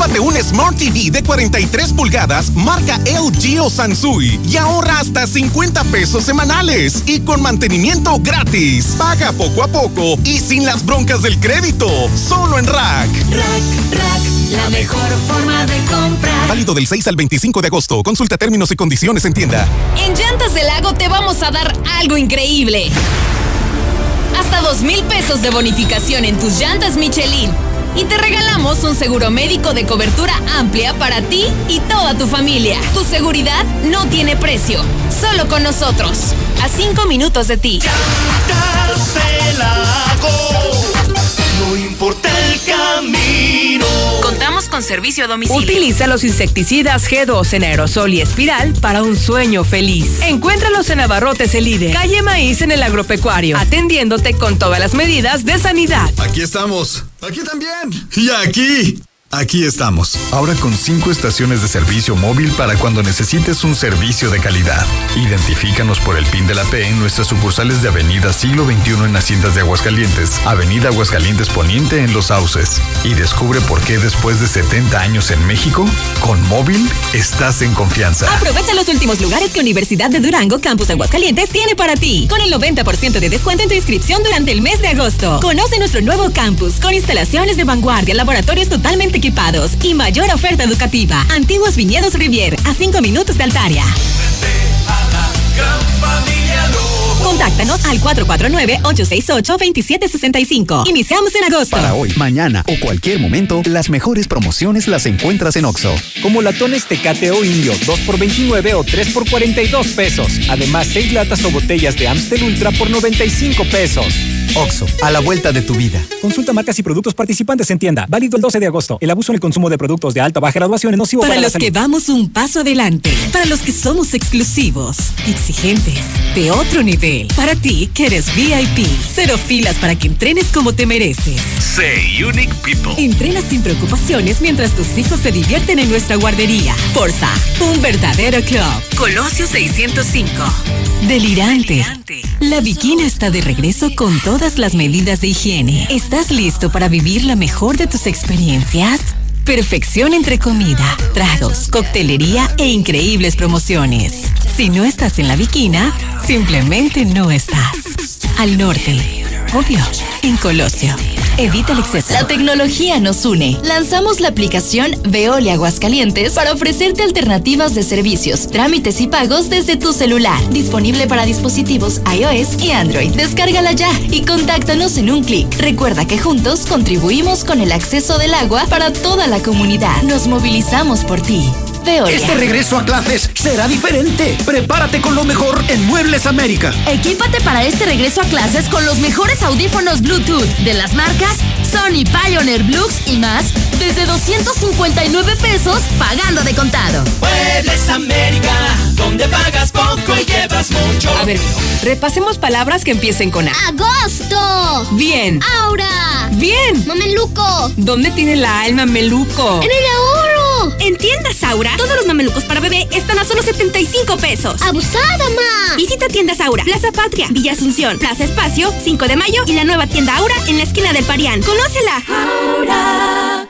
Llévate un Smart TV de 43 pulgadas marca LG o Sansui y ahorra hasta 50 pesos semanales y con mantenimiento gratis. Paga poco a poco y sin las broncas del crédito. Solo en Rack. Rack, Rack, la mejor forma de comprar. Válido del 6 al 25 de agosto. Consulta términos y condiciones en tienda. En Llantas del Lago te vamos a dar algo increíble. Hasta dos mil pesos de bonificación en tus llantas Michelin y te regalamos un seguro médico de cobertura amplia para ti y toda tu familia. Tu seguridad no tiene precio, solo con nosotros. A cinco minutos de ti. El camino. Contamos con servicio a domicilio. Utiliza los insecticidas G2 en aerosol y espiral para un sueño feliz. Encuéntralos en Abarrotes El Ide, calle Maíz en el agropecuario, atendiéndote con todas las medidas de sanidad. Aquí estamos. Aquí también. Y aquí. Aquí estamos, ahora con cinco estaciones de servicio móvil para cuando necesites un servicio de calidad. Identifícanos por el PIN de la P en nuestras sucursales de Avenida Siglo XXI en Haciendas de Aguascalientes, Avenida Aguascalientes Poniente en Los Sauces. Y descubre por qué después de 70 años en México, con móvil estás en confianza. Aprovecha los últimos lugares que Universidad de Durango Campus Aguascalientes tiene para ti, con el 90% de descuento en tu inscripción durante el mes de agosto. Conoce nuestro nuevo campus con instalaciones de vanguardia, laboratorios totalmente equipados y mayor oferta educativa. Antiguos Viñedos Rivier, a 5 minutos de Altaria. Contáctanos al 449-868-2765. Iniciamos en agosto. Para hoy, mañana o cualquier momento, las mejores promociones las encuentras en Oxo. Como latones Tecate o Indio, 2 por 29 o 3 por 42 pesos. Además, 6 latas o botellas de Amstel Ultra por 95 pesos. Oxo, a la vuelta de tu vida. Consulta marcas y productos participantes en tienda. Válido el 12 de agosto. El abuso en el consumo de productos de alta o baja graduación es nocivo para, para los que vamos un paso adelante. Para los que somos exclusivos, exigentes, de otro nivel. Para ti, que eres VIP. Cero filas para que entrenes como te mereces. Say Unique People. Entrena sin preocupaciones mientras tus hijos se divierten en nuestra guardería. Forza, un verdadero club. Colosio 605. Delirante. La Bikina está de regreso con todas las medidas de higiene. ¿Estás listo para vivir la mejor de tus experiencias? Perfección entre comida, tragos, coctelería e increíbles promociones. Si no estás en la Bikina, simplemente no estás. Al norte. Obvio, en Colosio. Evita el exceso. La tecnología nos une. Lanzamos la aplicación Veolia Aguascalientes para ofrecerte alternativas de servicios, trámites y pagos desde tu celular. Disponible para dispositivos iOS y Android. Descárgala ya y contáctanos en un clic. Recuerda que juntos contribuimos con el acceso del agua para toda la comunidad. Nos movilizamos por ti. Veolia. Este regreso a clases será diferente. Prepárate con lo mejor en Muebles América. Equípate para este regreso a clases con los mejores audífonos Bluetooth de las marcas Sony Pioneer Blux y más desde 259 pesos pagando de contado. Muebles América, donde pagas poco y llevas mucho. A ver, repasemos palabras que empiecen con A. Agosto. Bien. Aura. Bien. Mameluco. ¿Dónde tiene la alma meluco? En el ahorro. En tiendas Aura, todos los mamelucos para bebé están a solo 75 pesos. ¡Abusada, ma! Visita tiendas Aura, Plaza Patria, Villa Asunción, Plaza Espacio, 5 de Mayo y la nueva tienda Aura en la esquina del Parián. ¡Conócela! Aura.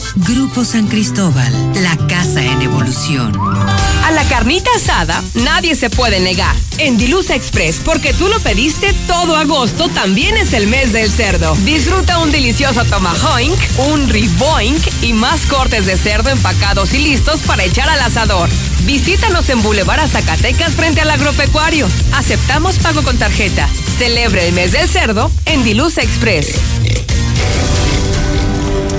Grupo San Cristóbal, la casa en evolución. A la carnita asada nadie se puede negar. En Dilusa Express, porque tú lo pediste todo agosto, también es el mes del cerdo. Disfruta un delicioso tomahawk, un riboink y más cortes de cerdo empacados y listos para echar al asador. Visítanos en Boulevard Zacatecas frente al agropecuario. Aceptamos pago con tarjeta. Celebre el mes del cerdo en Dilusa Express.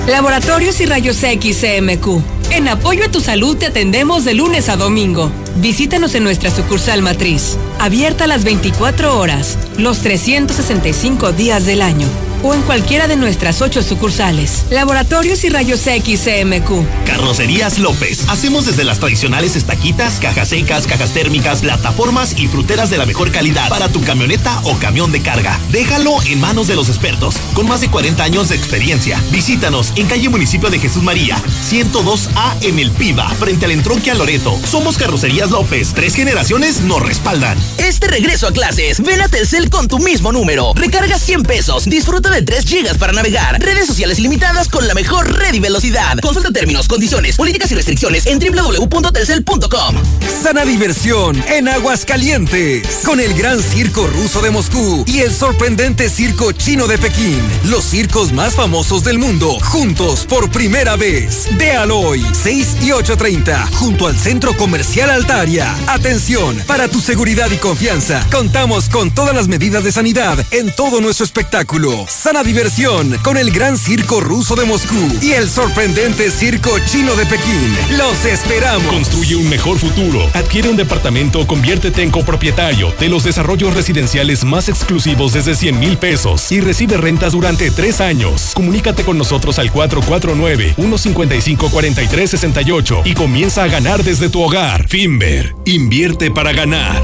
Laboratorios y Rayos X CMQ. En apoyo a tu salud te atendemos de lunes a domingo. Visítanos en nuestra sucursal matriz, abierta las 24 horas, los 365 días del año, o en cualquiera de nuestras ocho sucursales. Laboratorios y Rayos X CMQ. Carrocerías López. Hacemos desde las tradicionales estaquitas, cajas secas, cajas térmicas, plataformas y fruteras de la mejor calidad para tu camioneta o camión de carga. Déjalo en manos de los expertos, con más de 40 años de experiencia. Visítanos en calle Municipio de Jesús María, 102A en el Piva, frente al entronque a Loreto. Somos Carrocerías López. Tres generaciones nos respaldan. Este regreso a clases, ven a Telcel con tu mismo número. Recarga 100 pesos, disfruta de 3 gigas para navegar, redes sociales limitadas con la mejor red y velocidad. Consulta términos, condiciones, políticas y restricciones en www.telcel.com. Sana diversión en Aguascalientes con el Gran Circo Ruso de Moscú y el sorprendente Circo Chino de Pekín. Los circos más famosos del mundo, juntos por primera vez. Véalo hoy, 6 y 8.30, junto al Centro Comercial Altaria. Atención, para tu seguridad y confianza, contamos con todas las medidas de sanidad en todo nuestro espectáculo. Sana diversión con el Gran Circo Ruso de Moscú y el sorprendente Circo Chino de Pekín. Los esperamos. Construye un mejor futuro. Adquiere un departamento conviértete en copropietario de los desarrollos residenciales más exclusivos desde 100 mil pesos y recibe rentas durante tres años. Comunícate con nosotros al 449-155-4368 y comienza a ganar desde tu hogar. Finver, invierte para ganar.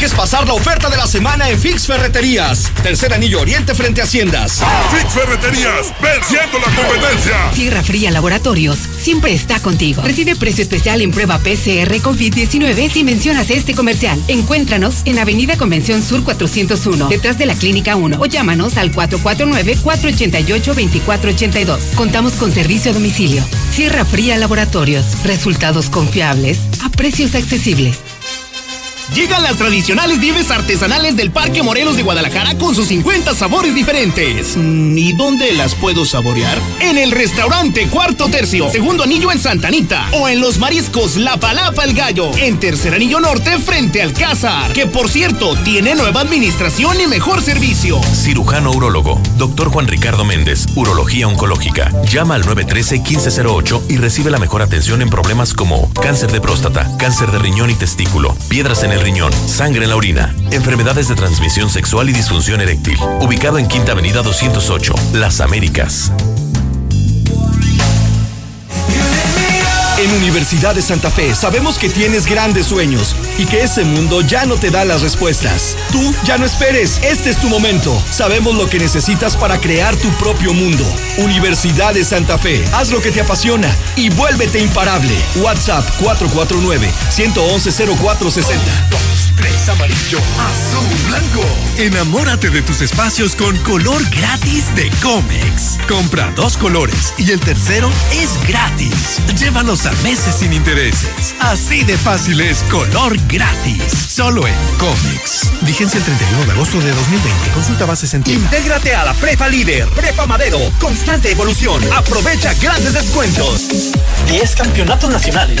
Dejes pasar la oferta de la semana en Fix Ferreterías. Tercer anillo oriente frente a Haciendas. Fix Ferreterías, venciendo la competencia. Tierra Fría Laboratorios siempre está contigo. Recibe precio especial en prueba PCR COVID-19 si mencionas este comercial. Encuéntranos en Avenida Convención Sur 401, detrás de la Clínica 1 o llámanos al 449-488-2482. Contamos con servicio a domicilio. Tierra Fría Laboratorios. Resultados confiables a precios accesibles. Llegan las tradicionales nieves artesanales del Parque Morelos de Guadalajara con sus 50 sabores diferentes. Mm, ¿Y dónde las puedo saborear? En el restaurante Cuarto Tercio, segundo anillo en Santanita. O en los mariscos La Palapa el Gallo, en tercer anillo norte frente al Cázar. Que por cierto, tiene nueva administración y mejor servicio. Cirujano Urólogo, Dr. Juan Ricardo Méndez, Urología Oncológica. Llama al 913-1508 y recibe la mejor atención en problemas como cáncer de próstata, cáncer de riñón y testículo, piedras en el riñón, sangre en la orina, enfermedades de transmisión sexual y disfunción eréctil. Ubicado en Quinta Avenida 208, Las Américas. En Universidad de Santa Fe sabemos que tienes grandes sueños y que ese mundo ya no te da las respuestas. Tú ya no esperes, este es tu momento. Sabemos lo que necesitas para crear tu propio mundo. Universidad de Santa Fe, haz lo que te apasiona y vuélvete imparable. WhatsApp 449-111-0460. Tres amarillo, azul, blanco. Enamórate de tus espacios con color gratis de Comex. Compra dos colores y el tercero es gratis. Llévalos a meses sin intereses. Así de fácil es color gratis. Solo en Comex. Vigencia el 31 de agosto de 2020. Consulta bases en tienda. Intégrate a la Prepa Líder, Prepa Madero, constante evolución. Aprovecha grandes descuentos. 10 campeonatos nacionales.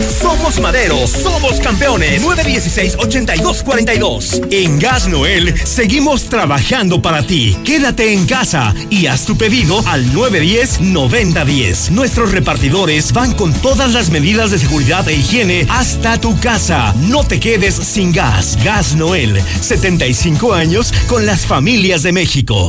Somos Madero, somos campeones. 916-8242. En Gas Noel seguimos trabajando para ti. Quédate en casa y haz tu pedido al 910-9010. Nuestros repartidores van con todas las medidas de seguridad e higiene hasta tu casa. No te quedes sin gas. Gas Noel, 75 años con las familias de México.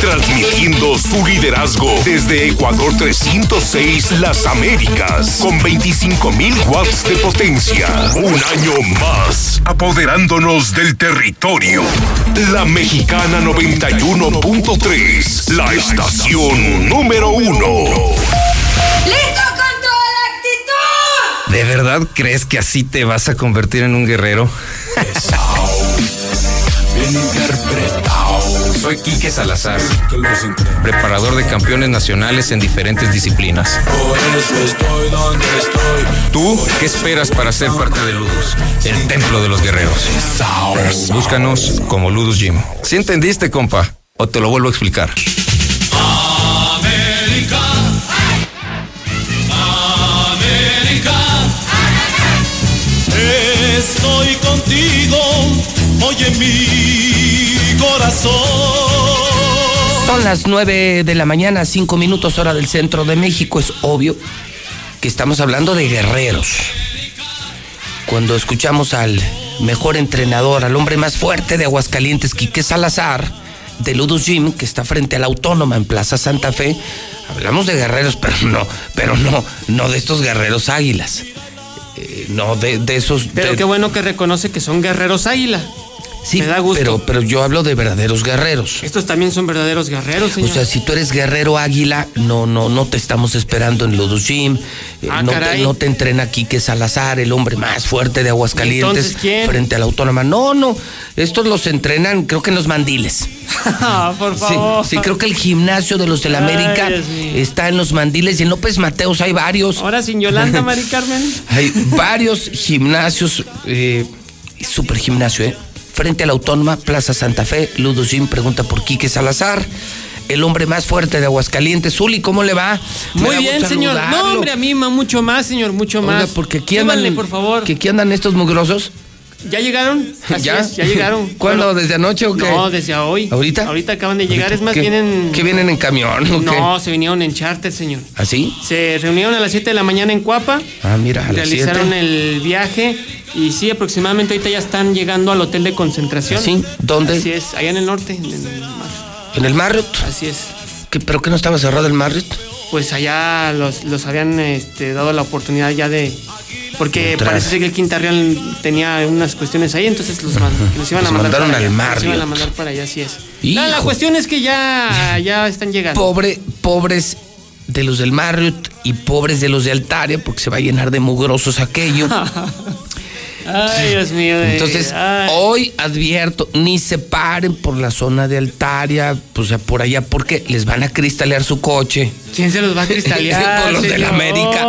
Transmitiendo su liderazgo desde Ecuador 306 Las Américas con 25.000 watts de potencia. Un año más, apoderándonos del territorio. La Mexicana 91.3, la estación número uno. ¡Listo con toda la actitud! ¿De verdad crees que así te vas a convertir en un guerrero? Soy Quique Salazar, preparador de campeones nacionales en diferentes disciplinas. ¿Tú qué esperas para ser parte de Ludus, el templo de los guerreros? Búscanos como Ludus Gym. ¿Sí entendiste, compa? ¿O te lo vuelvo a explicar? Estoy contigo, oye mi corazón. Son las 9 de la mañana, 5 minutos hora del centro de México. Es obvio que estamos hablando de guerreros. Cuando escuchamos al mejor entrenador, al hombre más fuerte de Aguascalientes, Quique Salazar, de Ludus Gym, que está frente a la Autónoma en Plaza Santa Fe, hablamos de guerreros, pero no, pero no, no de estos guerreros águilas. Eh, no de, de esos. Pero de- qué bueno que reconoce que son guerreros águila. Sí, Me da gusto. Pero, pero yo hablo de verdaderos guerreros. Estos también son verdaderos guerreros, señor. O sea, si tú eres guerrero águila, no, no, no te estamos esperando en Ludus Gym. eh, Ah, no, te, no te entrena Quique Salazar, el hombre más fuerte de Aguascalientes, Entonces, frente a la autónoma. No, no. Estos los entrenan, creo que en los mandiles. Ah, por favor. sí, creo que el gimnasio de los del América está en los mandiles y en López Mateos hay varios. Ahora sin Yolanda, Mari Carmen. Hay varios gimnasios, eh, super gimnasio, ¿eh? Frente a la Autónoma, Plaza Santa Fe, Gym pregunta por Quique Salazar, el hombre más fuerte de Aguascalientes. Zuli, ¿cómo le va? Muy bien, señor. No, hombre, a mí mucho más, señor, mucho Oiga, más. porque aquí andan, por favor. que aquí andan estos mugrosos. ¿Ya llegaron? Así ¿Ya? es, ya llegaron. ¿Cuándo? Bueno, ¿Desde anoche o qué? No, desde hoy. ¿Ahorita? Ahorita acaban de llegar, es más, ¿Qué- vienen... ¿Que vienen en camión o qué? No, se vinieron en charter, señor. ¿Así? Se reunieron a las 7 de la mañana en Cuapa, Ah, mira, a realizaron el viaje y sí, aproximadamente ahorita ya están llegando al hotel de concentración. ¿Sí? ¿Dónde? Así es, allá en el norte. en el- ¿En el Marriott? Así es. ¿Qué- ¿Pero qué no estaba cerrado el Marriott? Pues allá los, los habían este, dado la oportunidad ya de... Porque parece ser que el Quinta Real tenía unas cuestiones ahí, entonces los, man- que los iban a mandar mandaron para al allá. Los iban a mandar para allá, así es. No, la cuestión es que ya, ya están llegando. Pobre, pobres de los del Marriott y pobres de los de Altaria, porque se va a llenar de mugrosos aquello. Ay, Dios mío. de- Entonces, ay. hoy advierto, ni se paren por la zona de Altaria, pues a por allá, porque les van a cristalear su coche. ¿Quién se los va a cristalear? Por los de la? América.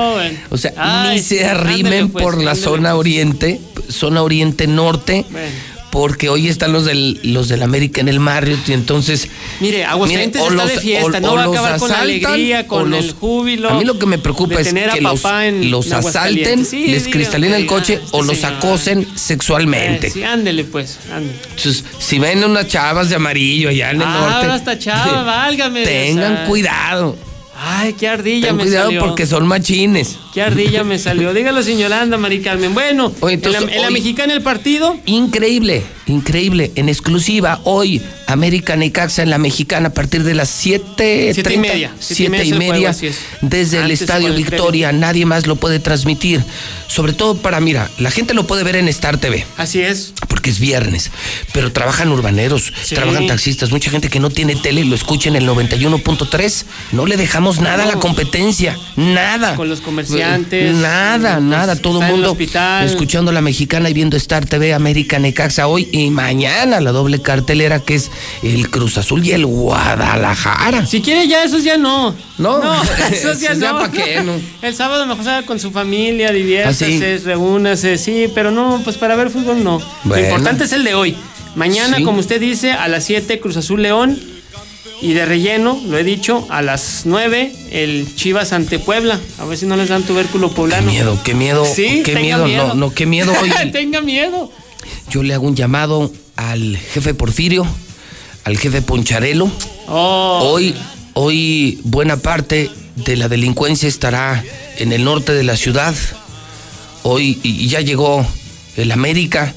O sea, Ay, ni se arrimen pues, por la zona pues. oriente, zona oriente norte. Bueno. Porque hoy están los del, los del América en el Marriott y entonces... Mire, Aguascalientes está los- de fiesta, o- no o va a acabar con la alegría, con los- el júbilo. A mí lo que me preocupa es que los, los en asalten. Sí, les diga, cristalen el coche o los señor. acosen sexualmente. Eh, sí, ándele pues, ándele. Entonces, si ven unas chavas de amarillo allá en el Ah, norte, hasta chava, válgame. Tengan cuidado. Ay, qué ardilla Ten me cuidado salió. porque son machines. Qué ardilla me salió. Dígalo, sin Yolanda, Mari Carmen. Bueno, Oye, en, la, en la hoy- mexicana el partido. Increíble, increíble. En exclusiva, hoy, América Necaxa en la mexicana a partir de las 7 Siete y media. Siete y Siete media juego, desde el Estadio el Victoria. Nadie más lo puede transmitir. Sobre todo para, mira, la gente lo puede ver en Star TV. Así es. Porque es viernes, pero trabajan urbaneros, Sí. trabajan taxistas, mucha gente que no tiene tele lo escucha en el 91.3. No le dejamos nada a la competencia, nada. Con los comerciantes, Nada, nada, todo el mundo escuchando la mexicana y viendo Star TV América Necaxa hoy y mañana la doble cartelera que es el Cruz Azul y el Guadalajara. Si quiere ya, esos ya no. No, no esos ya esos ya no. pa' qué, no. El sábado mejor salga con su familia, diviértase, ¿Ah, sí? reúnase, sí, pero no, pues para ver fútbol no. Bueno. Importante es el de hoy. Mañana, Sí. como usted dice, a las 7 Cruz Azul León. Y de relleno, lo he dicho, a las 9 el Chivas ante Puebla. A ver si no les dan tubérculo Qué poblano. miedo, qué miedo, Sí, qué miedo, no, no, qué miedo hoy. Tenga miedo. Yo le hago un llamado al jefe Porfirio, al jefe Poncharelo. Oh. Hoy, hoy buena parte de la delincuencia estará en el norte de la ciudad. Hoy y ya llegó el América.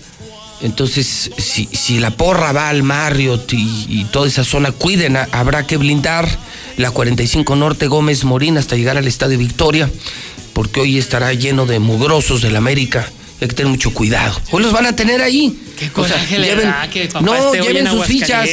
Entonces, si, si la porra va al Marriott y, toda esa zona, cuiden, habrá que blindar la 45 Norte Gómez Morín hasta llegar al Estadio Victoria, porque hoy estará lleno de mugrosos del América. Hay que tener mucho cuidado. Hoy los van a tener ahí. Qué O sea, coraje le lleven- da que papá no, esté hoy lleven en sus fichas.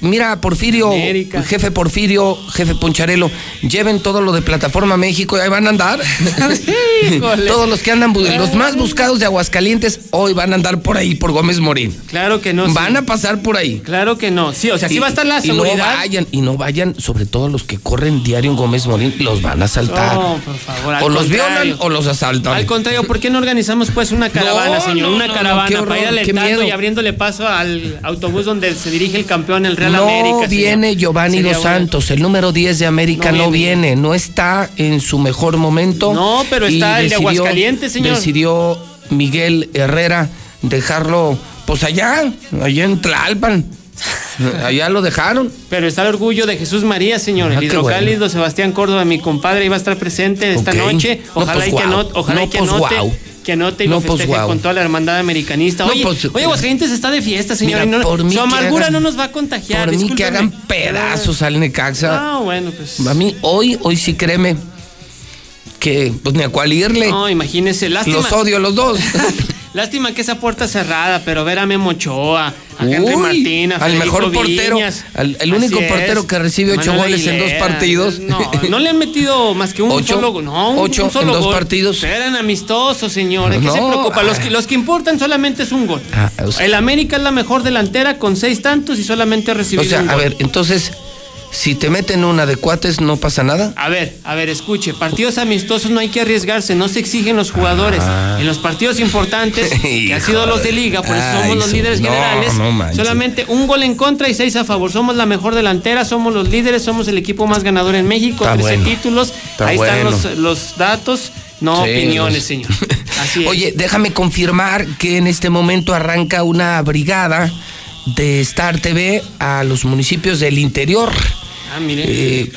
Mira, Porfirio, América. jefe Porfirio, jefe Poncharelo, lleven todo lo de Plataforma México y ahí van a andar. Todos los que andan, los más buscados de Aguascalientes, hoy van a andar por ahí, por Gómez Morín. Claro que no. Van sí. a pasar por ahí. Claro que no. Sí, o sea, sí va a estar la y no seguridad. vayan, y no vayan, sobre todo los que corren diario en Gómez Morín, los van a asaltar. No, por favor. o los violan o los asaltan. Al contrario, ¿por qué no organizamos pues una caravana, No, señor? no, una caravana qué horror, para ir qué y abriéndole paso al autobús donde se dirige el campeón, el Real no América. señor. viene Giovanni Dos bueno. Santos, el número 10 de América No no, viene. viene. no está en su mejor momento. No, pero está el de Aguascalientes, señor. Decidió Miguel Herrera dejarlo, pues allá, allá en Tlalpan. allá lo dejaron. Pero está el orgullo de Jesús María, señor. Ah, el hidrocálido bueno. Sebastián Córdoba, mi compadre, iba a estar presente esta noche. No, Ojalá pues, y que guau. no, ojalá No, y que pues, guau. Que anote y No, lo pues, festeje guau. con toda la hermandad americanista. No, Oye, pues, oye, Aguascalientes está de fiesta, señor. Mira, y no- por mí su amargura hagan- no nos va a contagiar. Por mí que hagan pedazos al Necaxa. No, bueno, pues. A mí hoy, hoy sí créeme que pues ni a cuál irle. No, imagínese, lástima. Los odio los dos. Lástima que esa puerta cerrada, pero ver a Memo Ochoa, A Henry Uy, Martín, a al mejor portero, al- el único portero que recibe ocho Manuel goles en dos partidos. No, no le han metido más que un Ocho, solo gol. No, un- ocho un solo en dos gol. partidos. Eran amistosos, señores. ¿Qué se No, preocupa? Los que, ah. los que importan solamente es un gol. Ah, o sea- el América es la mejor delantera con seis tantos y solamente ha recibido O sea, un a ver, entonces, si te meten una de cuates, ¿no pasa nada? A ver, a ver, escuche, partidos amistosos no hay que arriesgarse, no se exigen los jugadores. Ah. En los partidos importantes, que han sido los de liga, por eso Ay, somos los líderes no, generales, no solamente un gol en contra y seis a favor. Somos la mejor delantera, somos los líderes, somos el equipo más ganador en México, Está 13 bueno. títulos. Está Ahí bueno. están los, los datos, no Sí, opiniones, los- señor. Así es. Oye, déjame confirmar que en este momento arranca una brigada de Star TV a los municipios del interior. Ah, mire. Eh,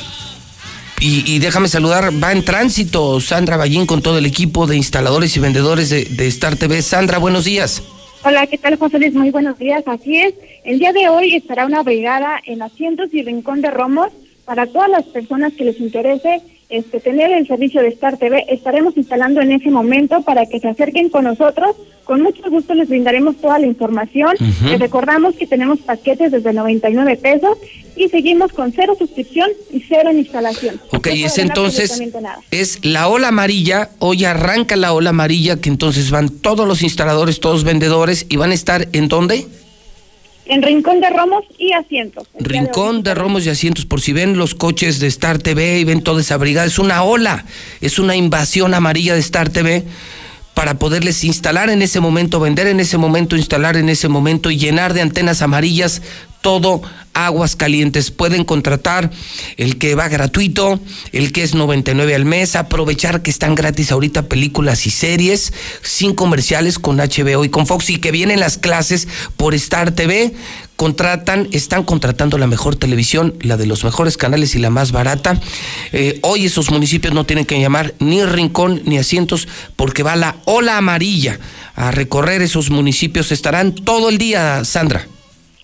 y, y déjame saludar, va en tránsito Sandra Ballín con todo el equipo de instaladores y vendedores de, de Star TV. Sandra, buenos días. Hola, ¿qué tal, José Luis? Muy buenos días. Así es, el día de hoy estará una brigada en Asientos y Rincón de Romos para todas las personas que les interese este, tener el servicio de Star TV. Estaremos instalando en ese momento para que se acerquen con nosotros. Con mucho gusto les brindaremos toda la información. Les recordamos que tenemos paquetes desde 99 pesos y seguimos con cero suscripción y cero en instalación. Ok, No y es entonces, es la ola amarilla, hoy arranca la ola amarilla, que entonces van todos los instaladores, todos vendedores, y van a estar en dónde? En Rincón de Romos y Asientos. Rincón de Romos y Asientos, por si ven los coches de Star TV y ven toda esa brigada, es una ola, es una invasión amarilla de Star TV para poderles instalar en ese momento, vender en ese momento, instalar en ese momento y llenar de antenas amarillas todo aguas calientes. Pueden contratar el que va gratuito, el que es 99 al mes, aprovechar que están gratis ahorita películas y series sin comerciales con HBO y con Fox y que vienen las clases por Star TV. Contratan, están contratando la mejor televisión, la de los mejores canales y la más barata. Eh, hoy esos municipios no tienen que llamar ni rincón ni asientos porque va la ola amarilla a recorrer esos municipios. Estarán todo el día, Sandra.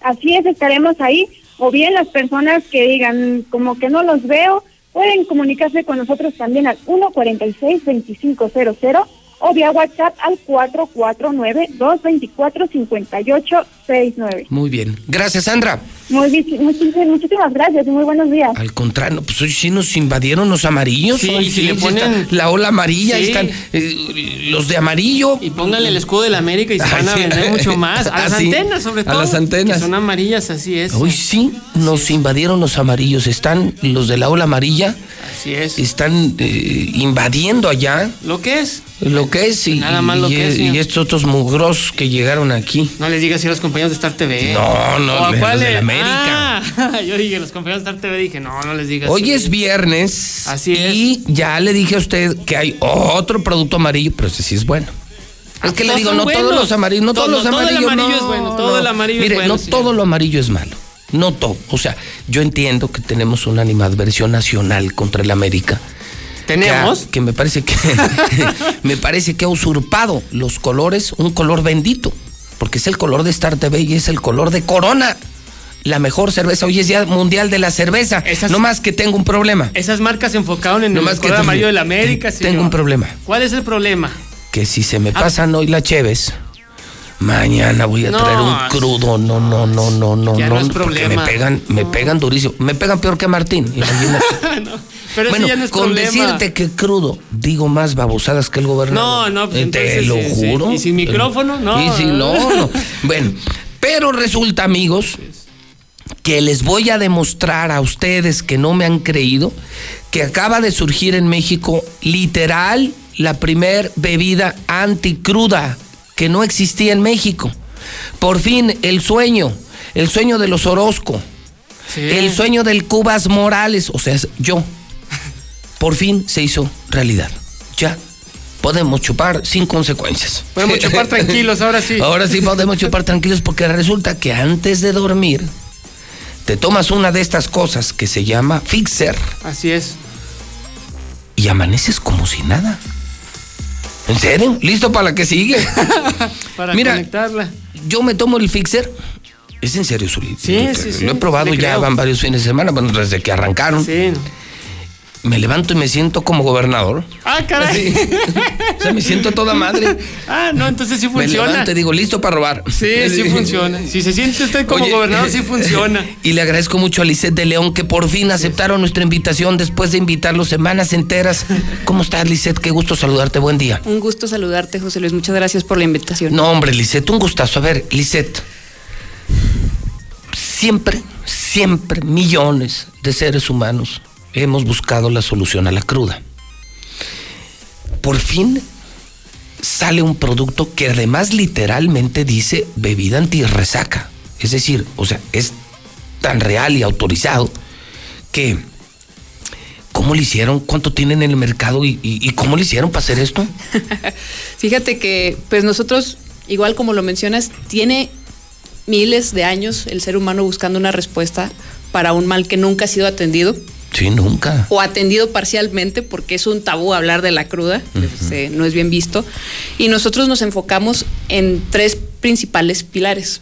Así es, estaremos ahí. O bien las personas que digan como que no los veo, pueden comunicarse con nosotros también al 146-2500 o vía WhatsApp al 449-224-5869. Muy bien. Gracias, Sandra. Muy bien, muchísimas, muchísimas gracias y muy buenos días. Al contrario, pues hoy sí nos invadieron los amarillos. Sí, hoy y si le ponen- está la ola amarilla, ahí están eh, los de amarillo. Y pónganle el escudo de la América y se van a vender mucho más. A Ah, las sí. antenas, sobre A todo. las antenas. Que son amarillas, así es. Hoy sí nos invadieron los amarillos. Están los de la ola amarilla. Así es. Están eh, invadiendo allá ¿Lo que es? lo que es y, Nada más lo y- que es, y estos otros mugrosos que llegaron aquí. No les digas si a los compañeros de Star TV. No, no, ¿O a de- cuál los de es? la América. Ah, yo dije, los compañeros de Star TV, dije, no, no les digas. Hoy es viernes. Así Y ya le dije a usted que hay otro producto amarillo, pero ese sí es bueno. Es que le digo, no todos los amarillos, no Todo- todos los todo el amarillos. amarillo no, es bueno, todo no. el amarillo es Mire, bueno, no señor. todo lo amarillo es malo. No todo. O sea, yo entiendo que tenemos una animadversión nacional contra el América. ¿Tenemos? Que me parece que me parece que ha usurpado los colores, un color bendito, porque es el color de Star TV y es el color de Corona. La mejor cerveza, hoy es Día Mundial de la Cerveza. Esas- No más que tengo un problema. Esas marcas se enfocaron en No el más que amarillo de la América, Tengo señor. un problema. ¿Cuál es el problema? Que si se me Ah. pasan hoy las cheves, mañana voy a No, traer un crudo. No, no, no, no, no, Ya no. no es problema. me pegan, me pegan durísimo. Me pegan peor que a Martín. imagínate. Pero bueno, ese ya no es con problema. decirte que crudo, digo más babosadas que el No, gobernador. no, pues Eh, Te entonces, lo sí, sí. juro. ¿Y sin micrófono? No. Y si no, no. Bueno, pero resulta, amigos, que les voy a demostrar a ustedes que no me han creído que acaba de surgir en México literal la primer bebida anticruda que no existía en México. Por fin, el sueño, el sueño de los Orozco, el sueño del Cubas Morales, o sea, yo, por fin se hizo realidad. Ya podemos chupar sin consecuencias. Podemos chupar tranquilos, ahora sí. Ahora sí podemos chupar tranquilos porque resulta que antes de dormir te tomas una de estas cosas que se llama fixer Así es. y amaneces como si nada. ¿En serio? ¿Listo para la que sigue? Para Mira, conectarla. Yo me tomo el fixer. Es en serio, Zuli. Sí, sí, sí, Lo he probado ya, creo. van varios fines de semana, bueno, desde que arrancaron. Sí. Me levanto y me siento como gobernador. Ah, caray. O sea, me siento toda madre. Ah, no, entonces sí Me funciona. levanto y digo, listo para robar. Sí, sí funciona. Si se siente usted como Oye, gobernador, sí funciona. Y le agradezco mucho a Lisette de León que por fin aceptaron nuestra invitación después de invitarlos semanas enteras. ¿Cómo estás, Lisette? Qué gusto saludarte. Buen día. Un gusto saludarte, José Luis. Muchas gracias por la invitación. No, hombre, Lisette, un gustazo. A ver, Lisette. Siempre, siempre, millones de seres humanos hemos buscado la solución a la cruda. Por fin sale un producto que además literalmente dice bebida antirresaca. Es decir, o sea, es tan real y autorizado que ¿cómo le hicieron? ¿Cuánto tienen en el mercado y, y- y cómo le hicieron para hacer esto? Fíjate que, pues nosotros, igual como lo mencionas, tiene miles de años el ser humano buscando una respuesta para un mal que nunca ha sido atendido Sí, nunca. o atendido parcialmente porque es un tabú hablar de la cruda, este, no es bien visto. Y nosotros nos enfocamos en tres principales pilares.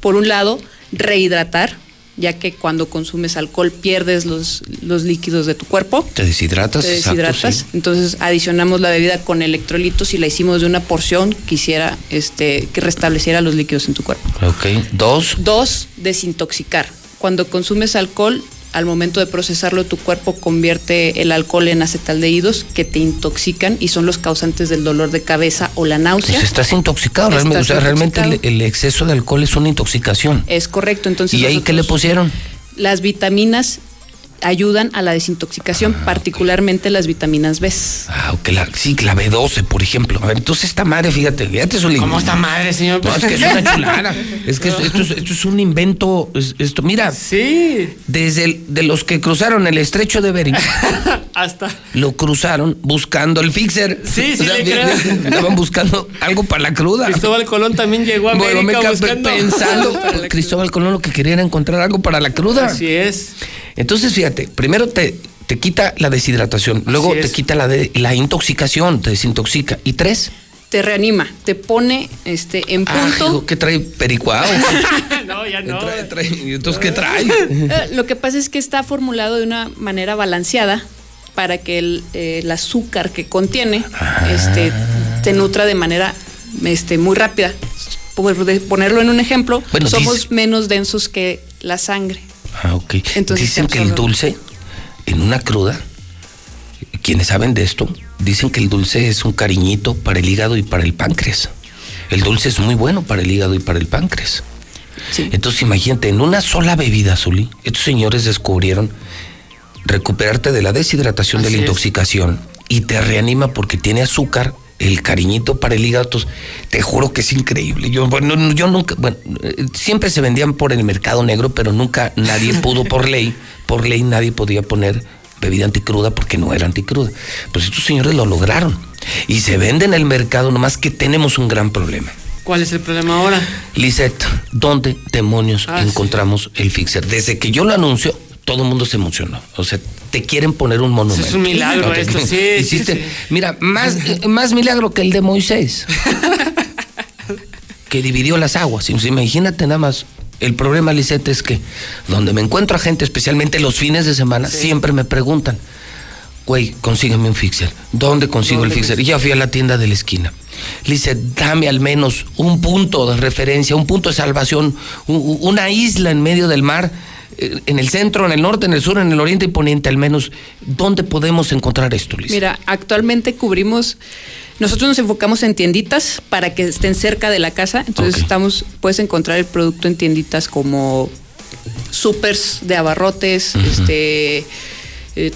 Por un lado, rehidratar, ya que cuando consumes alcohol pierdes los, los líquidos de tu cuerpo. Te deshidratas. Te exacto, deshidratas. sí. Entonces adicionamos la bebida con electrolitos y la hicimos de una porción que hiciera, este, que restableciera los líquidos en tu cuerpo. Ok. Dos. Dos, desintoxicar. Cuando consumes alcohol, al momento de procesarlo, tu cuerpo convierte el alcohol en acetaldehídos que te intoxican y son los causantes del dolor de cabeza o la náusea. Pues estás intoxicado. Estás realmente, o sea, realmente el, exceso de alcohol es una intoxicación. Es correcto. Entonces, ¿Y ahí qué le pusieron? Las vitaminas ayudan a la desintoxicación, particularmente las vitaminas B. Ah, ok, la, sí, la B12, por ejemplo. A ver, entonces esta madre, fíjate, fíjate su ¿Cómo está madre, señor? No, es que es una chulada. Es que esto, esto es, esto es un invento. es- Esto, mira. Sí. Desde el- de los que cruzaron el estrecho de Bering, Hasta. lo cruzaron buscando el fixer. Sí, sí, le creo. Estaban buscando algo para la cruda. Cristóbal Colón también llegó a Bueno, me América ca- buscando. pensando, Cristóbal Colón lo que quería era encontrar algo para la cruda. Así es. Entonces, fíjate, primero te, te quita la deshidratación, luego te quita la, de- la intoxicación, te desintoxica. Y tres, Te reanima, te pone este, en ah, punto. digo, ¿qué trae pericuao? no, ya no. Trae- trae- ¿y entonces qué trae? Eh, Lo que pasa es que está formulado de una manera balanceada para que el, eh, el azúcar que contiene este, te nutra de manera este, muy rápida. Por ponerlo en un ejemplo, Bueno, somos dice- menos densos que la sangre. Ah, ok. Entonces dicen que el dulce, en una cruda, quienes saben de esto, dicen que el dulce es un cariñito para el hígado y para el páncreas. El dulce es muy bueno para el hígado y para el páncreas. Entonces imagínate, en una sola bebida, Zuli, estos señores descubrieron recuperarte de la deshidratación de la es. intoxicación y te reanima porque tiene azúcar, el cariñito para el hígado. Te juro que es increíble. Yo, bueno, no- yo nunca, bueno, eh, siempre se vendían por el mercado negro, pero nunca nadie pudo por ley, por ley nadie podía poner bebida anticruda porque no era anticruda. Pues estos señores lo lograron y se vende en el mercado, nomás que tenemos un gran problema. ¿Cuál es el problema ahora? Lisette, ¿dónde demonios Ah, sí. encontramos el fixer? Desde que yo lo anuncio, todo el mundo se emocionó. O sea, te quieren poner un monumento. es un milagro esto, sí, sí, hiciste- sí. Mira, más, más milagro que el de Moisés. que dividió las aguas. Pues Imagínate nada más. El problema, Lisette, es que donde me encuentro a gente, especialmente los fines de semana, siempre me preguntan, güey, consígueme un fixer. ¿Dónde consigo el fixer? Y ya fui a la tienda de la esquina. Lisette, dame al menos un punto de referencia, un punto de salvación, una isla en medio del mar, en el centro, en el norte, en el sur, en el oriente y poniente, al menos. ¿Dónde podemos encontrar esto, Lisette? Mira, actualmente cubrimos, nosotros nos enfocamos en tienditas para que estén cerca de la casa, entonces estamos, puedes encontrar el producto en tienditas como supers de abarrotes, este, eh,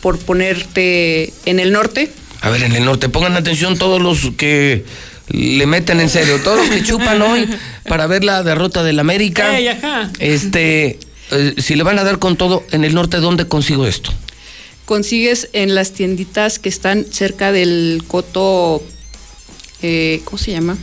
por ponerte en el norte, A ver, en el norte, pongan atención todos los que le meten en serio, todos los que chupan hoy para ver la derrota del América. Ajá. Este, eh, si le van a dar con todo en el norte, ¿dónde consigo esto? consigues en las tienditas que están cerca del coto, eh, ¿cómo se llama?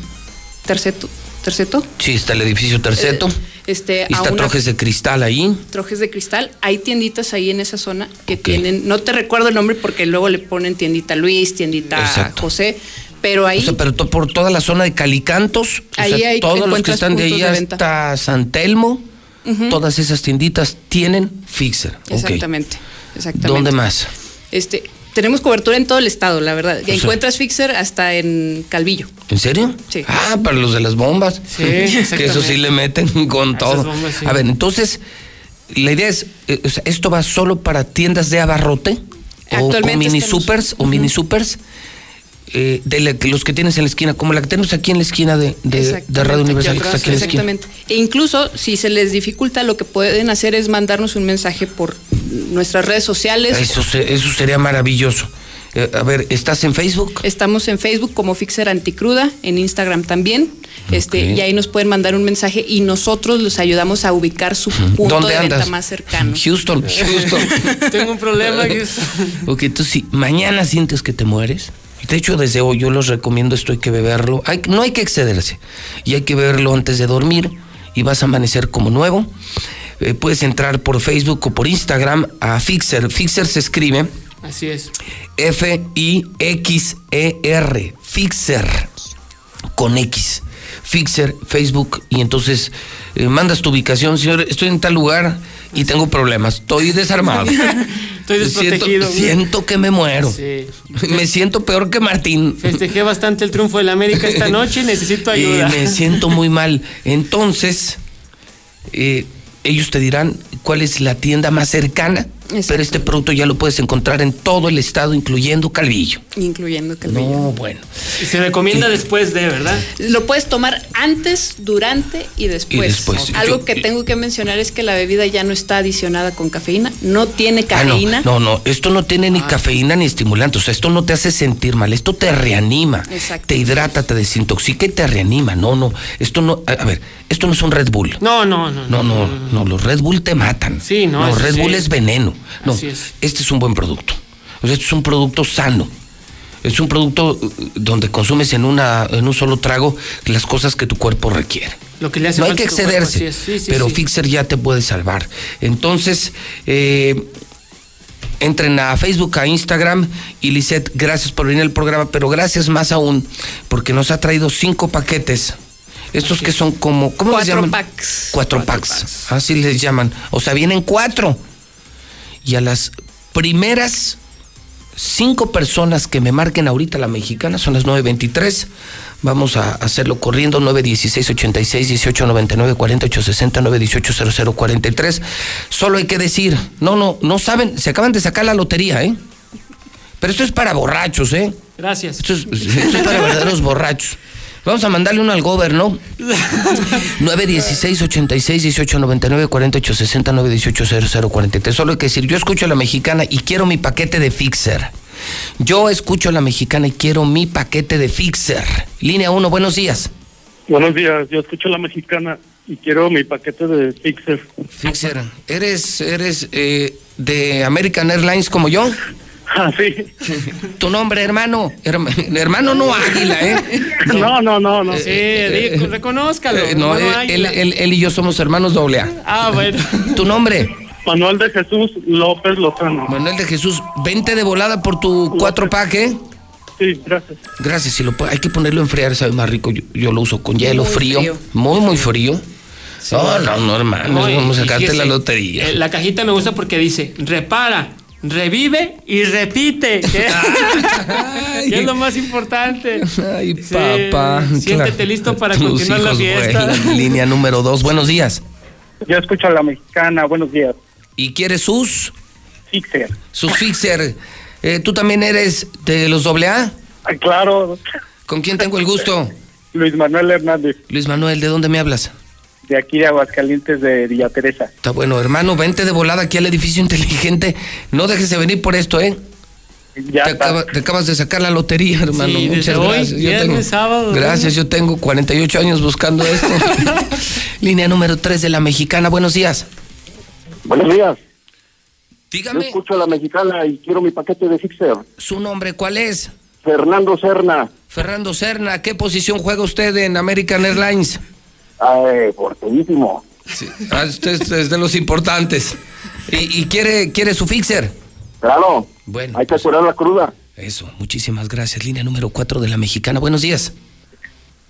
Terceto, terceto. Sí, está el edificio Terceto. Este, y está una- Trojes de Cristal ahí. Trojes de cristal. Hay tienditas ahí en esa zona que tienen, no te recuerdo el nombre porque luego le ponen tiendita Luis, tiendita Exacto. José, pero ahí O sea, pero to- por toda la zona de Calicantos, o Ahí sea, hay- todos los que están de ahí de hasta San Telmo, Todas esas tienditas tienen fixer. Exactamente, exactamente. ¿Dónde más? Este, tenemos cobertura en todo el estado, la verdad. Sea- encuentras Fixer hasta en Calvillo. ¿En serio? Sí. Ah, para los de las bombas. Sí, que eso sí le meten con todo. bombas, sí. A ver, entonces, la idea es, eh, o sea, ¿esto va solo para tiendas de abarrote? O, o Actualmente mini estamos- supers, o mini supers, eh, de la- que los que tienes en la esquina, como la que tenemos aquí en la esquina de, de, de Radio Universal, que está aquí en la esquina. E incluso si se les dificulta, lo que pueden hacer es mandarnos un mensaje por nuestras redes sociales. Eso, se- eso sería maravilloso. Eh, a ver, ¿estás en Facebook? Estamos en Facebook como Fixer Anticruda, en Instagram también. Este, y ahí nos pueden mandar un mensaje y nosotros los ayudamos a ubicar su punto ¿Dónde de venta andas? más cercano. Houston, Houston. Tengo un problema. Houston. Ok, entonces si mañana sientes que te mueres, de hecho desde hoy yo los recomiendo esto, hay que beberlo, hay, no hay que excederse, y hay que beberlo antes de dormir, y vas a amanecer como nuevo. Eh, puedes entrar por Facebook o por Instagram a Fixer. Fixer se escribe Así es. F-I-X-E-R, Fixer, con X. Fixer, Facebook, y entonces eh, mandas tu ubicación, señor, estoy en tal lugar y tengo problemas, estoy desarmado. Estoy desprotegido. Siento, siento que me muero. Sí. Me siento peor que Martín. Festejé bastante el triunfo del América esta noche y necesito ayuda. Y me siento muy mal. Entonces, eh, ellos te dirán cuál es la tienda más cercana, pero este producto ya lo puedes encontrar en todo el estado, incluyendo Calvillo. Incluyendo Calvillo. No, bueno. Y se recomienda después de, ¿verdad? Lo puedes tomar antes, durante y después. Y después. Algo Yo- que tengo que mencionar es que la bebida ya no está adicionada con cafeína, no tiene Ah, no, cafeína. no, no, esto no tiene ni cafeína ni estimulante, o sea, esto no te hace sentir mal, esto te reanima, Exacto. te hidrata, te desintoxica y te reanima. No, no, esto no, a, a ver, esto no es un Red Bull. No, no, no. No, no, no, los Red Bull te matan. Sí, no, eso Red sí. Bull es veneno. No, Así es. este es un buen producto. O sea, este es un producto sano. Es un producto uh, donde consumes en una en un solo trago las cosas que tu cuerpo requiere. Lo que le hace no hay que cuerpo, excederse. Sí, sí, pero sí. Fixer ya te puede salvar. Entonces, eh, entren a Facebook, a Instagram y Lisette, gracias por venir al programa, pero gracias más aún porque nos ha traído cinco paquetes. Estos que son como, ¿cómo les Cuatro llaman? packs. Cuatro, packs. Así les llaman. O sea, vienen cuatro. Y a las primeras cinco personas que me marquen ahorita la mexicana, son las 9.23. Vamos a hacerlo corriendo, 916 86 18 99 48 60 918 00 43. Solo hay que decir, no, no, no saben, se acaban de sacar la lotería, ¿eh? Pero esto es para borrachos, ¿eh? Gracias. Esto es, esto es para verdaderos borrachos. Vamos a mandarle uno al gobierno. 916 86 18 99 48 60 918 00 43. Solo hay que decir, yo escucho a la mexicana y quiero mi paquete de Fixer. Yo escucho a la mexicana y quiero mi paquete de Fixer. Línea 1, buenos días. Buenos días, yo escucho la mexicana y quiero mi paquete de Fixer. Fixer, ¿eres, eres eh, de American Airlines como yo? Ah, sí. Tu nombre, hermano. Herma- hermano no águila, ¿eh? No, no, no, no. Sí, di- reconózcalo. Eh, no, hermano él, él- él- y yo somos hermanos doble A. Ah, bueno. ¿Tu nombre? Manuel de Jesús López Lozano. Manuel de Jesús, vente de volada por tu cuatro pack, ¿eh? Sí, gracias. Gracias, si lo hay que ponerlo a enfriar, sabe más rico. Yo, yo lo uso con hielo Muy frío, frío. muy, muy frío. No, no, no, hermano, No, y- vamos a sacarte la lotería. eh, La cajita me gusta porque dice, repara, revive y repite. Que, que es lo más importante. Ay, Sí, papá. Siéntete claro. listo para Tus continuar la fiesta. Línea número dos, buenos días. Yo escucho a la mexicana, buenos días. ¿Y quieres sus? Fixer. Sus Fixer. Eh, ¿Tú también eres de los doble A? Ah, claro, ¿Con quién tengo el gusto? Luis Manuel Hernández, Luis Manuel, ¿de dónde me hablas? De aquí de Aguascalientes de Villa Teresa. Está bueno, hermano, vente de volada aquí al edificio inteligente. No dejes de venir por esto, ¿eh? Ya te, está. acaba- te acabas de sacar la lotería, hermano. Sí, Muchas hoy, gracias. Yo viernes, tengo- sábado, gracias, yo tengo 48 años buscando esto. Línea número 3 de la mexicana. Buenos días. Buenos días. Dígame. Yo escucho a la mexicana y quiero mi paquete de Fixer. ¿Su nombre cuál es? Fernando Serna. Fernando Serna. ¿Qué posición juega usted en American Airlines? Ay, porterísimo. Ah, usted es- de los importantes. ¿Y, y quiere, quiere su fixer? Claro. Bueno. Hay que curar la cruda. Eso, muchísimas gracias. Línea número 4 de la mexicana. Buenos días.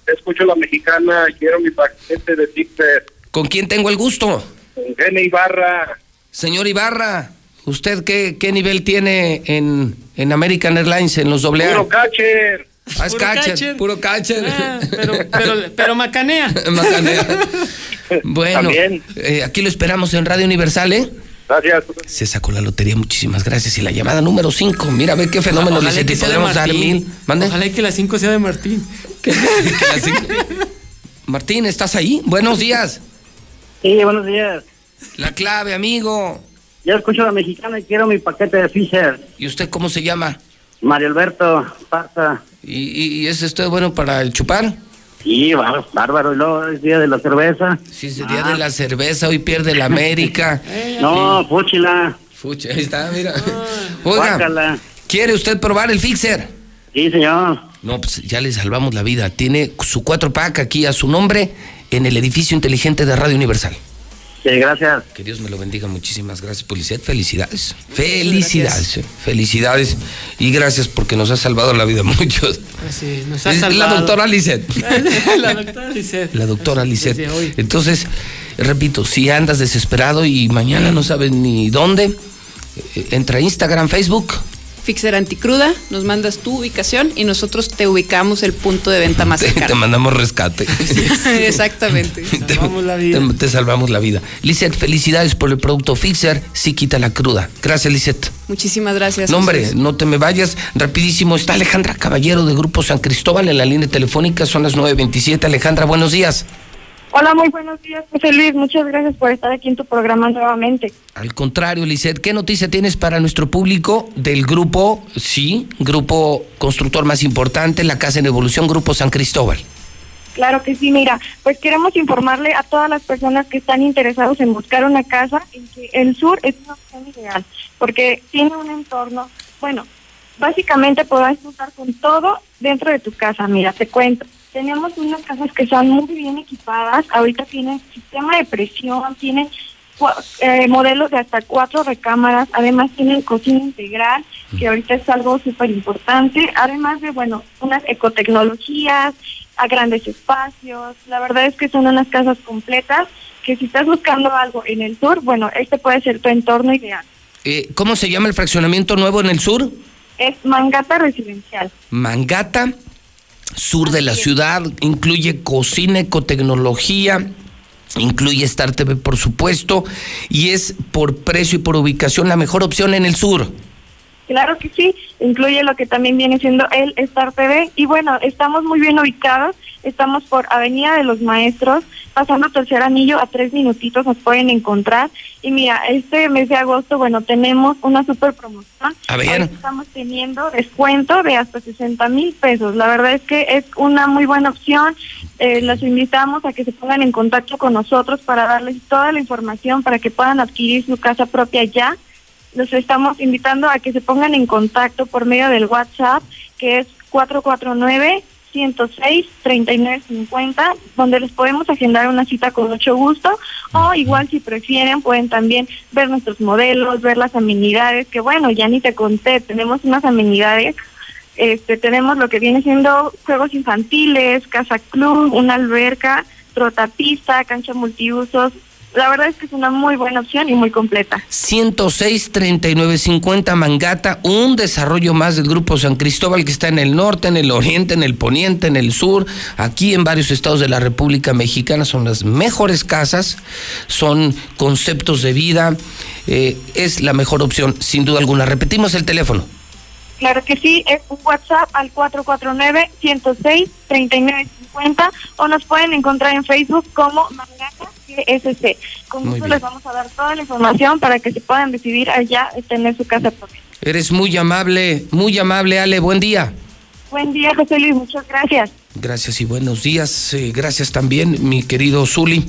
Escucho la mexicana quiero mi paquete de Fixer. ¿Con quién tengo el gusto? Gene Ibarra. Señor Ibarra, ¿Usted qué, qué nivel tiene en, en American Airlines, en los doble A? Puro catcher. Ah, es Puro catcher, catcher. puro catcher. Ah, pero, pero, pero macanea. Macanea. Bueno, También. eh, aquí lo esperamos en Radio Universal, ¿eh? Gracias. Se sacó la lotería, muchísimas gracias. Y la llamada número 5, mira, ve qué fenómeno, Ojalá Lisette, que podemos dar Martín. mil. Mande. Ojalá que la 5 sea de Martín. Que la cinco- Martín, ¿estás ahí? Buenos días. Sí, buenos días. La clave, amigo. Yo escucho a la mexicana y quiero mi paquete de Fisher. ¿Y usted cómo se llama? Mario Alberto Parza. ¿Y, y, y es bueno para el chupar? Sí, bárbaro, bárbaro. Y luego es día de la cerveza. Sí, es el día de la cerveza, hoy pierde la América. No, fúchila. Fucha, ahí está, mira. Ah. Oiga, Guácala. ¿quiere usted probar el Fixer? Sí, señor. No, pues ya le salvamos la vida. Tiene su cuatro pack aquí a su nombre en el edificio inteligente de Radio Universal. Sí, gracias. Que Dios me lo bendiga. Muchísimas gracias, Policet. Felicidades. Felicidades. eh. Felicidades. Y gracias porque nos ha salvado la vida a muchos. Así, nos ha Es la doctora Lisette. la doctora Lisette. La doctora Lisette. Entonces, repito, si andas desesperado y mañana no sabes ni dónde, eh, entra a Instagram, Facebook. Fixer Anticruda, nos mandas tu ubicación y nosotros te ubicamos el punto de venta más Te, te cercano. mandamos rescate. Exactamente. Salvamos la vida. Te, te salvamos la vida. Lisette, felicidades por el producto Fixer. Sí quita la cruda. Gracias, Lisette. Muchísimas gracias. No, hombre, no te me vayas. Rapidísimo. Está Alejandra Caballero de Grupo San Cristóbal en la línea telefónica. Son las 9.27. Alejandra, buenos días. Hola, muy buenos días, José Luis. Muchas gracias por estar aquí en tu programa nuevamente. Al contrario, Lisette, ¿qué noticia tienes para nuestro público del grupo, sí, grupo constructor más importante, la Casa en Evolución, Grupo San Cristóbal? Claro que sí, mira, pues queremos informarle a todas las personas que están interesados en buscar una casa en que el sur es una opción ideal, porque tiene un entorno, bueno, básicamente podrás contar con todo dentro de tu casa. Mira, te cuento. Tenemos unas casas que son muy bien equipadas, ahorita tienen sistema de presión, tienen eh, modelos de hasta cuatro recámaras, además tienen cocina integral, que ahorita es algo súper importante, además de, bueno, unas ecotecnologías, a grandes espacios, la verdad es que son unas casas completas, que si estás buscando algo en el sur, bueno, este puede ser tu entorno ideal. Eh, ¿Cómo se llama el fraccionamiento nuevo en el sur? Es Mangata Residencial. Mangata, sur de la ciudad, incluye cocina, ecotecnología, incluye Star TV, por supuesto, y es por precio y por ubicación la mejor opción en el sur. Claro que sí, incluye lo que también viene siendo el Star TV. Y bueno, estamos muy bien ubicados, estamos por Avenida de los Maestros, pasando tercer anillo, a tres minutitos nos pueden encontrar. Y mira, este mes de agosto, bueno, tenemos una super promoción. A ver. Estamos teniendo descuento de hasta 60 mil pesos. La verdad es que es una muy buena opción. Eh, los invitamos a que se pongan en contacto con nosotros para darles toda la información para que puedan adquirir su casa propia ya los estamos invitando a que se pongan en contacto por medio del WhatsApp, que es 449-106-3950, donde les podemos agendar una cita con mucho gusto, o igual si prefieren pueden también ver nuestros modelos, ver las amenidades, que bueno, ya ni te conté, tenemos unas amenidades. Este, tenemos lo que viene siendo juegos infantiles, casa club, una alberca, trotapista, cancha multiusos. La verdad es que es una muy buena opción y muy completa. 106 3950 Mangata, un desarrollo más del Grupo San Cristóbal que está en el norte, en el oriente, en el poniente, en el sur, aquí en varios estados de la República Mexicana. Son las mejores casas, son conceptos de vida, eh, es la mejor opción, sin duda alguna. Repetimos el teléfono. Claro que sí, es un WhatsApp al 449-106-3950 o nos pueden encontrar en Facebook como Mangata GSC. Con Muy gusto les vamos a dar toda la información para que se puedan decidir allá tener su casa propia. Eres muy amable, muy amable, Ale. Buen día. Buen día, José Luis, muchas gracias. Gracias y buenos días. Eh, gracias también, mi querido Zuli,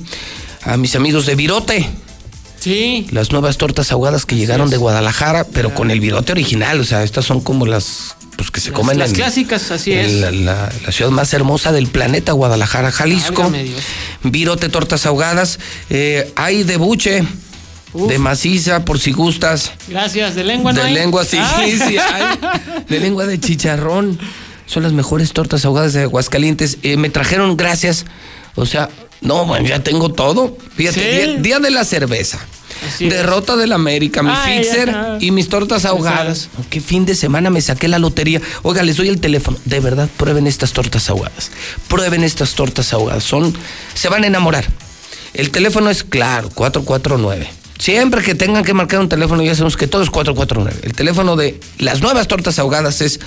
a mis amigos de Virote. Sí. Las nuevas tortas ahogadas que llegaron de Guadalajara, pero con el virote original. O sea, estas son como las pues, que se Las- comen las en clásicas, así en es. La, la- la ciudad más hermosa del planeta, Guadalajara, Jalisco. Virote, tortas ahogadas. Eh, hay de buche, de maciza, por si gustas. Gracias, de lengua no De hay? lengua, sí, Ay. sí hay. De lengua de chicharrón. Son las mejores tortas ahogadas de Aguascalientes. Eh, me trajeron gracias. O sea, no, bueno, ya tengo todo. Fíjate, Sí. día, día de la cerveza. Así Derrota del América, mi Ay, fixer y mis tortas ahogadas. Qué fin de semana me saqué la lotería. Oiga, les doy el teléfono. De verdad, prueben estas tortas ahogadas. Prueben estas tortas ahogadas. Son, se van a enamorar. El teléfono es claro, 449. Siempre que tengan que marcar un teléfono, ya sabemos que todo es 449. El teléfono de las nuevas tortas ahogadas es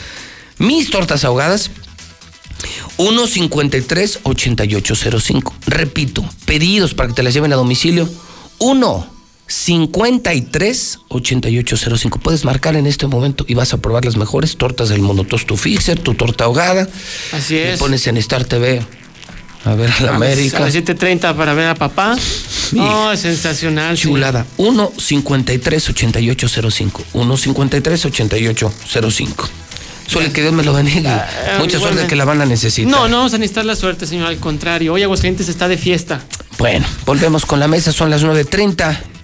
mis tortas ahogadas 153-8805. Repito, pedidos para que te las lleven a domicilio. 153-8805. Puedes marcar en este momento y vas a probar las mejores tortas del mundo. Tu fixer, tu torta ahogada. Así Le es. pones en Star TV a ver a la A América. las 7.30 para ver a papá. No, es sensacional. sí. Chulada. 153-8805. 153-8805. Suele que Dios me lo bendiga. Ah, Mucha suerte que la van a necesitar. No, no vamos a necesitar la suerte, señor. Al contrario, hoy Aguascalientes está de fiesta. Bueno, volvemos con la mesa. Son las 9.30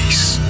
peace.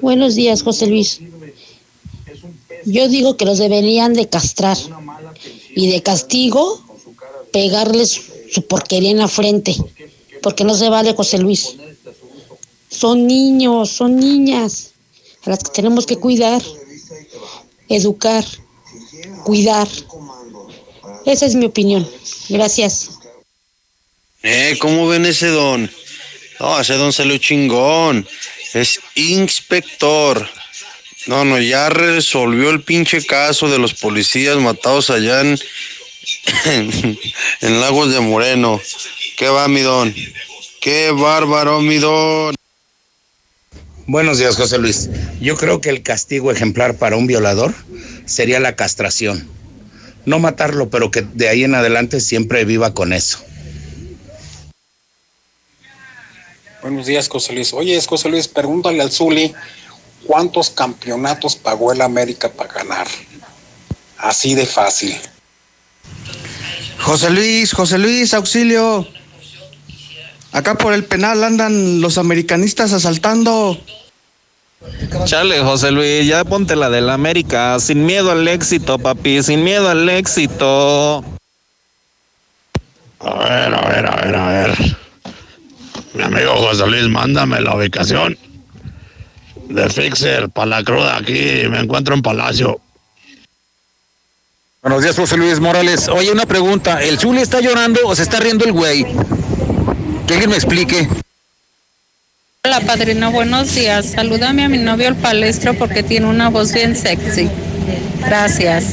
Buenos días, José Luis. Yo digo que los deberían de castrar y de castigo pegarles su porquería en la frente, porque no se vale, José Luis. Son niños, son niñas, a las que tenemos que cuidar, educar, cuidar. Esa es mi opinión. Gracias. Eh, ¿cómo ven ese don? No, ese don salió chingón. Es inspector. No, no, ya resolvió el pinche caso de los policías matados allá en, Lagos de Moreno. ¿Qué va, mi don? ¡Qué bárbaro, mi don! Buenos días, José Luis. Yo creo que el castigo ejemplar para un violador sería la castración. No matarlo, pero que de ahí en adelante siempre viva con eso. Buenos días, José Luis. Oye, José Luis, pregúntale al Zuli cuántos campeonatos pagó el América para ganar. Así de fácil. José Luis, José Luis, auxilio. Acá por el penal andan los americanistas asaltando. Chale, José Luis, ya ponte la del América. Sin miedo al éxito, papi, sin miedo al éxito. A ver, a ver, a ver, a ver. Mi amigo José Luis, mándame la ubicación de Fixer para la cruda aquí. Me encuentro en Palacio. Buenos días, José Luis Morales. Oye, una pregunta. ¿El Zuli está llorando o se está riendo el güey? Que alguien me explique. Hola, padrino, buenos días. Salúdame a mi novio el palestro porque tiene una voz bien sexy. Gracias.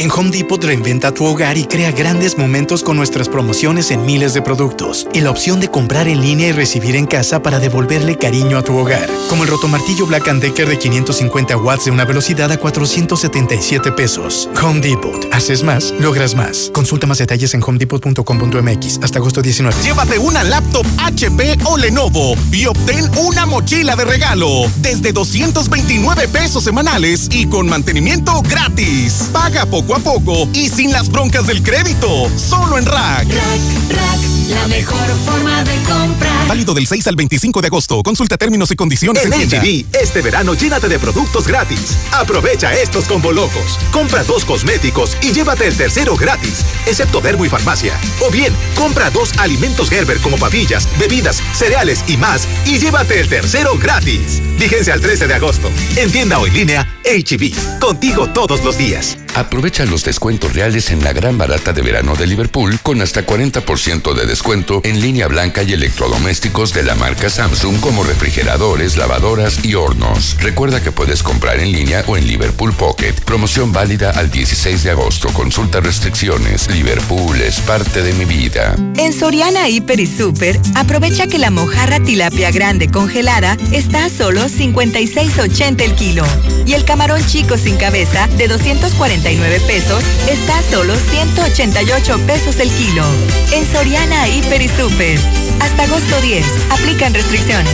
En Home Depot reinventa tu hogar y crea grandes momentos con nuestras promociones en miles de productos y la opción de comprar en línea y recibir en casa para devolverle cariño a tu hogar. Como el rotomartillo Black Decker de 550 watts de una velocidad a 477 pesos. Home Depot. Haces más, logras más. Consulta más detalles en homedepot.com.mx hasta agosto 19. Llévate una laptop HP o Lenovo y obtén una mochila de regalo desde 229 pesos semanales y con mantenimiento gratis. Paga poco a poco y sin las broncas del crédito. Solo en Rack. Rack, Rack, la mejor forma de comprar. Válido del 6 al 25 de agosto. Consulta términos y condiciones En en. HB, este verano llénate de productos gratis. Aprovecha estos combo locos. Compra dos cosméticos y llévate el tercero gratis, excepto Dermo y Farmacia. O bien, compra dos alimentos Gerber como papillas, bebidas, cereales y más y llévate el tercero gratis. Vigencia al 13 de agosto. En tienda o en línea, HB. Contigo todos los días. Aprovecha los descuentos reales en la gran barata de verano de Liverpool con hasta 40% de descuento en línea blanca y electrodomésticos de la marca Samsung como refrigeradores, lavadoras y hornos. Recuerda que puedes comprar en línea o en Liverpool Pocket. Promoción válida al 16 de agosto. Consulta restricciones. Liverpool es parte de mi vida. En Soriana Hiper y Super, aprovecha que la mojarra tilapia grande congelada está a solo 56.80 el kilo. Y el camarón chico sin cabeza de 249 pesos está a solo 188 pesos el kilo. En Soriana Hiper y Super. Hasta agosto 10. Aplican restricciones.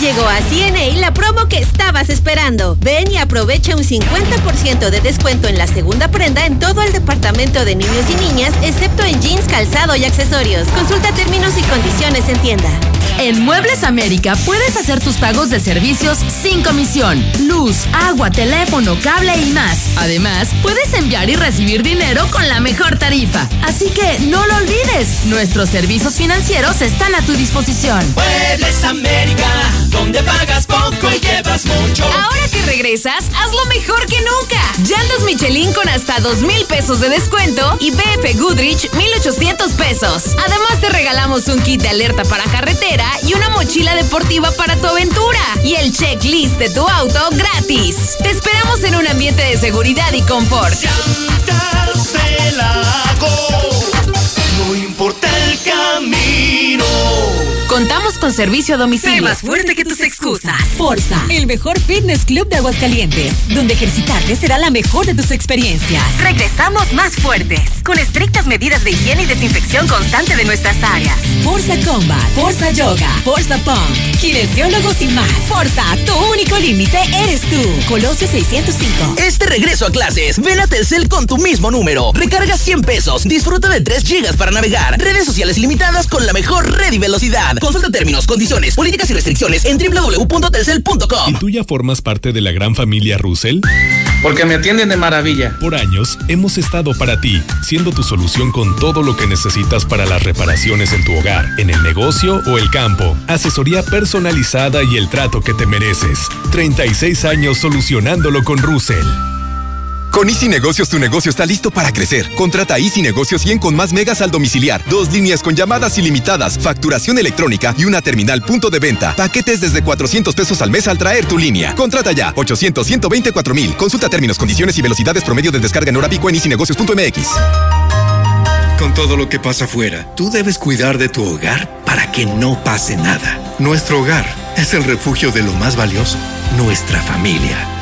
Llegó a CNA la promo que estabas esperando. Ven y aprovecha un 50% de descuento en la segunda prenda en todo el departamento de niños y niñas, excepto en jeans, calzado y accesorios. Consulta términos y condiciones en tienda. En Muebles América puedes hacer tus pagos de servicios sin comisión, luz, agua, teléfono, cable y más. Además, puedes enviar y recibir dinero con la mejor tarifa. Así que no lo olvides, nuestros servicios financieros están a tu disposición. Muebles América, donde pagas poco y llevas mucho. Ahora que regresas, hazlo mejor que nunca. Llantas Michelin con hasta dos mil pesos de descuento y BF Goodrich 1800 pesos. Además te regalamos un kit de alerta para carretera y una mochila deportiva para tu aventura. Y el checklist de tu auto gratis. Te esperamos en un ambiente de seguridad y confort. No importa el camino. Contamos con servicio a domicilio. Sé más fuerte que tus excusas. Forza, el mejor fitness club de Aguascalientes, donde ejercitarte será la mejor de tus experiencias. Regresamos más fuertes, con estrictas medidas de higiene y desinfección constante de nuestras áreas. Forza Combat, Forza Yoga, Forza Punk, kinesiólogos y más. Forza, tu único límite eres tú. Colosio 605. Este regreso a clases, ven a Telcel con tu mismo número. Recarga 100 pesos, disfruta de 3 gigas para navegar, redes sociales limitadas con la mejor red y velocidad. Consulta términos, condiciones, políticas y restricciones en www.telcel.com. ¿Y tú ya formas parte de la gran familia Russell? Porque me atienden de maravilla. Por años hemos estado para ti, siendo tu solución con todo lo que necesitas para las reparaciones en tu hogar, en el negocio o el campo. Asesoría personalizada y el trato que te mereces. 36 años solucionándolo con Russell. Con Easy Negocios tu negocio está listo para crecer. Contrata Easy Negocios 100 con más megas al domiciliar, dos líneas con llamadas ilimitadas, facturación electrónica y una terminal punto de venta. Paquetes desde 400 pesos al mes al traer tu línea. Contrata ya 800 124 mil. Consulta términos, condiciones y velocidades promedio de descarga en hora pico en easynegocios.mx. Con todo lo que pasa afuera, tú debes cuidar de tu hogar para que no pase nada. Nuestro hogar es el refugio de lo más valioso, nuestra familia.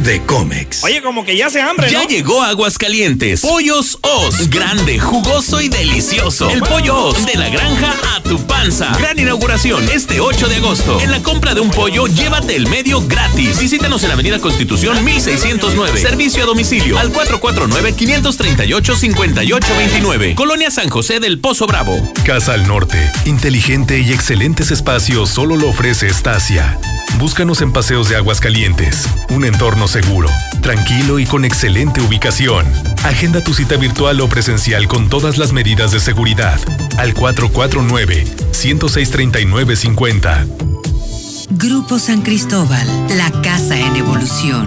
de Comex. Oye, como que ya se hambre, Ya ¿no? llegó Aguascalientes. Pollos Os. Grande, jugoso y delicioso. El pollo Os. De la granja a tu panza. Gran inauguración este 8 de agosto. En la compra de un pollo, llévate el medio gratis. Visítanos en Avenida Constitución 1609. Servicio a domicilio al 449-538-5829. Colonia San José del Pozo Bravo. Casa al Norte, inteligente y excelentes espacios solo lo ofrece Estacia. Búscanos en Paseos de Aguas Calientes, un entorno seguro, tranquilo y con excelente ubicación. Agenda tu cita virtual o presencial con todas las medidas de seguridad al 449 106 3950. Grupo San Cristóbal, la casa en evolución.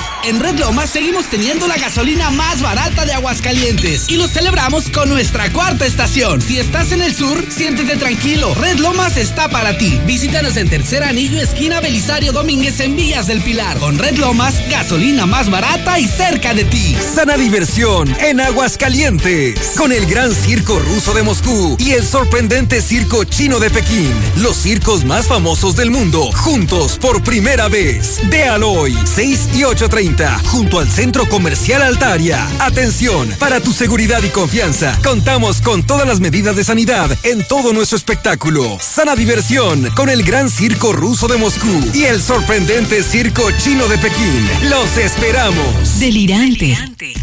En Red Lomas seguimos teniendo la gasolina más barata de Aguascalientes y lo celebramos con nuestra cuarta estación. Si estás en el sur, siéntete tranquilo. Red Lomas está para ti. Visítanos en Tercer Anillo, esquina Belisario Domínguez en Villas del Pilar. Con Red Lomas, gasolina más barata y cerca de ti. Sana diversión en Aguascalientes. Con el gran circo ruso de Moscú y el sorprendente circo chino de Pekín. Los circos más famosos del mundo, juntos por primera vez. De Aloy, 6 y 8.30 junto al Centro Comercial Altaria. Atención, para tu seguridad y confianza, contamos con todas las medidas de sanidad en todo nuestro espectáculo. Sana diversión con el Gran Circo Ruso de Moscú y el sorprendente Circo Chino de Pekín. Los esperamos. Delirante.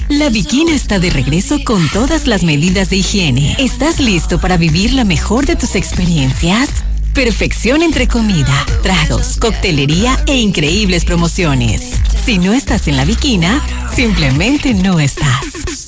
La Bikina está de regreso con todas las medidas de higiene. ¿Estás listo para vivir la mejor de tus experiencias? Perfección entre comida, tragos, coctelería e increíbles promociones. Si no estás en la Viquina, simplemente no estás.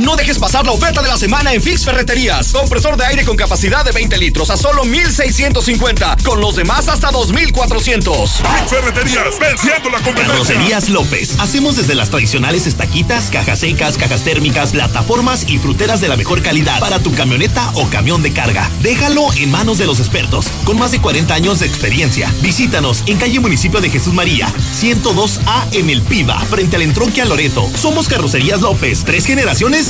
No dejes pasar la oferta de la semana en Fix Ferreterías. Compresor de aire con capacidad de 20 litros a solo 1,650. Con los demás hasta 2,400. Fix Ferreterías, venciendo la competencia. Carrocerías López. Hacemos desde las tradicionales estaquitas, cajas secas, cajas térmicas, plataformas y fruteras de la mejor calidad para tu camioneta o camión de carga. Déjalo en manos de los expertos, con más de 40 años de experiencia. Visítanos en calle Municipio de Jesús María, 102A en El Piba, frente al entronque a Loreto. Somos Carrocerías López. Tres generaciones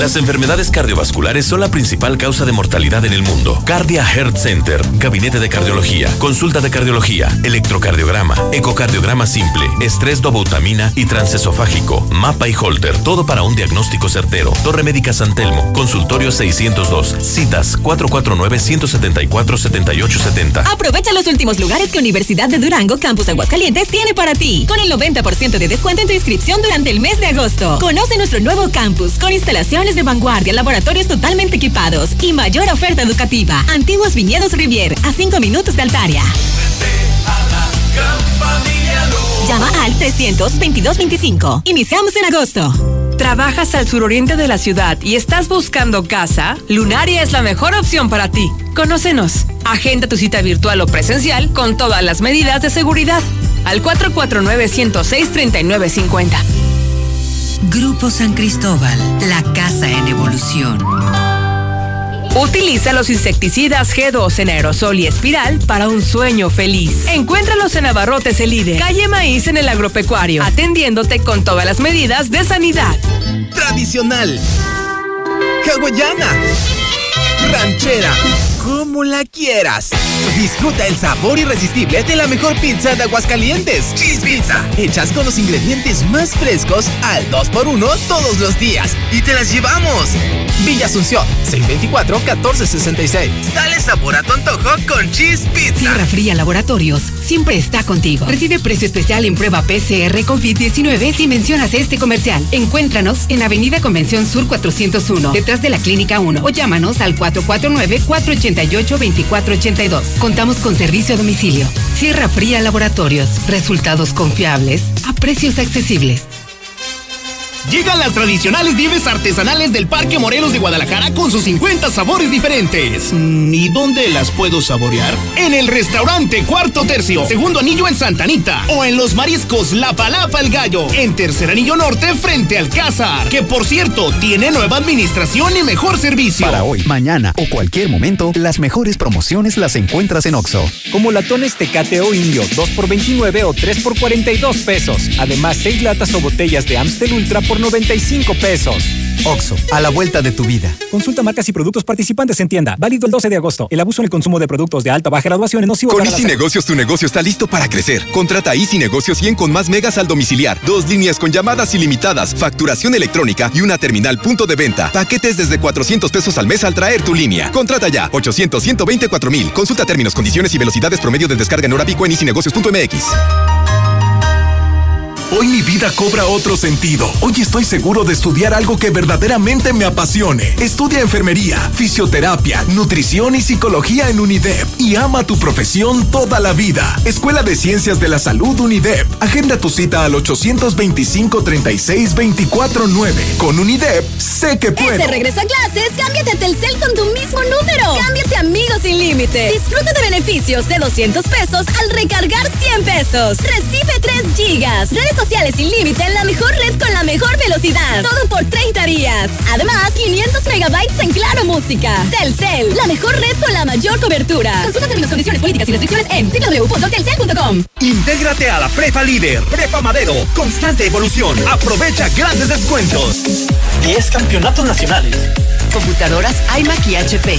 Las enfermedades cardiovasculares son la principal causa de mortalidad en el mundo. Cardia Heart Center, Gabinete de Cardiología, Consulta de Cardiología, Electrocardiograma, Ecocardiograma Simple, Estrés dobutamina y transesofágico, Mapa y Holter, todo para un diagnóstico certero. Torre Médica San Telmo, Consultorio 602, citas 449-174-7870. Aprovecha los últimos lugares que Universidad de Durango Campus Aguascalientes tiene para ti, con el 90% de descuento en tu inscripción durante el mes de agosto. Conoce nuestro nuevo campus con instalaciones de vanguardia, laboratorios totalmente equipados y mayor oferta educativa. Antiguos Viñedos Rivier, a 5 minutos de Altaria. Llama al 322-25. Iniciamos en agosto. ¿Trabajas al suroriente de la ciudad y estás buscando casa? Lunaria es la mejor opción para ti. Conócenos. Agenda tu cita virtual o presencial con todas las medidas de seguridad. Al 449-106-3950. Grupo San Cristóbal, la casa en evolución. Utiliza los insecticidas G2 en aerosol y espiral para un sueño feliz. Encuéntralos en Abarrotes El Líder, calle Maíz en el agropecuario, atendiéndote con todas las medidas de sanidad. Tradicional. Hawaiana. Ranchera. ¿Cómo como la quieras. Disfruta el sabor irresistible de la mejor pizza de Aguascalientes. Cheese Pizza. Hechas con los ingredientes más frescos al 2x1 todos los días. Y te las llevamos. Villa Asunción, 624-1466. Dale sabor a tu antojo con Cheese Pizza. Sierra Fría Laboratorios siempre está contigo. Recibe precio especial en prueba PCR COVID-19 si mencionas este comercial. Encuéntranos en Avenida Convención Sur 401, detrás de la Clínica 1 o llámanos al 449-488-2482. Contamos con servicio a domicilio. Sierra Fría Laboratorios. Resultados confiables a precios accesibles. Llegan las tradicionales nieves artesanales del Parque Morelos de Guadalajara con sus 50 sabores diferentes. Mm, ¿Y dónde las puedo saborear? En el restaurante Cuarto Tercio, segundo anillo en Santa Anita. O en los mariscos La Palapa el Gallo, en tercer anillo norte frente al Cázar. Que por cierto, tiene nueva administración y mejor servicio. Para hoy, mañana o cualquier momento, las mejores promociones las encuentras en Oxo. Como latones Tecate o Indio, 2 por 29 o 3 por 42 pesos. Además, 6 latas o botellas de Amstel Ultra por 95 pesos. Oxo, a la vuelta de tu vida. Consulta marcas y productos participantes en tienda. Válido el 12 de agosto. El abuso en el consumo de productos de alta o baja graduación es nocivo Con para Easy la Negocios tu negocio está listo para crecer. Contrata Easy Negocios 100 con más megas al domiciliar, dos líneas con llamadas ilimitadas, facturación electrónica y una terminal punto de venta. Paquetes desde 400 pesos al mes al traer tu línea. Contrata ya 800 124 mil. Consulta términos, condiciones y velocidades promedio de descarga en hora pico en easynegocios.mx. Hoy mi vida cobra otro sentido. Hoy estoy seguro de estudiar algo que verdaderamente me apasione. Estudia enfermería, fisioterapia, nutrición y psicología en UNIDEP y ama tu profesión toda la vida. Escuela de Ciencias de la Salud UNIDEP. Agenda tu cita al 825-36-249. Con UNIDEP, sé que puedo. Este regreso a clases, cámbiate a Telcel con tu mismo número. Cámbiate Amigos sin límite. Disfruta de beneficios de 200 pesos al recargar 100 pesos. Recibe 3 gigas. Redes sociales sin límite en la mejor red con la mejor velocidad. Todo por 30 días. Además, 500 megabytes en Claro Música. Telcel, la mejor red con la mayor cobertura. Consulta términos, condiciones políticas y restricciones en www.telcel.com. Intégrate a la Prepa Líder, Prepa Madero, constante evolución. Aprovecha grandes descuentos. 10 campeonatos nacionales. Computadoras iMac y HP.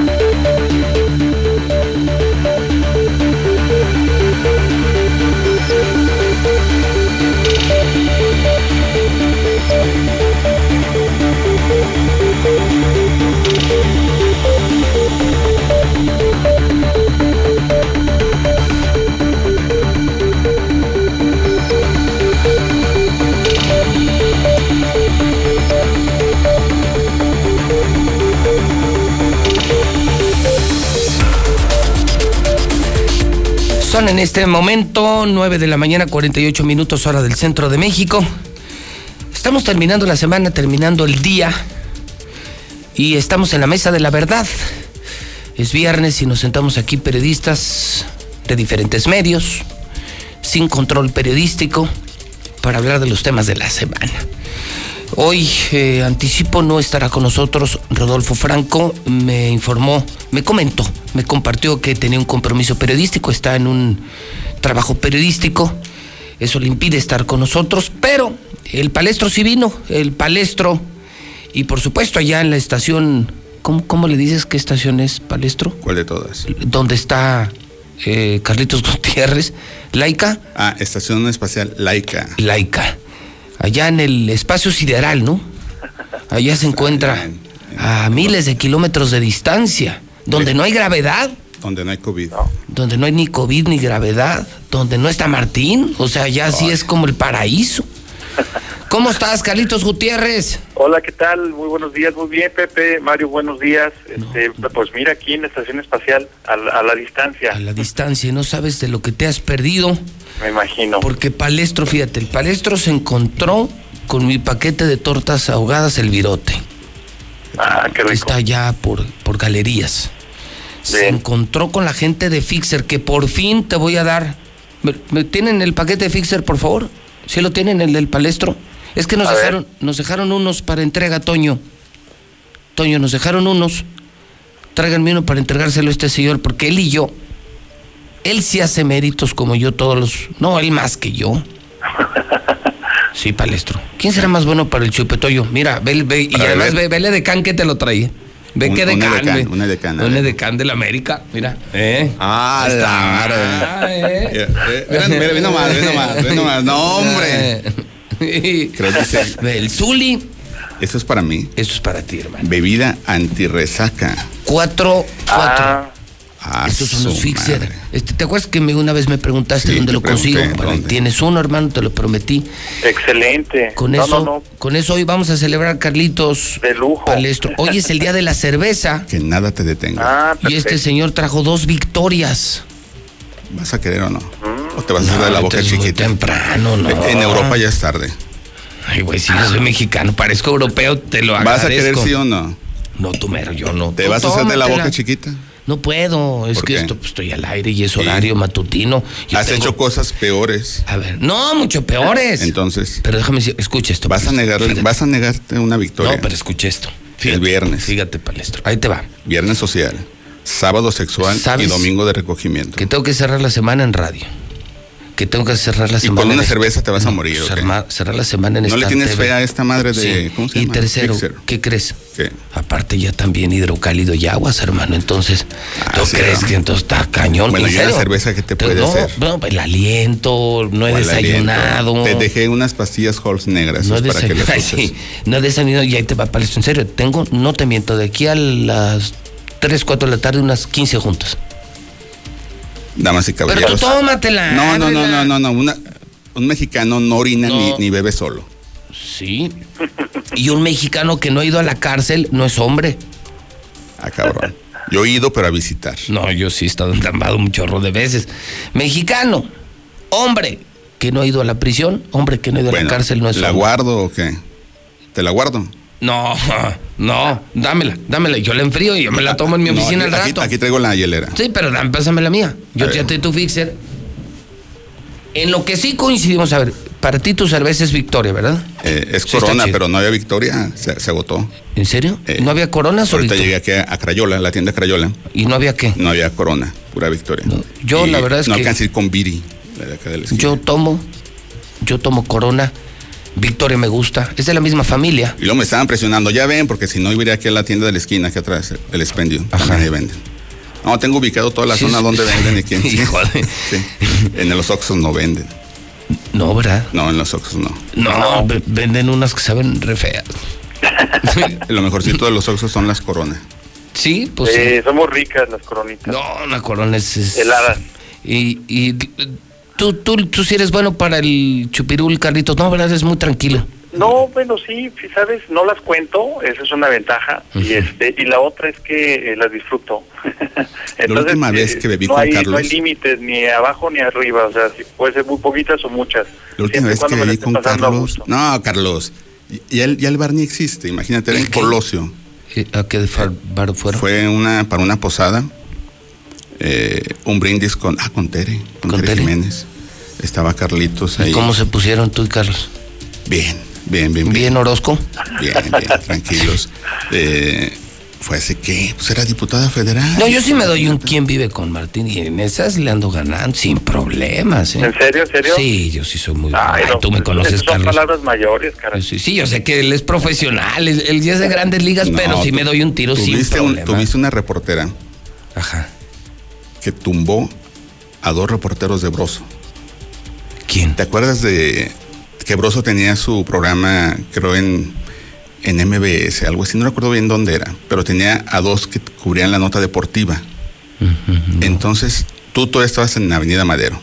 Son en este momento 9 de la mañana, 48 minutos hora del centro de México. Estamos terminando la semana, terminando el día y estamos en la mesa de la verdad. Es viernes y nos sentamos aquí periodistas de diferentes medios, sin control periodístico, para hablar de los temas de la semana. Hoy, eh, anticipo, no estará con nosotros Rodolfo Franco. Me informó, me comentó, me compartió que tenía un compromiso periodístico, está en un trabajo periodístico. Eso le impide estar con nosotros, pero el palestro sí vino, el palestro. Y por supuesto, allá en la estación, ¿cómo, cómo le dices qué estación es palestro? ¿Cuál de todas? Donde está eh, Carlitos Gutiérrez, Laica. Ah, Estación Espacial Laica. Laica allá en el espacio sideral, ¿no? Allá se encuentra a miles de kilómetros de distancia, donde no hay gravedad. Donde no hay COVID. Donde no hay ni COVID ni gravedad, donde no está Martín, o sea, ya sí es como el paraíso. ¿Cómo estás, Carlitos Gutiérrez? Hola, ¿qué tal? Muy buenos días, muy bien, Pepe, Mario, buenos días. Este, Pues mira, aquí en la Estación Espacial, a la, a la distancia. A la distancia, y no sabes de lo que te has perdido. Me imagino. Porque Palestro, fíjate, el Palestro se encontró con mi paquete de tortas ahogadas, el virote. Ah, qué rico. Está allá por, por galerías. Se encontró con la gente de Fixer, que por fin te voy a dar. ¿Me, me tienen el paquete de Fixer, por favor? ¿Sí lo tienen, el del Palestro? Es que nos dejaron, nos dejaron unos para entrega, Toño. Toño, nos dejaron unos. Tráiganme uno para entregárselo a este señor, porque él y yo, él sí hace méritos como yo todos los. No, él más que yo. Sí, palestro. ¿Quién será más bueno para el chupetoyo? Mira, ve, ve y además ve, vele de can que te lo trae. Ve Un- que de can, can, una de can, Una de can de la América, mira. ¿Eh? Ah, Ahí está. la madre. Ah, ¿eh? Eh, mira, ve nomás, ve nomás, ve nomás. No, hombre. Creo que sí. El Zuli. Eso es para mí. Eso es para ti, hermano. Bebida antirresaca. Cuatro, cuatro. Ah, Estos son los fixer. Este, ¿Te acuerdas que me- una vez me preguntaste Sí, dónde lo consigo? Tienes uno, hermano, te lo prometí. Excelente. Con no, eso, no, no. con eso hoy vamos a celebrar, Carlitos. De lujo. Palestro. Hoy es el día de la cerveza. Que nada te detenga. Ah, Y este señor trajo dos victorias. ¿Vas a querer o no? Mm. ¿O te vas a hacer de la boca chiquita? temprano, no. En Europa ya es tarde. Ay, güey, si yo soy mexicano, parezco europeo, te lo agradezco. ¿Vas a querer sí o no? No, tú mero, yo no. ¿Te Tú vas a hacer de la boca chiquita? No puedo, es ¿Por que qué? esto pues, estoy al aire y es horario matutino. Yo Has tengo- hecho cosas peores. A ver, no, mucho peores. Entonces, Pero déjame decir, escucha esto. vas a negar, Fíjate. vas a negarte una victoria. No, pero escucha esto. el viernes. Fíjate, palestro. Ahí te va. Viernes social, sábado sexual y domingo de recogimiento. Que tengo que cerrar la semana en radio. Que tengo que cerrar la Y semana. con una cerveza te vas a morir, cerrar, la semana en ¿No le tienes TV. fe a esta madre de- Sí. ¿cómo se Y llama? tercero, Fixer. ¿qué crees? ¿Qué? Aparte ya también hidrocálido y aguas, hermano. Entonces, ¿tú Ah, sí, crees ¿no? que entonces está cañón? Bueno, ¿En ¿y serio? cerveza qué te puede no, hacer? No, el aliento, no he ¿Cuál desayunado. aliento? Te dejé unas pastillas Halls negras No he para que las sí, no he desayunado y ahí te va palestro. En serio, tengo, no te miento, de aquí a las 3, 4 de la tarde, unas 15 juntas. Damas y Pero caballeros. tú tómatela. No, no, no, no, no, no. Una- un mexicano no orina No. Ni, ni bebe solo. Sí. Y un mexicano que no ha ido a la cárcel no es hombre. Ah, cabrón. Yo he ido, pero a visitar. No, yo sí he estado entambado un chorro de veces. Mexicano, hombre que no ha ido a la prisión, hombre que no ha ido a la cárcel no es ¿La hombre. guardo o qué? ¿Te la guardo? No, no, dámela, dámela. Yo la enfrío y yo me la tomo en mi No, oficina aquí, al rato. aquí traigo la hielera. Sí, pero dame, pásame la mía. Yo ya te tu fixer. En lo que sí coincidimos, a ver, para ti tu cerveza es Victoria, ¿verdad? Eh, es Sí, Corona, pero no había Victoria. Se, se agotó. ¿En serio? Eh, ¿No había coronas o Ahorita llegué aquí a, Crayola, la tienda Crayola. ¿Y no había qué? No había Corona, pura Victoria. yo Y la verdad es no que- alcancé a ir con Viri, la de acá de la esquina. Yo tomo, yo tomo corona. Victoria me gusta. Es de la misma familia. Y luego me estaban presionando, ya ven, porque si no, iría aquí a la tienda de la esquina, aquí atrás, el expendio. También ahí venden. No, tengo ubicado toda la Sí, zona sí. donde venden y quién. Híjole. Sí. En los Oxxos no venden. No, ¿verdad? No, en los Oxxos no. No, ve- venden unas que saben re feas. Lo mejorcito de los Oxxos son las coronas. Sí, pues Eh, sí. somos ricas las coronitas. No, una corona es... es- Heladas. Y, y tú, tú, tú sí eres bueno para el chupirul, Carlitos. No, ¿verdad? Eres muy tranquilo. No, bueno, sí, sí, sabes, no las cuento, esa es una ventaja. Y este y la otra es que eh, las disfruto. última vez eh, que bebí no con hay, Carlos- No hay límites, ni abajo ni arriba, o sea, si puede ser muy poquitas o muchas. La última Siempre vez que la bebí con Carlos. No, Carlos. Ya el, ya el bar ni existe. Imagínate, era en Colosio. ¿A qué bar fueron? Fue una, para una posada. eh, un brindis con. Ah, con Tere. Con, Tere, Jiménez. Estaba Carlitos ahí. ¿Y cómo se pusieron tú y Carlos? Bien, bien, bien. ¿Bien Orozco? Bien, bien, tranquilos. Eh, fue hace qué? Pues era diputada federal. No, yo sí me doy un quién vive con Martín y en esas le ando ganando sin problemas. ¿eh? ¿En serio, en serio? Sí, yo sí soy muy Ay, no, Tú me pues, conoces, esas son Carlos. palabras mayores, caray. Sí, sí, yo sé que él es profesional, él, ya es de grandes ligas, No, pero sí me doy un tiro sin tuviste un- problema. Tuviste una reportera. Ajá. Que tumbó a dos reporteros de Broso. ¿Quién? ¿Te acuerdas de que Broso tenía su programa, creo, en, en MBS, algo así? No recuerdo bien dónde era, pero tenía a dos que cubrían la nota deportiva. Entonces, tú todavía estabas en Avenida Madero.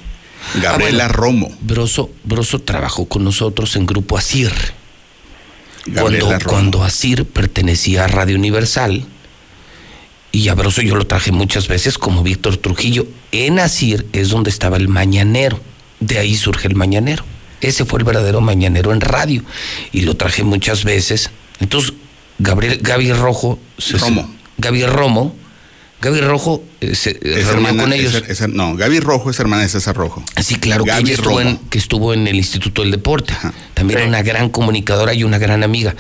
Gabriela Ah, bueno. Romo. Broso, Broso trabajó con nosotros en Grupo Asir. Gabriela Cuando, Romo. cuando Asir pertenecía a Radio Universal, y a Broso yo lo traje muchas veces como Víctor Trujillo, en Asir es donde estaba el mañanero. De ahí surge el mañanero. Ese fue el verdadero mañanero en radio. Y lo traje muchas veces. Entonces, Gabriel, Gaby Rojo. se- Romo. Gaby Romo Gaby Rojo eh, se eh, Es reunió hermana- con ellos. es- es- no, Gaby Rojo es hermana de César Rojo. Sí, claro, que ella estuvo en, que estuvo en el Instituto del Deporte. También una gran comunicadora y una gran amiga.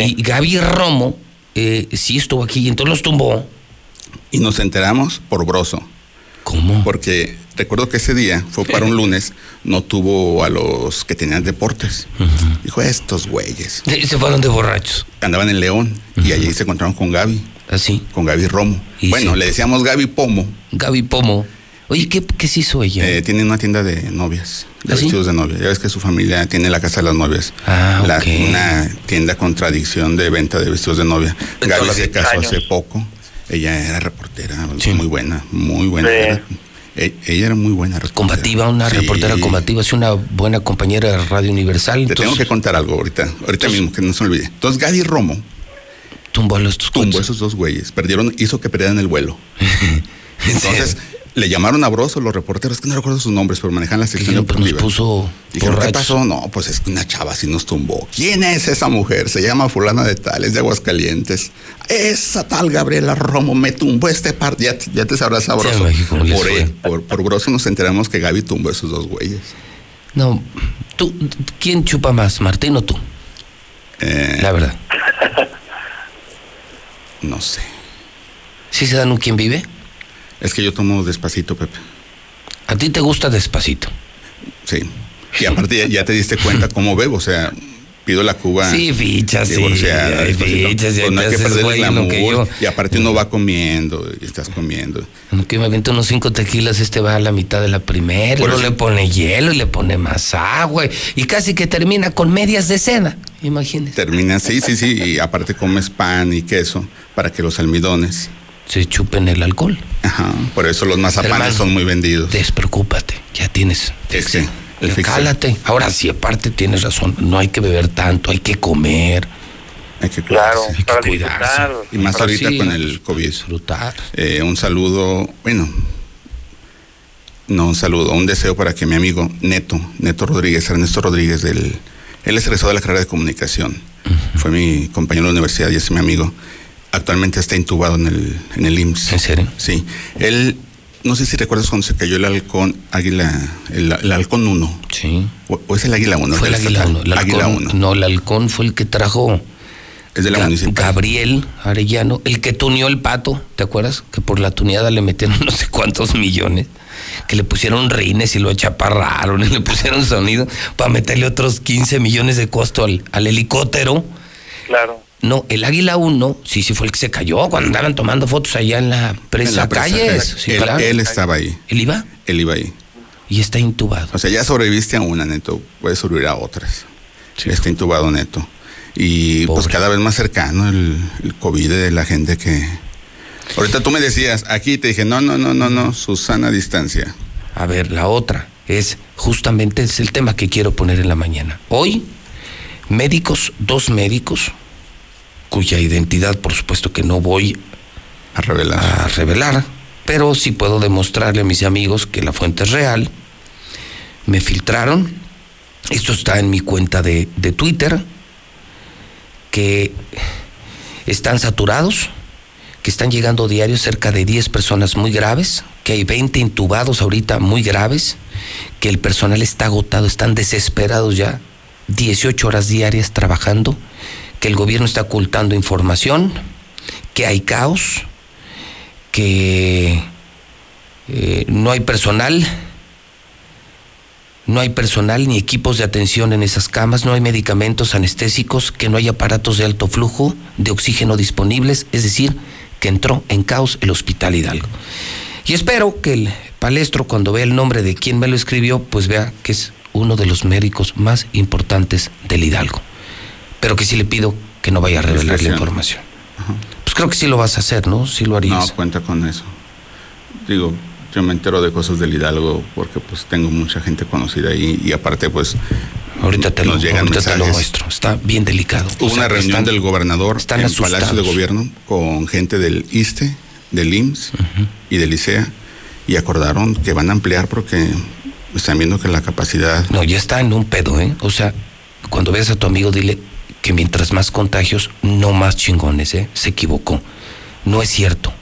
Y Gaby Romo eh, sí estuvo aquí y entonces los tumbó. Y nos enteramos por Broso. ¿Cómo? Porque recuerdo que ese día, fue para un lunes, no tuvo a los que tenían deportes. Dijo, estos güeyes. Y se fueron de borrachos. Andaban en León y allí se encontraron con Gaby. ¿Así? Con Gaby Romo. Y bueno, sí. le decíamos Gaby Pomo. Gaby Pomo. Oye, ¿qué, qué se hizo ella? Eh, tiene una tienda de novias, de ¿Ah, sí? vestidos de novia. Ya ves que su familia tiene la casa de las novias. Ah, La- ok. Una tienda con tradición de venta de vestidos de novia. De Gaby se casó Años. hace poco. Ella era reportera, muy buena, muy buena. Ella era muy buena reportera. Combativa, una Sí. reportera combativa, es una buena compañera de Radio Universal. Te tengo que contar algo ahorita, ahorita mismo, que no se me olvide. Entonces Gaby Romo tumbó a los tumbó esos dos güeyes, perdieron, hizo que perdieran el vuelo. Entonces le llamaron a Broso los reporteros, que no recuerdo sus nombres, pero manejan la sección pues, nos deportiva. puso Dijeron, ¿qué pasó? No, pues es que una chava así nos tumbó. ¿Quién es esa mujer? Se llama fulana de tal, es de Aguascalientes. Esa tal Gabriela Romo me tumbó este par. Ya, te- ya te sabrás sabroso. Sí, por, por, por Broso nos enteramos que Gaby tumbó a esos dos güeyes. No, tú, ¿quién chupa más, Martín o tú? Eh, La verdad. No sé. ¿Sí se dan un quién vive? Es que yo tomo despacito, Pepe. A ti te gusta despacito. Sí. Y aparte ya, ya te diste cuenta cómo bebo, o sea, pido la cuba. Sí, fichas, sí, hay fichas, Pues no hay que perder el glamour. yo- Y aparte uno va comiendo y estás comiendo. Que me avienta unos cinco tequilas, este va a la mitad de la primera, luego le pone hielo y le pone más agua, y- casi que termina con medias de seda, imagínese. Termina, sí, sí, sí. Y aparte comes pan y queso para que los almidones se chupen el alcohol. Ajá. Por eso los mazapanes Hermano, son muy vendidos. Despreocúpate, ya tienes. Es que el Ya fixe. Cálate. Ahora sí, aparte tienes razón, no hay que beber tanto, hay que comer. Hay que Claro, cuidarse. Hay que cuidarse. Y más ahorita sí, con el COVID. Disfrutar. Eh, un saludo, bueno, no un saludo, un deseo para que mi amigo Neto, Neto Rodríguez, Ernesto Rodríguez, del, él es egresado de la carrera de comunicación, fue mi compañero de la universidad y es mi amigo. Actualmente está intubado en el, en el IMSS. ¿En serio? Sí. Él, no sé si recuerdas cuando se cayó el halcón, águila, el, el halcón 1. Sí. O, o es el águila 1. Fue el águila 1. El Águila halcón, 1. no, el halcón fue el que trajo Es de la Ga- municipal. Gabriel Arellano, el que tuneó el pato, ¿te acuerdas? Que por la tuneada le metieron no sé cuántos millones, que le pusieron rines y lo achaparraron y le pusieron sonido para meterle otros 15 millones de costo al, al helicóptero. Claro. No, el Águila 1, sí, sí fue el que se cayó cuando andaban tomando fotos allá en la presa En la presa calles. Sí, él, claro. él estaba ahí. ¿Él iba? Él iba ahí. Y está intubado. O sea, ya sobreviviste a una, Neto. Puedes sobrevivir a otras. Está intubado, Neto. Y pues cada vez más cercano el, el COVID de la gente que... Ahorita tú me decías, aquí te dije, no, no, no, no, no, Susana distancia. A ver, la otra es justamente es el tema que quiero poner en la mañana. Hoy, médicos, dos médicos, cuya identidad por supuesto que no voy a revelar, a revelar pero sí puedo demostrarle a mis amigos que la fuente es real. Me filtraron, esto está en mi cuenta de, de Twitter, que están saturados, que están llegando diarios cerca de 10 personas muy graves, que hay 20 intubados ahorita muy graves, que el personal está agotado, están desesperados ya, 18 horas diarias trabajando, que el gobierno está ocultando información, que hay caos, que eh, no hay personal, no hay personal ni equipos de atención en esas camas, no hay medicamentos anestésicos, que no hay aparatos de alto flujo de oxígeno disponibles, es decir, que entró en caos el Hospital Hidalgo. Y espero que el palestro, cuando vea el nombre de quien me lo escribió, pues vea que es uno de los médicos más importantes del Hidalgo. Pero que sí le pido que no vaya a revelar la información. Pues creo que sí lo vas a hacer, ¿no? Sí lo harías. No, cuenta con eso. Digo, yo me entero de cosas del Hidalgo porque pues tengo mucha gente conocida ahí y aparte pues Ahorita te, lo, nos llegan ahorita te lo mensajes. muestro. Está bien delicado. Hubo O sea, una reunión están- del gobernador están en asustados. Palacio de Gobierno con gente del ISTE, del IMSS y del ICEA y acordaron que van a ampliar porque están viendo que la capacidad No, ya está en un pedo, ¿eh? O sea, cuando veas a tu amigo, dile que mientras más contagios, no más chingones, ¿eh? Se equivocó. No es cierto.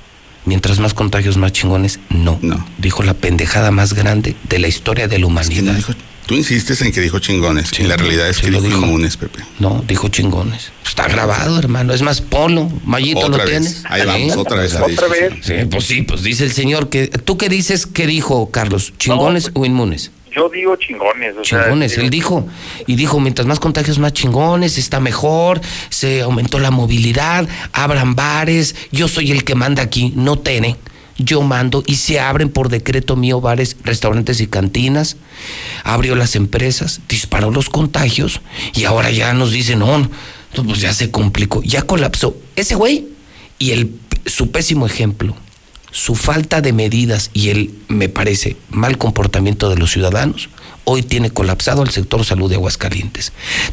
Mientras más contagios, más chingones. No. No. Dijo la pendejada más grande de la historia de la humanidad. tú insistes en que dijo chingones. y la realidad es que dijo, inmunes, Pepe. No, dijo chingones. Está grabado, hermano. Es más, polo. Mayito lo tienes. Ahí vamos, otra vez. Otra vez. Sí, pues sí, pues dice el señor que. ¿Tú qué dices que dijo, Carlos? ¿Chingones pues, o inmunes? Yo digo chingones. chingones, él dijo. Y dijo, mientras más contagios, más chingones, está mejor, se aumentó la movilidad, abran bares, yo soy el que manda aquí, no tiene. Yo mando y se abren por decreto mío bares, restaurantes y cantinas. Abrió las empresas, disparó los contagios y ahora ya nos dicen, no, pues ya se complicó, ya colapsó. Ese güey y el, su pésimo ejemplo, su falta de medidas y el, me parece, mal comportamiento de los ciudadanos, hoy tiene colapsado el sector salud de Aguascalientes.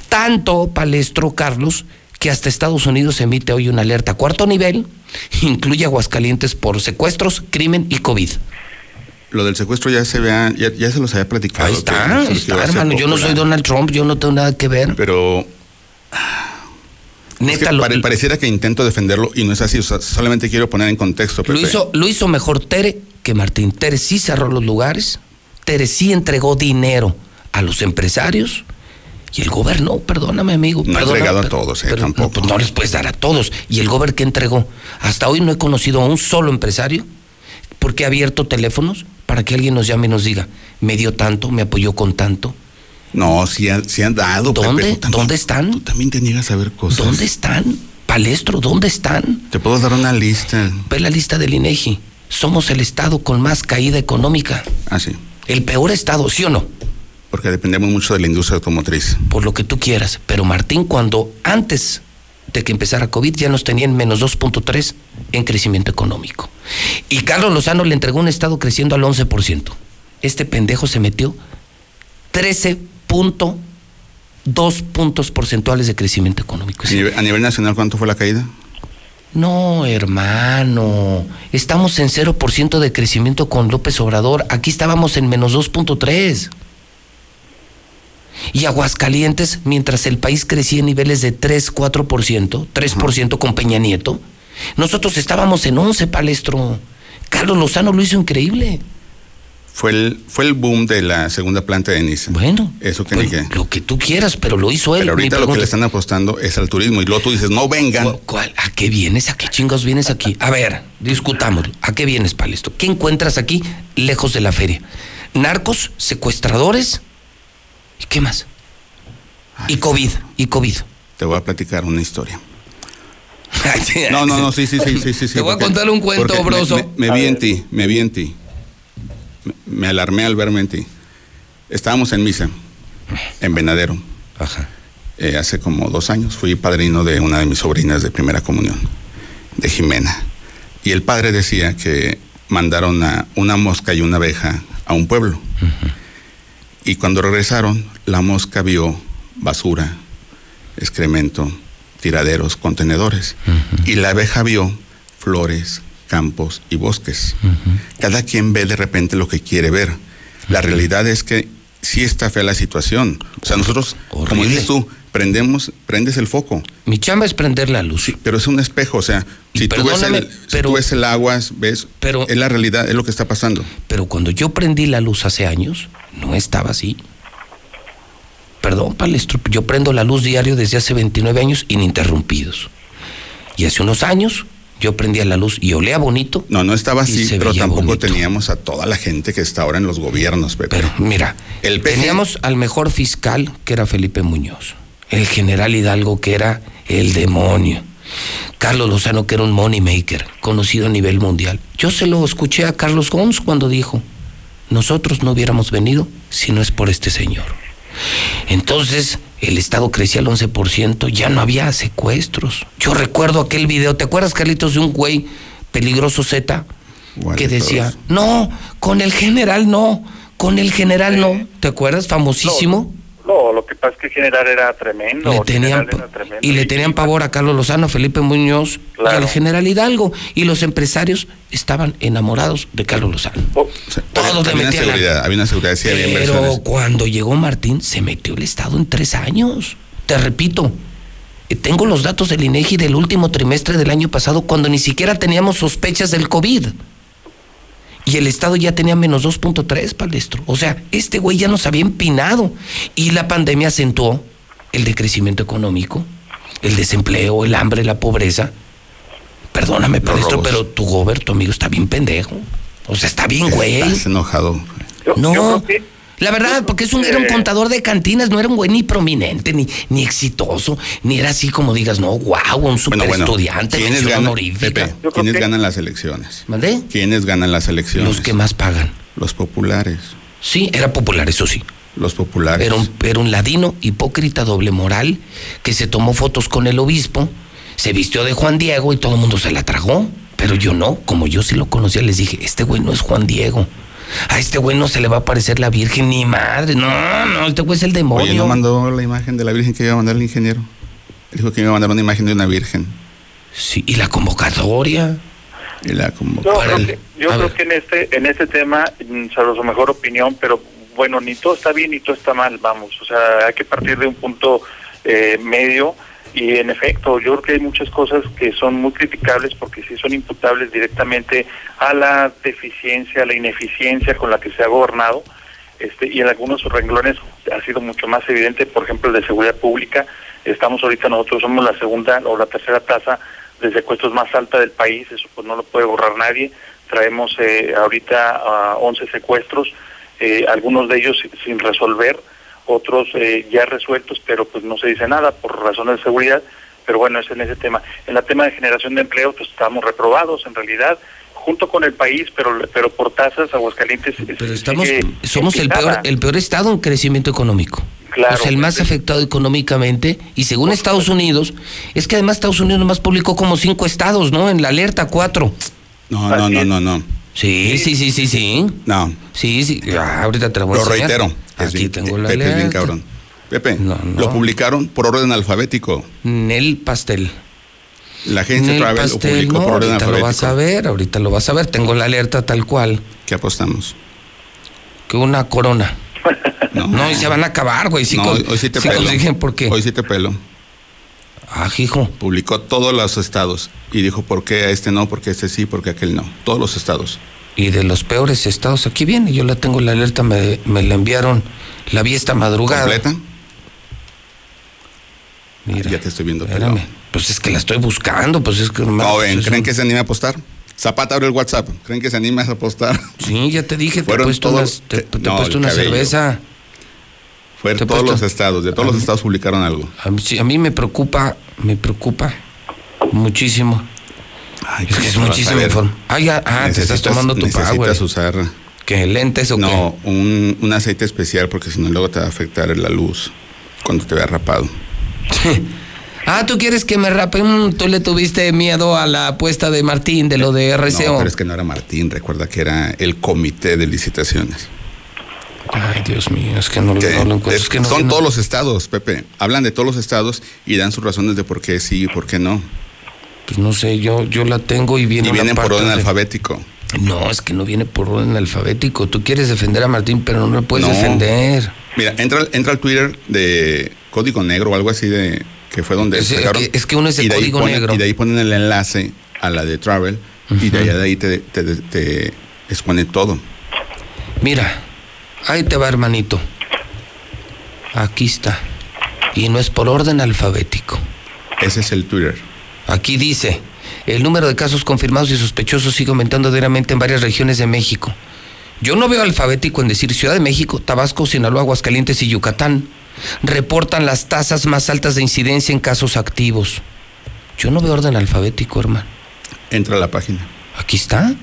Tanto palestro Carlos que hasta Estados Unidos emite hoy una alerta cuarto nivel, incluye Aguascalientes por secuestros, crimen y COVID. Lo del secuestro ya se vea, ya, se los había platicado. Ahí está, ahí está, hermano. Yo no soy Donald Trump, yo no tengo nada que ver. Pero Neta, pareciera que intento defenderlo y no es así. solamente quiero poner en contexto. Lo hizo, lo hizo mejor Tere que Martín. Tere sí cerró los lugares. Tere sí entregó dinero a los empresarios. Y el gobierno, perdóname, amigo. No ha entregado a todos, eh, tampoco. Pues no, les puedes dar a todos. ¿Y el gobierno que entregó? Hasta hoy no he conocido a un solo empresario porque ha abierto teléfonos para que alguien nos llame y nos diga, me dio tanto, me apoyó con tanto. No, sí, han dado. ¿Dónde? ¿Dónde están? Tú también te niegas a ver cosas. ¿Dónde están? Palestro, ¿dónde están? Te puedo dar una lista. Ve la lista del INEGI. Somos el estado con más caída económica. Ah, sí. El peor estado, ¿sí o no? Porque dependemos mucho de la industria automotriz. Por lo que tú quieras. Pero Martín, cuando antes de que empezara COVID ya nos tenían menos 2.3 en crecimiento económico. Y Carlos Lozano le entregó un estado creciendo al 11%. Este pendejo se metió 13 punto dos puntos porcentuales de crecimiento económico. ¿A nivel nacional cuánto fue la caída? No, hermano, estamos en 0% de crecimiento con López Obrador. Aquí estábamos en menos 2.3. Y Aguascalientes, mientras el país crecía en niveles de 3, 4%, 3% con Peña Nieto, nosotros estábamos en 11, palestro. Carlos Lozano lo hizo increíble fue el, fue el boom de la segunda planta de Niza. Bueno, eso que pues, Lo que tú quieras, pero lo hizo él. Pero ahorita lo que le están apostando es al turismo y luego tú dices, no vengan. ¿Cuál? ¿A qué vienes? ¿A qué chingos vienes aquí? A ver, discutamos. ¿A qué vienes, Palesto? ¿Qué encuentras aquí lejos de la feria? ¿Narcos? ¿Secuestradores? ¿Y qué más? y COVID, y COVID. Te voy a platicar una historia. no, no, no, sí, sí, sí, sí, sí. Te voy a contar un cuento, broso. me vi en ti, me vi en ti me alarmé al verme en ti. Estábamos en misa, en Venadero. Ajá. Eh, hace como dos años fui padrino de una de mis sobrinas de primera comunión, de Jimena. Y el padre decía que mandaron a una mosca y una abeja a un pueblo. Y cuando regresaron, la mosca vio basura, excremento, tiraderos, contenedores. Y la abeja vio flores, campos y bosques. Cada quien ve de repente lo que quiere ver. La realidad es que sí está fea la situación. O sea, nosotros, como dices tú, prendemos, prendes el foco. Mi chamba es prender la luz. pero es un espejo, o sea, si, tú ves, el, tú ves, el, agua, ves, pero, es la realidad, es lo que está pasando. Pero cuando yo prendí la luz hace años, no estaba así. Perdón, Palestro, yo prendo la luz diario desde hace 29 años ininterrumpidos. Y hace unos años yo prendía la luz y olía bonito. No, no estaba así, pero tampoco teníamos a toda la gente que está ahora en los gobiernos, Pepe. Pero mira, el teníamos al mejor fiscal, que era Felipe Muñoz, el general Hidalgo, que era el demonio, Carlos Lozano, que era un money maker, conocido a nivel mundial. Yo se lo escuché a Carlos Gomes cuando dijo, nosotros no hubiéramos venido si no es por este señor. Entonces, el Estado crecía al 11%, ya no había secuestros. Yo recuerdo aquel video, ¿te acuerdas, Carlitos, de un güey peligroso Z? que decía, no, con el general no, con el general no. ¿Te acuerdas? Famosísimo. No, lo que pasa es que general era tremendo. y le tenían pavor a Carlos Lozano, Felipe Muñoz y al general Hidalgo. Y los empresarios estaban enamorados de Carlos Lozano. Oh, Todos había, una seguridad, había una seguridad, sí, Pero cuando llegó Martín, se metió el Estado en tres años. Te repito, Eh, Tengo los datos del INEGI del último trimestre del año pasado cuando ni siquiera teníamos sospechas del COVID. Y el Estado ya tenía menos 2.3, palestro. O sea, este güey ya nos había empinado. Y la pandemia acentuó el decrecimiento económico, el desempleo, el hambre, la pobreza. Perdóname, palestro, pero tu gober, tu amigo, está bien pendejo. O sea, está bien, güey. Estás enojado. No, la verdad, porque es un, era un contador de cantinas, no era un güey ni prominente, ni, ni exitoso, ni era así como digas, no, wow, un super Bueno, bueno, estudiante, ¿quiénes ganan, honorífica. Pepe, ¿quiénes ganan las elecciones? ¿Mandé? ¿Quiénes ganan las elecciones? Los que más pagan. Los populares. Sí, era popular, eso sí. Los populares. Era un, era un ladino, hipócrita, doble moral, que se tomó fotos con el obispo, se vistió de Juan Diego y todo el mundo se la tragó. Pero yo no, como yo sí lo conocía, les dije, este güey no es Juan Diego. A este güey no se le va a aparecer la Virgen ni madre. No, no, este güey es el demonio. Oye, ¿no mandó la imagen de la Virgen que iba a mandar el ingeniero? Dijo que iba a mandar una imagen de una Virgen. Sí, y la convocatoria. Y la Yo, convocatoria. creo que, yo creo que en este en este tema, mm, salvo su mejor opinión, pero bueno, ni todo está bien ni todo está mal, vamos. O sea, hay que partir de un punto eh, medio y en efecto, yo creo que hay muchas cosas que son muy criticables porque sí son imputables directamente a la deficiencia, a la ineficiencia con la que se ha gobernado. Este, y en algunos renglones ha sido mucho más evidente, por ejemplo, el de seguridad pública. Estamos ahorita, nosotros somos la segunda o la tercera tasa de secuestros más alta del país, eso pues no lo puede borrar nadie. Traemos eh, ahorita a 11 secuestros, eh, algunos de ellos sin- resolver, otros eh, ya resueltos, pero pues no se dice nada por razones de seguridad. Pero bueno, es en ese tema. En el tema de generación de empleo, pues estamos reprobados en realidad, junto con el país, pero pero por tasas, Aguascalientes. Pero estamos, somos el peor, el peor estado en crecimiento económico. Claro, o sea, el más afectado económicamente. Y según Estados Unidos, es que además Estados Unidos nomás publicó como cinco estados, ¿no? En la alerta cuatro. No, no, no, no, no. Sí, sí, sí, sí, sí. No. Sí, sí. Ah, ahorita te la voy a Lo enseñar. reitero. Aquí bien- tengo la Pepe es bien cabrón. Pepe, lo publicaron por orden alfabético. Nel Pastel. La agencia Nel Travel lo Pastel, publicó no, por orden ahorita lo alfabético. vas a ver, ahorita lo vas a ver. Tengo la alerta tal cual. ¿Qué apostamos? Que una corona. No, y se van a acabar, güey. Sí, No, con- hoy, hoy sí te sí pelo. consiguen, ¿por qué? Hoy sí te pelo. Ah, hijo. Publicó todos los estados y dijo por qué a este no, porque a este sí, porque a aquel no. Todos los estados. Y de los peores estados, aquí viene, yo la tengo la alerta, me, me la enviaron, la vi esta madrugada. ¿Completa? Mira, ya te estoy viendo. Espérame, pues es que la estoy buscando, pues es que... No, ven, ¿creen que se anime a apostar? Zapata abre el WhatsApp. ¿Creen que se anima a apostar? Sí, ya te dije, te he puesto, todos- unas- te, te he puesto una cabello. cerveza. He todos los estados. De todos los estados publicaron algo. A mí, a mí me preocupa, me preocupa muchísimo. es que es ¿cómo vas a muchísimo ver? informe. Ah, ya, ah, te estás Necesitas- tomando tu necesitas power. usar... ¿Qué, lentes o No, un, un aceite especial porque si no luego te va a afectar la luz cuando te vea rapado. Ah, ¿tú quieres que me rapen? Tú le tuviste miedo a la apuesta de Martín de lo de RCO. No, pero es que no era Martín, recuerda que era el comité de licitaciones. Ay, Dios mío, es que no, Que no lo encuentro. es- que no, son no- todos los estados, Pepe. Hablan de todos los estados y dan sus razones de por qué sí y por qué no. Pues no sé, yo, yo la tengo y viene Y vienen por orden de- alfabético. No, es que no viene por orden alfabético. Tú quieres defender a Martín, pero no lo puedes defender. Mira, entra, al- entra al Twitter de Código Negro o algo así de que fue donde Es- sacaron. que- es que uno es ahí Código Negro. Y de ahí ponen el enlace a la de Travel y de allá de ahí te, te, te expone todo. Mira, ahí te va, hermanito. Aquí está. Y no es por orden alfabético. Ese es el Twitter. Aquí dice, el número de casos confirmados y sospechosos sigue aumentando diariamente en varias regiones de México. Yo no veo alfabético en decir Ciudad de México, Tabasco, Sinaloa, Aguascalientes y Yucatán. Reportan las tasas más altas de incidencia en casos activos. Yo no veo orden alfabético, hermano. Entra a la página. ¿Aquí está?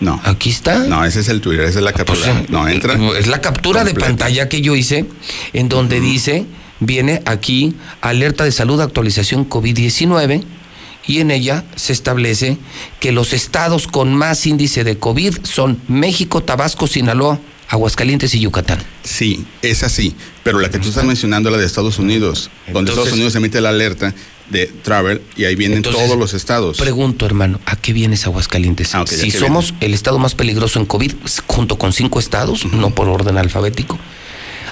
No. ¿Aquí está? No, ese es el Twitter, esa es la captura. Pues, no, entra. Es la captura de pantalla que yo hice, en donde dice, viene aquí, alerta de salud, actualización COVID-19, y en ella se establece que los estados con más índice de COVID son México, Tabasco, Sinaloa, Aguascalientes y Yucatán. Sí, es así. Pero la que tú estás mencionando, la de Estados Unidos, donde Estados Unidos emite la alerta de Travel y ahí vienen Entonces, todos los estados. Pregunto, hermano, ¿a qué vienes Aguascalientes? Ah, ok, ¿a si somos el estado más peligroso en COVID, junto con cinco estados, no por orden alfabético,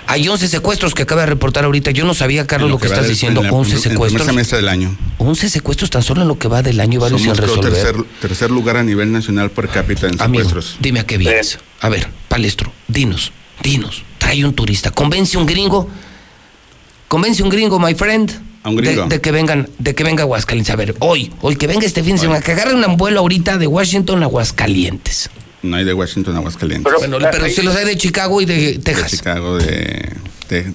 Hay 11 secuestros que acaba de reportar ahorita. Yo no sabía, Carlos, lo, que, estás diciendo. 11 secuestros. En semestre del año. 11 secuestros tan solo en lo que va del año varios sin resolver. Tercer, tercer lugar a nivel nacional por cápita en secuestros. dime a qué vienes. A ver, Palestro, dinos, dinos. Trae un turista, convence un gringo. Convence un gringo, my friend. A un gringo. De, que vengan, de que venga Aguascalientes. A ver, hoy, hoy que venga este fin de semana, que agarren un vuelo ahorita de Washington a Aguascalientes. No hay de Washington a Aguascalientes. Pero, bueno, pero si los hay de Chicago y de Texas. De Chicago, de,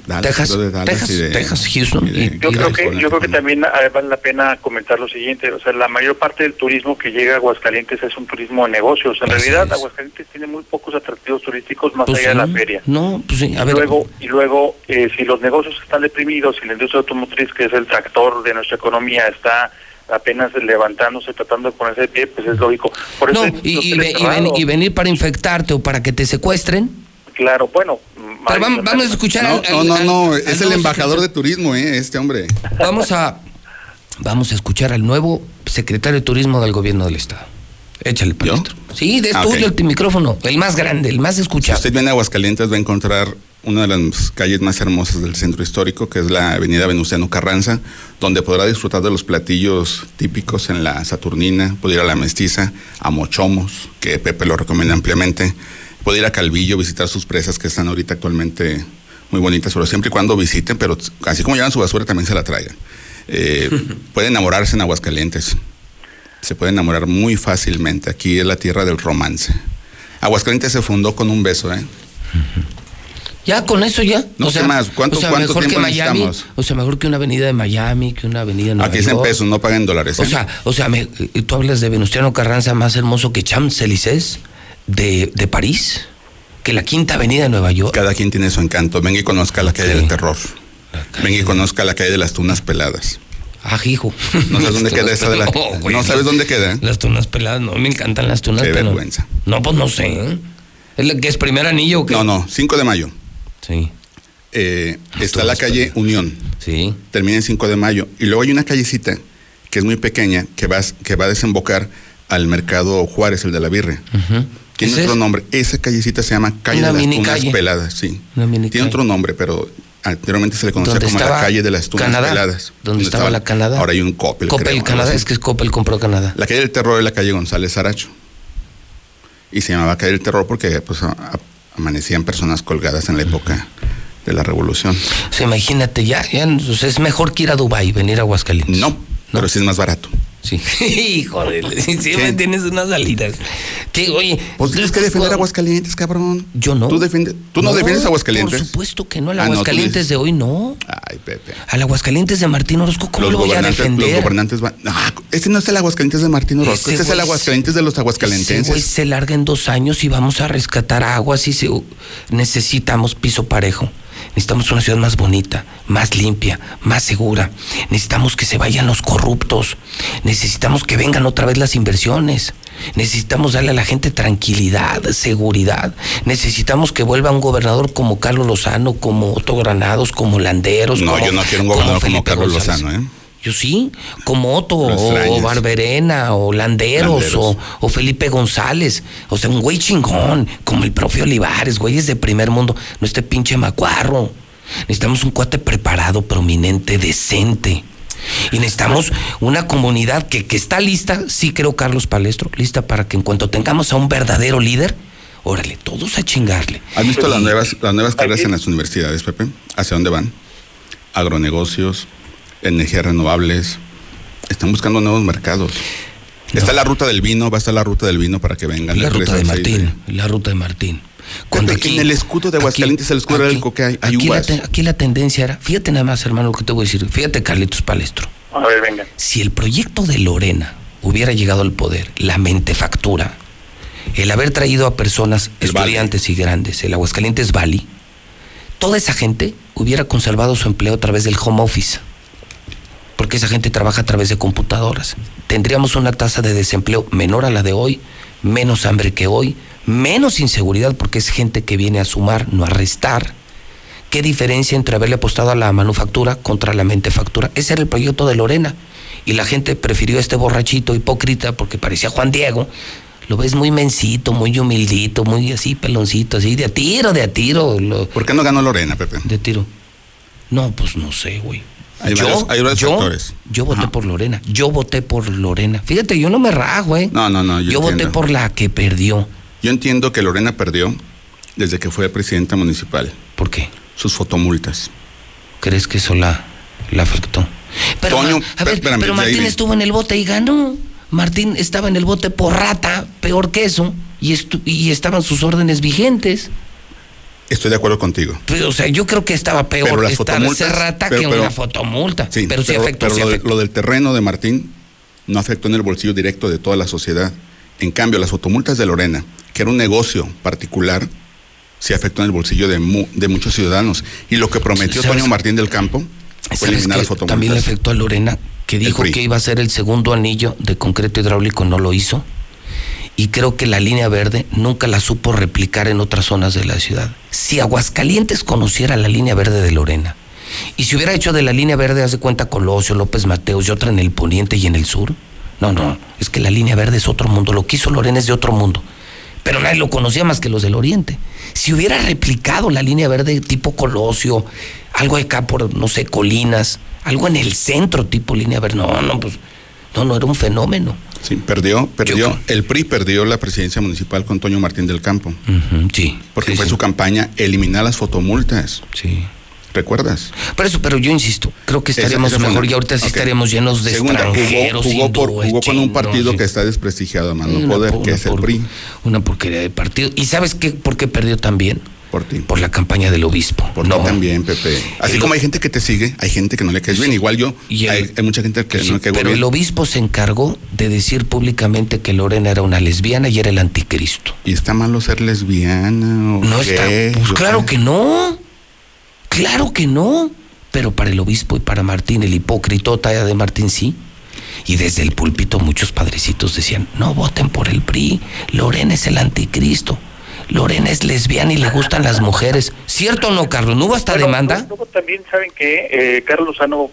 Dallas, Texas, de Dallas Texas, y de, Texas, Houston. y de- y- Yo y creo que yo creo que también vale la pena comentar lo siguiente, o sea, la mayor parte del turismo que llega a Aguascalientes es un turismo de negocios. En Así realidad, es. Aguascalientes tiene muy pocos atractivos turísticos más Pues allá de la feria. No, pues sí, a y ver. luego, y luego eh, si los negocios están deprimidos, si la industria automotriz, que es el tractor de nuestra economía, está apenas levantándose, tratando de ponerse de pie, pues es lógico. Por eso No, y, ven- y venir para infectarte o para que te secuestren. Claro, bueno. Pero vamos, vamos a escuchar No, al- no, al- no, al- no, al es el embajador de turismo, eh, este hombre. Vamos a vamos a escuchar al nuevo secretario de Turismo del Gobierno del Estado. Échale, palestro. Sí, de Ah, tuyo el micrófono, el más grande, el más Si escuchado. usted viene a Aguascalientes va a encontrar una de las calles más hermosas del centro histórico, que es la avenida Venustiano Carranza, donde podrá disfrutar de los platillos típicos en la Saturnina, puede ir a la Mestiza, a Mochomos, que Pepe lo recomienda ampliamente, puede ir a Calvillo, visitar sus presas que están ahorita actualmente muy bonitas, pero siempre y cuando visiten, pero así como llevan su basura también se la traigan. Eh, puede enamorarse en Aguascalientes, se puede enamorar muy fácilmente, aquí es la tierra del romance. Aguascalientes se fundó con un beso, ¿eh? Ya con eso ya. No sé más, ¿cuánto- o sea, cuánto mejor que tiempo Miami, necesitamos? o sea, mejor que una avenida de Miami, que una avenida de Nueva Aquí es en pesos, no pagan dólares. O ¿eh? sea, o sea, me- tú hablas de Venustiano Carranza más hermoso que Champs-Élysées de, de París, que la Quinta Avenida de Nueva York. Cada quien tiene su encanto. Venga y conozca la calle del terror. Venga y conozca la calle de las tunas peladas. Ah, hijo. No sabes dónde queda esa de la. peladas. No, güey, no sabes dónde queda. ¿eh? Las tunas peladas, no, me encantan las tunas Qué pero- vergüenza. No, pues no sé. ¿eh? ¿Es la que es primer anillo o qué? No, no, 5 de mayo. Sí. Eh, está la calle Unión. Sí. Termina en 5 de mayo. Y luego hay una callecita que es muy pequeña que, vas, que va a desembocar al mercado Juárez, el de la Birre. Tiene ¿Ese otro es? nombre. Esa callecita se llama Calle Una de las Tunas calle. Peladas, sí. Una mini Tiene calle. otro nombre, pero anteriormente se le conocía ¿Dónde como la calle de las Tunas Canadá? Peladas. ¿Dónde estaba la Canadá? Ahora hay un Coppel. Coppel creo, Canadá, es que Coppel compró Canadá. La calle del terror es la calle González Saracho. Y se llamaba calle del terror porque pues, a- a- amanecían personas colgadas en la época de la revolución. O sea, imagínate, ya, ya sea, es mejor que ir a Dubái, venir a Aguascalientes. No, pero sí es más barato. Sí. Hijo de... Siempre tienes unas salidas. Que, oye... Pues tienes que defender Aguascalientes, cabrón. Yo no. ¿Tú, defiendes, ¿tú no, defiendes Aguascalientes? Por supuesto que no, el Ah, no, Aguascalientes de hoy no. Ay, Pepe. Al Aguascalientes de Martín Orozco, ¿cómo Los lo voy a gobernantes, los defender? gobernantes van. No, este no es el Aguascalientes de Martín Orozco, Ese este es el Aguascalientes de los Ese Aguascalentenses. se larga en dos años y vamos a rescatar aguas y se, necesitamos piso parejo. Necesitamos una ciudad más bonita, más limpia, más segura. Necesitamos que se vayan los corruptos. Necesitamos que vengan otra vez las inversiones. Necesitamos darle a la gente tranquilidad, seguridad. Necesitamos que vuelva un gobernador como Carlos Lozano, como Otto Granados, como Landeros. No, como- yo no quiero un gobernador como Carlos González. Lozano, ¿eh? Yo sí, como Otto o. Barberena o Landeros, Landeros. O, o Felipe González. O sea, un güey chingón, como el profe Olivares, güeyes de primer mundo. No este pinche macuarro. Necesitamos un cuate preparado, prominente, decente. Y necesitamos una comunidad que, que está lista, sí creo Carlos Palestro, lista para que en cuanto tengamos a un verdadero líder, órale, todos a chingarle. ¿Has visto las nuevas, las nuevas carreras en las universidades, Pepe? ¿Hacia dónde van? Agronegocios, energías renovables. Están buscando nuevos mercados. Está la ruta del vino, va a estar la ruta del vino para que vengan. La el ruta 3 de al 6 Martín, la ruta de Martín. Pepe, en el escudo de Aguascalientes, el escudo del que hay, hay aquí, la, uvas. aquí la tendencia era, fíjate nada más, hermano, lo que te voy a decir. Fíjate, Carlitos Palestro. A ver, venga. Si el proyecto de Lorena hubiera llegado al poder, la mentefactura, el haber traído a personas, estudiantes y grandes, el Aguascalientes Valley, toda esa gente hubiera conservado su empleo a través del home office. Porque esa gente trabaja a través de computadoras. Tendríamos una tasa de desempleo menor a la de hoy, menos hambre que hoy, menos inseguridad porque es gente que viene a sumar, no a restar. ¿Qué diferencia entre haberle apostado a la manufactura contra la mentefactura? Ese era el proyecto de Lorena. Y la gente prefirió a este borrachito hipócrita porque parecía Juan Diego. Lo ves muy mensito, muy humildito, muy así, peloncito, así, de a tiro, de a tiro. ¿Por qué no ganó Lorena, Pepe? De tiro. No, pues no sé, güey. Hay yo, varios, yo, factores. Yo voté por Lorena. Yo voté por Lorena. Fíjate, yo no me rajo, ¿eh? No, no, no. Yo, voté por la que perdió. Yo entiendo que Lorena perdió desde que fue presidenta municipal. ¿Por qué? Sus fotomultas. ¿Crees que eso la, la afectó? Pero, Toño, a ver, espérame, pero de ahí Martín estuvo en el bote y ganó. Martín estaba en el bote por rata, peor que eso, y, estu- y estaban sus órdenes vigentes. Estoy de acuerdo contigo. Pero, o sea, yo creo que estaba peor estar rata pero- que pero- una fotomulta. Sí, pero sí afectó, pero sí lo, de- afectó. lo del terreno de Martín no afectó en el bolsillo directo de toda la sociedad. En cambio, las fotomultas de Lorena, que era un negocio particular, sí afectó en el bolsillo de, mu- de muchos ciudadanos. Y lo que prometió. Toño Martín del Campo fue ¿Sabes eliminar las fotomultas. También le afectó a Lorena, que dijo que iba a ser el segundo anillo de concreto hidráulico, no lo hizo. Y creo que la línea verde nunca la supo replicar en otras zonas de la ciudad. Si Aguascalientes conociera la línea verde de Lorena, y si hubiera hecho de la línea verde, hace cuenta Colosio, López Mateos y otra en el poniente y en el sur. No, no, es que la línea verde es otro mundo. Lo que hizo Lorena es de otro mundo. Pero nadie lo conocía más que los del oriente. Si hubiera replicado la línea verde tipo Colosio, algo acá por, no sé, colinas, algo en el centro tipo línea verde, no, no, pues, no, no, era un fenómeno. Sí, perdió, perdió. El PRI perdió la presidencia municipal con Toño Martín del Campo. sí. Porque sí, fue sí. su campaña eliminar las fotomultas. Sí. ¿Recuerdas? Pero eso, pero yo insisto, creo que Esa- estaremos esa fue mejor una- y ahorita sí ok. estaremos llenos de Segunda, jugó- extranjeros. jugó, por- jugó con un partido sí. que está desprestigiado a mano poder, por- que es el por- PRI. Una porquería de partido. ¿Y sabes qué? ¿Por qué perdió también? Por ti. Por la campaña del obispo. Por no. también, Pepe. Así El- como hay gente que te sigue, hay gente que no le caes bien. Igual yo, Y el- hay, hay mucha gente que Sí, no le caigo pero bien. el obispo se encargó de decir públicamente que Lorena era una lesbiana y era el anticristo. ¿Y está malo ser lesbiana o No está. Pues claro que no. Claro que no. Pero para el obispo y para Martín, el hipócritota de Martín sí. Y desde el púlpito muchos padrecitos decían, no voten por el PRI, Lorena es el anticristo. Lorena es lesbiana y le gustan las mujeres. ¿Cierto o no, Carlos? ¿No hubo Bueno, demanda? Luego también saben que eh, Carlos Lozano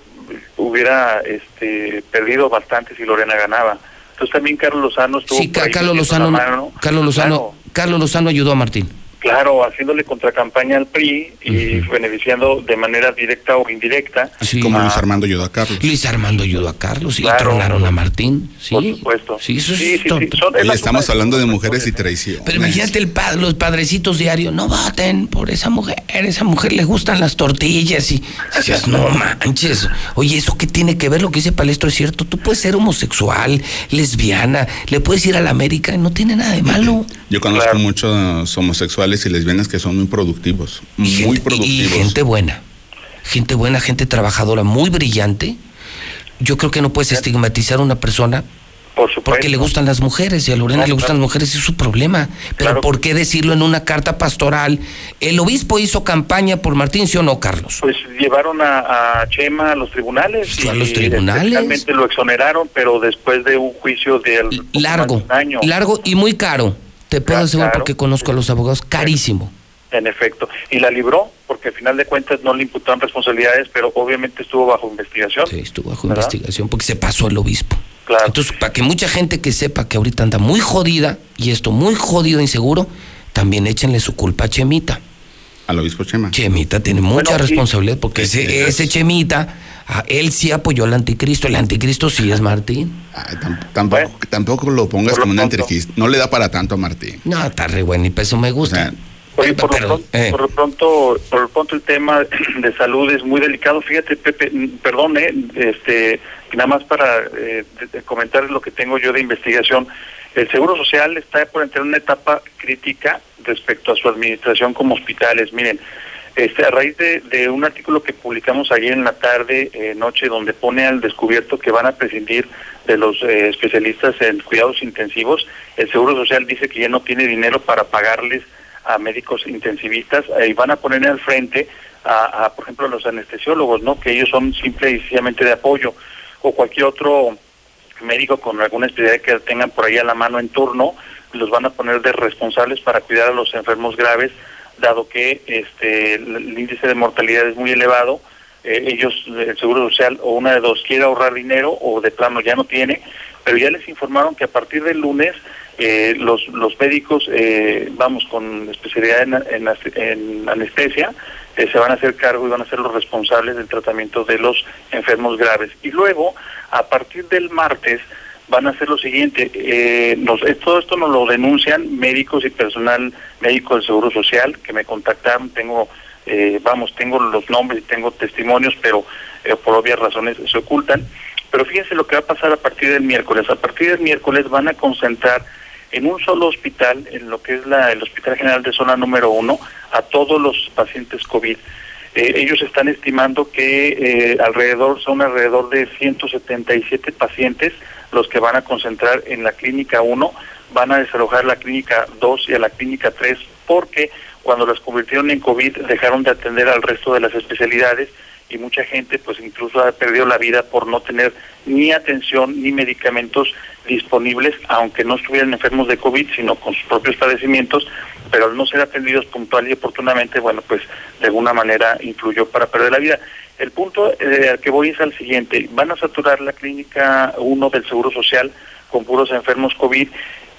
hubiera este, perdido bastante si Lorena ganaba. Entonces también Carlos Lozano estuvo Sí, Carlos Lozano. Carlos Lozano, Carlos Lozano ayudó a Martín. Claro, haciéndole contracampaña al PRI y beneficiando de manera directa o indirecta. Sí. Como Luis a- Armando ayudó a Carlos. Luis Armando ayudó a Carlos y Claro. tronaron a Martín. Sí, Por supuesto. Sí, eso es Sí, sí, son- es Oye, estamos hablando de mujeres y traición. Pero imagínate el pa- los padrecitos diarios, no voten por esa mujer, esa mujer le gustan las tortillas y dices, no manches. Oye, ¿eso qué tiene que ver? Lo que dice Palestro es cierto. Tú puedes ser homosexual, lesbiana, le puedes ir a la América, no tiene nada de malo. Yo conozco muchos homosexuales y lesbianas que son muy productivos. Y Muy gente- y productivos. gente buena. Gente buena, gente trabajadora, muy brillante. Yo creo que no puedes estigmatizar a una persona porque le gustan las mujeres y a Lorena le gustan las mujeres, es su problema. Pero ¿por qué decirlo en una carta pastoral? El obispo hizo campaña por Martín, ¿sí o no, Carlos? Pues llevaron a, a Chema a los tribunales. a los tribunales. Realmente lo exoneraron, pero después de un juicio de Largo, un año. largo y muy caro. Te puedo asegurar claro. porque conozco a los abogados, carísimo. En efecto. Y la libró, porque al final de cuentas no le imputaron responsabilidades, pero obviamente estuvo bajo investigación. Sí, estuvo bajo ¿verdad? investigación porque se pasó el obispo. Claro. Entonces, para que mucha gente que sepa que ahorita anda muy jodida, y esto muy jodido, inseguro, también échenle su culpa a Chemita. Al obispo Chema. Chemita tiene mucha Bueno, responsabilidad porque ese Chemita, a él sí apoyó al anticristo. El anticristo sí es Martín. Tampoco, tampoco lo pongas como un anticristo. No le da para tanto a Martín. No, está re bueno, ni peso me gusta. Oye, por, Pero, lo pronto, eh. por lo pronto, por lo pronto el tema de salud es muy delicado. Fíjate, Pepe, perdón, eh, este, nada más para eh, comentar lo que tengo yo de investigación. El Seguro Social está por entrar en una etapa crítica respecto a su administración como hospitales. Miren, este, a raíz de, un artículo que publicamos ayer en la tarde, eh, noche, donde pone al descubierto que van a prescindir de los eh, especialistas en cuidados intensivos, el Seguro Social dice que ya no tiene dinero para pagarles a médicos intensivistas eh, y van a poner al frente a, a, por ejemplo, a los anestesiólogos, ¿no? Que ellos son simple y sencillamente de apoyo o cualquier otro médico con alguna especialidad que tengan por ahí a la mano en turno, los van a poner de responsables para cuidar a los enfermos graves, dado que este el, índice de mortalidad es muy elevado. eh, ellos, el Seguro Social, o una de dos, quiere ahorrar dinero o de plano ya no tiene, pero ya les informaron que a partir del lunes eh, los, los médicos, eh, vamos, con especialidad en, en, anestesia, eh, se van a hacer cargo y van a ser los responsables del tratamiento de los enfermos graves. Y luego, a partir del martes, van a hacer lo siguiente, eh, nos, todo esto nos lo denuncian médicos y personal médico del Seguro Social que me contactaron, tengo, vamos, tengo los nombres y tengo testimonios, pero por obvias razones se ocultan. Pero fíjense lo que va a pasar a partir del miércoles. A partir del miércoles van a concentrar en un solo hospital, en lo que es la, el Hospital General de Zona número uno, a todos los pacientes COVID. Eh, ellos están estimando que eh, alrededor, son alrededor de 177 pacientes los que van a concentrar en la clínica 1, van a desalojar la clínica 2 y a la clínica 3 porque cuando las convirtieron en COVID dejaron de atender al resto de las especialidades y mucha gente pues incluso ha perdido la vida por no tener ni atención ni medicamentos disponibles, aunque no estuvieran enfermos de COVID, sino con sus propios padecimientos, pero al no ser atendidos puntual y oportunamente, bueno, pues de alguna manera influyó para perder la vida. El punto eh, al que voy es al siguiente, van a saturar la clínica 1 del Seguro Social con puros enfermos COVID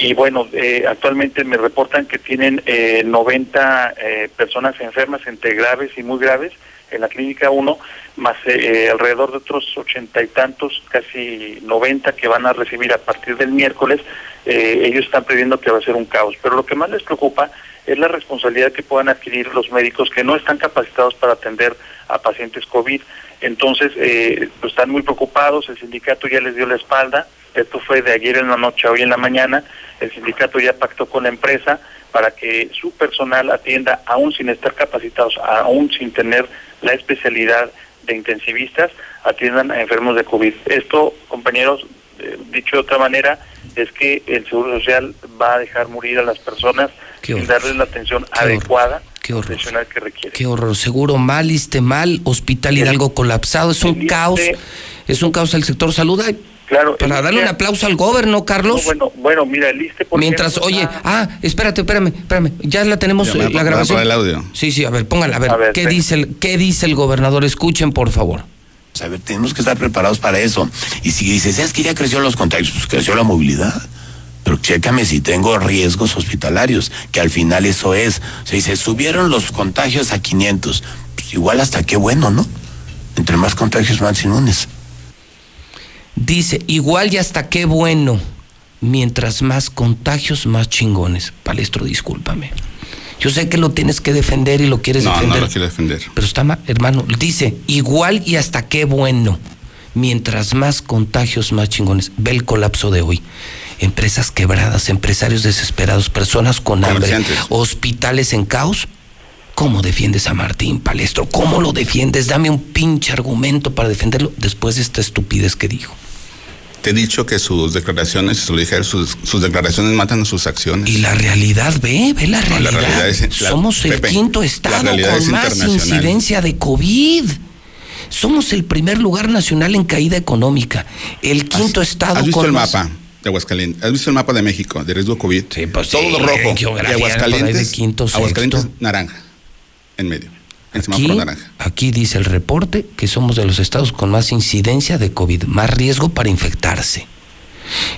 y bueno, eh, actualmente me reportan que tienen eh, 90 eh, personas enfermas entre graves y muy graves, en la clínica 1, más eh, alrededor de otros ochenta y tantos, casi noventa que van a recibir a partir del miércoles, eh, ellos están previendo que va a ser un caos. Pero lo que más les preocupa es la responsabilidad que puedan adquirir los médicos que no están capacitados para atender a pacientes COVID. Entonces, eh, pues están muy preocupados, el sindicato ya les dio la espalda, esto fue de ayer en la noche a hoy en la mañana, el sindicato ya pactó con la empresa para que su personal atienda, aún sin estar capacitados, aún sin tener la especialidad de intensivistas, atiendan a enfermos de COVID. Esto, compañeros, eh, dicho de otra manera, es que el Seguro Social va a dejar morir a las personas sin darles la atención adecuada. Qué horror. que requiere. Qué horror. Seguro mal, esté mal, hospital Hidalgo colapsado, es un caos. Es un caos el sector salud. Claro. Para darle un aplauso al gobierno, Carlos. bueno, bueno, mira, el ISTE, por Mientras, oye, ah, espérate, espérame, espérame. Ya la tenemos eh, la grabación. el audio. Sí, sí, a ver, póngala, a ver, ¿qué, dice el, ¿qué dice el gobernador? Escuchen, por favor. A ver, tenemos que estar preparados para eso. Y si dices, es que ya creció los contagios, pues creció la movilidad. Pero chécame si tengo riesgos hospitalarios, que al final eso es. O sea, se subieron los contagios a 500. Pues igual hasta qué bueno, ¿no? Entre más contagios, más inmunes. Dice, igual y hasta qué bueno. Mientras más contagios, más chingones. Palestro, discúlpame. Yo sé que lo tienes que defender y lo quieres defender. No, lo quiero defender. Pero está mal, hermano. Dice, igual y hasta qué bueno. Mientras más contagios, más chingones. Ve el colapso de hoy. Empresas quebradas, empresarios desesperados, personas con hambre, hospitales en caos. ¿Cómo defiendes a Martín Palestro? ¿Cómo lo defiendes? Dame un pinche argumento para defenderlo después de esta estupidez que dijo. Te he dicho que sus declaraciones, se lo dije, sus, declaraciones matan sus acciones. Y la realidad, ve, ve la realidad. Somos el quinto estado con más incidencia de COVID. Somos el primer lugar nacional en caída económica. El quinto estado ¿Has visto el mapa de Aguascalientes? ¿Has visto el mapa de México de riesgo COVID? Sí, pues Todo sí, rojo. Y Aguascalientes, Aguascalientes naranja, en medio. Aquí, aquí, dice el reporte que somos de los estados con más incidencia de COVID, más riesgo para infectarse.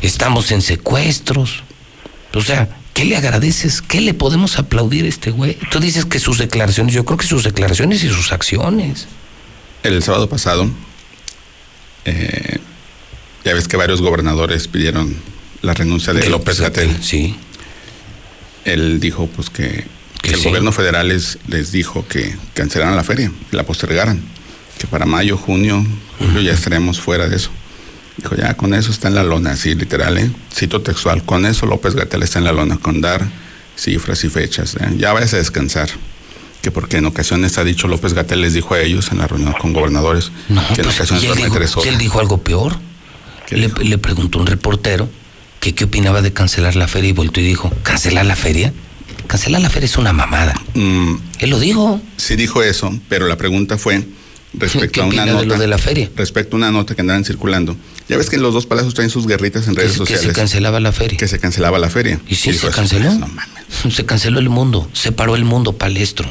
Estamos en secuestros. O sea, ¿qué le agradeces? ¿Qué le podemos aplaudir a este güey? Tú dices que sus declaraciones, yo creo que sus declaraciones y sus acciones. El sábado pasado, eh, ya ves que varios gobernadores pidieron la renuncia de, López Gatel. Sí. Él dijo pues que que el gobierno federal les, les dijo que cancelaran la feria, que la postergaran, que para mayo, junio, julio ya estaremos fuera de eso. Dijo, ya con eso está en la lona, así literal, ¿eh? cito textual, con eso López Gatel está en la lona, con dar cifras y fechas, ¿eh? ya vayas a descansar. Que porque en ocasiones ha dicho López Gatel les dijo a ellos en la reunión con gobernadores que en pues, ocasiones él dijo, él dijo algo peor. Le, le, preguntó un reportero que qué opinaba de cancelar la feria y volvió y dijo, ¿cancelar la feria? Cancelar la feria es una mamada. Mm, Él lo dijo. Sí dijo eso, pero la pregunta fue respecto a una nota. De, la feria? Respecto a una nota que andaban circulando. Ya ves que los dos palacios traen sus guerritas en redes sociales. Que se cancelaba la feria. Que se cancelaba la feria. ¿Y sí se canceló? No mames. Se canceló el mundo, se paró el mundo palestro.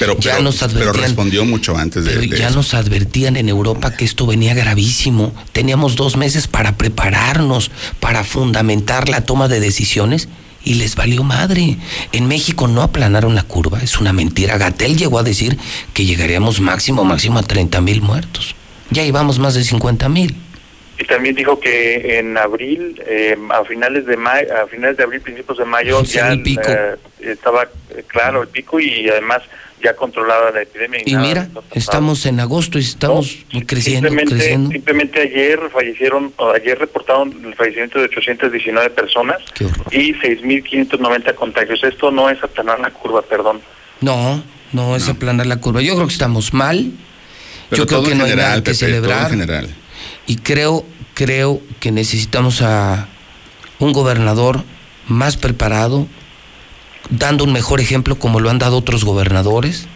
Pero, ya pero- nos pero advertían. respondió mucho antes de, Pero de ya eso. nos advertían en Europa que esto venía gravísimo. Teníamos dos meses para prepararnos, para fundamentar la toma de decisiones y les valió madre. En México no aplanaron la curva, es una mentira. Gatel llegó a decir que llegaríamos máximo, máximo a 30 mil muertos. Ya íbamos más de 50 mil. Y también dijo que en abril, eh, a finales de mayo, a finales de abril, principios de mayo, Sí, ya el pico. eh, estaba eh, claro el pico y además ya controlada la epidemia. Y nada mira, estamos en agosto y estamos creciendo, simplemente, creciendo. simplemente ayer fallecieron, ayer reportaron el fallecimiento de 819 personas y 6.590 contagios. Esto no es aplanar la curva, perdón. No, no es aplanar la curva. Yo creo que estamos mal. Pero Yo creo que no hay nada que Pepe, celebrar. general. Y creo, creo que necesitamos a un gobernador más preparado, dando un mejor ejemplo como lo han dado otros gobernadores.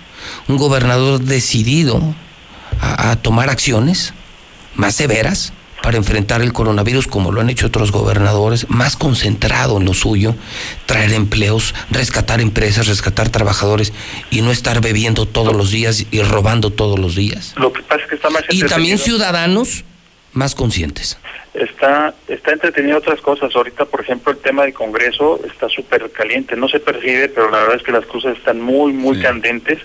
Un gobernador decidido a, a tomar acciones más severas para enfrentar el coronavirus como lo han hecho otros gobernadores, más concentrado en lo suyo, traer empleos, rescatar empresas, rescatar trabajadores y no estar bebiendo todos los días y robando todos los días. Lo que pasa es que está más Y también ciudadanos más conscientes. Está, está entretenido otras cosas. Ahorita, por ejemplo, el tema del Congreso está súper caliente. No se percibe, pero la verdad es que las cosas están muy, muy candentes.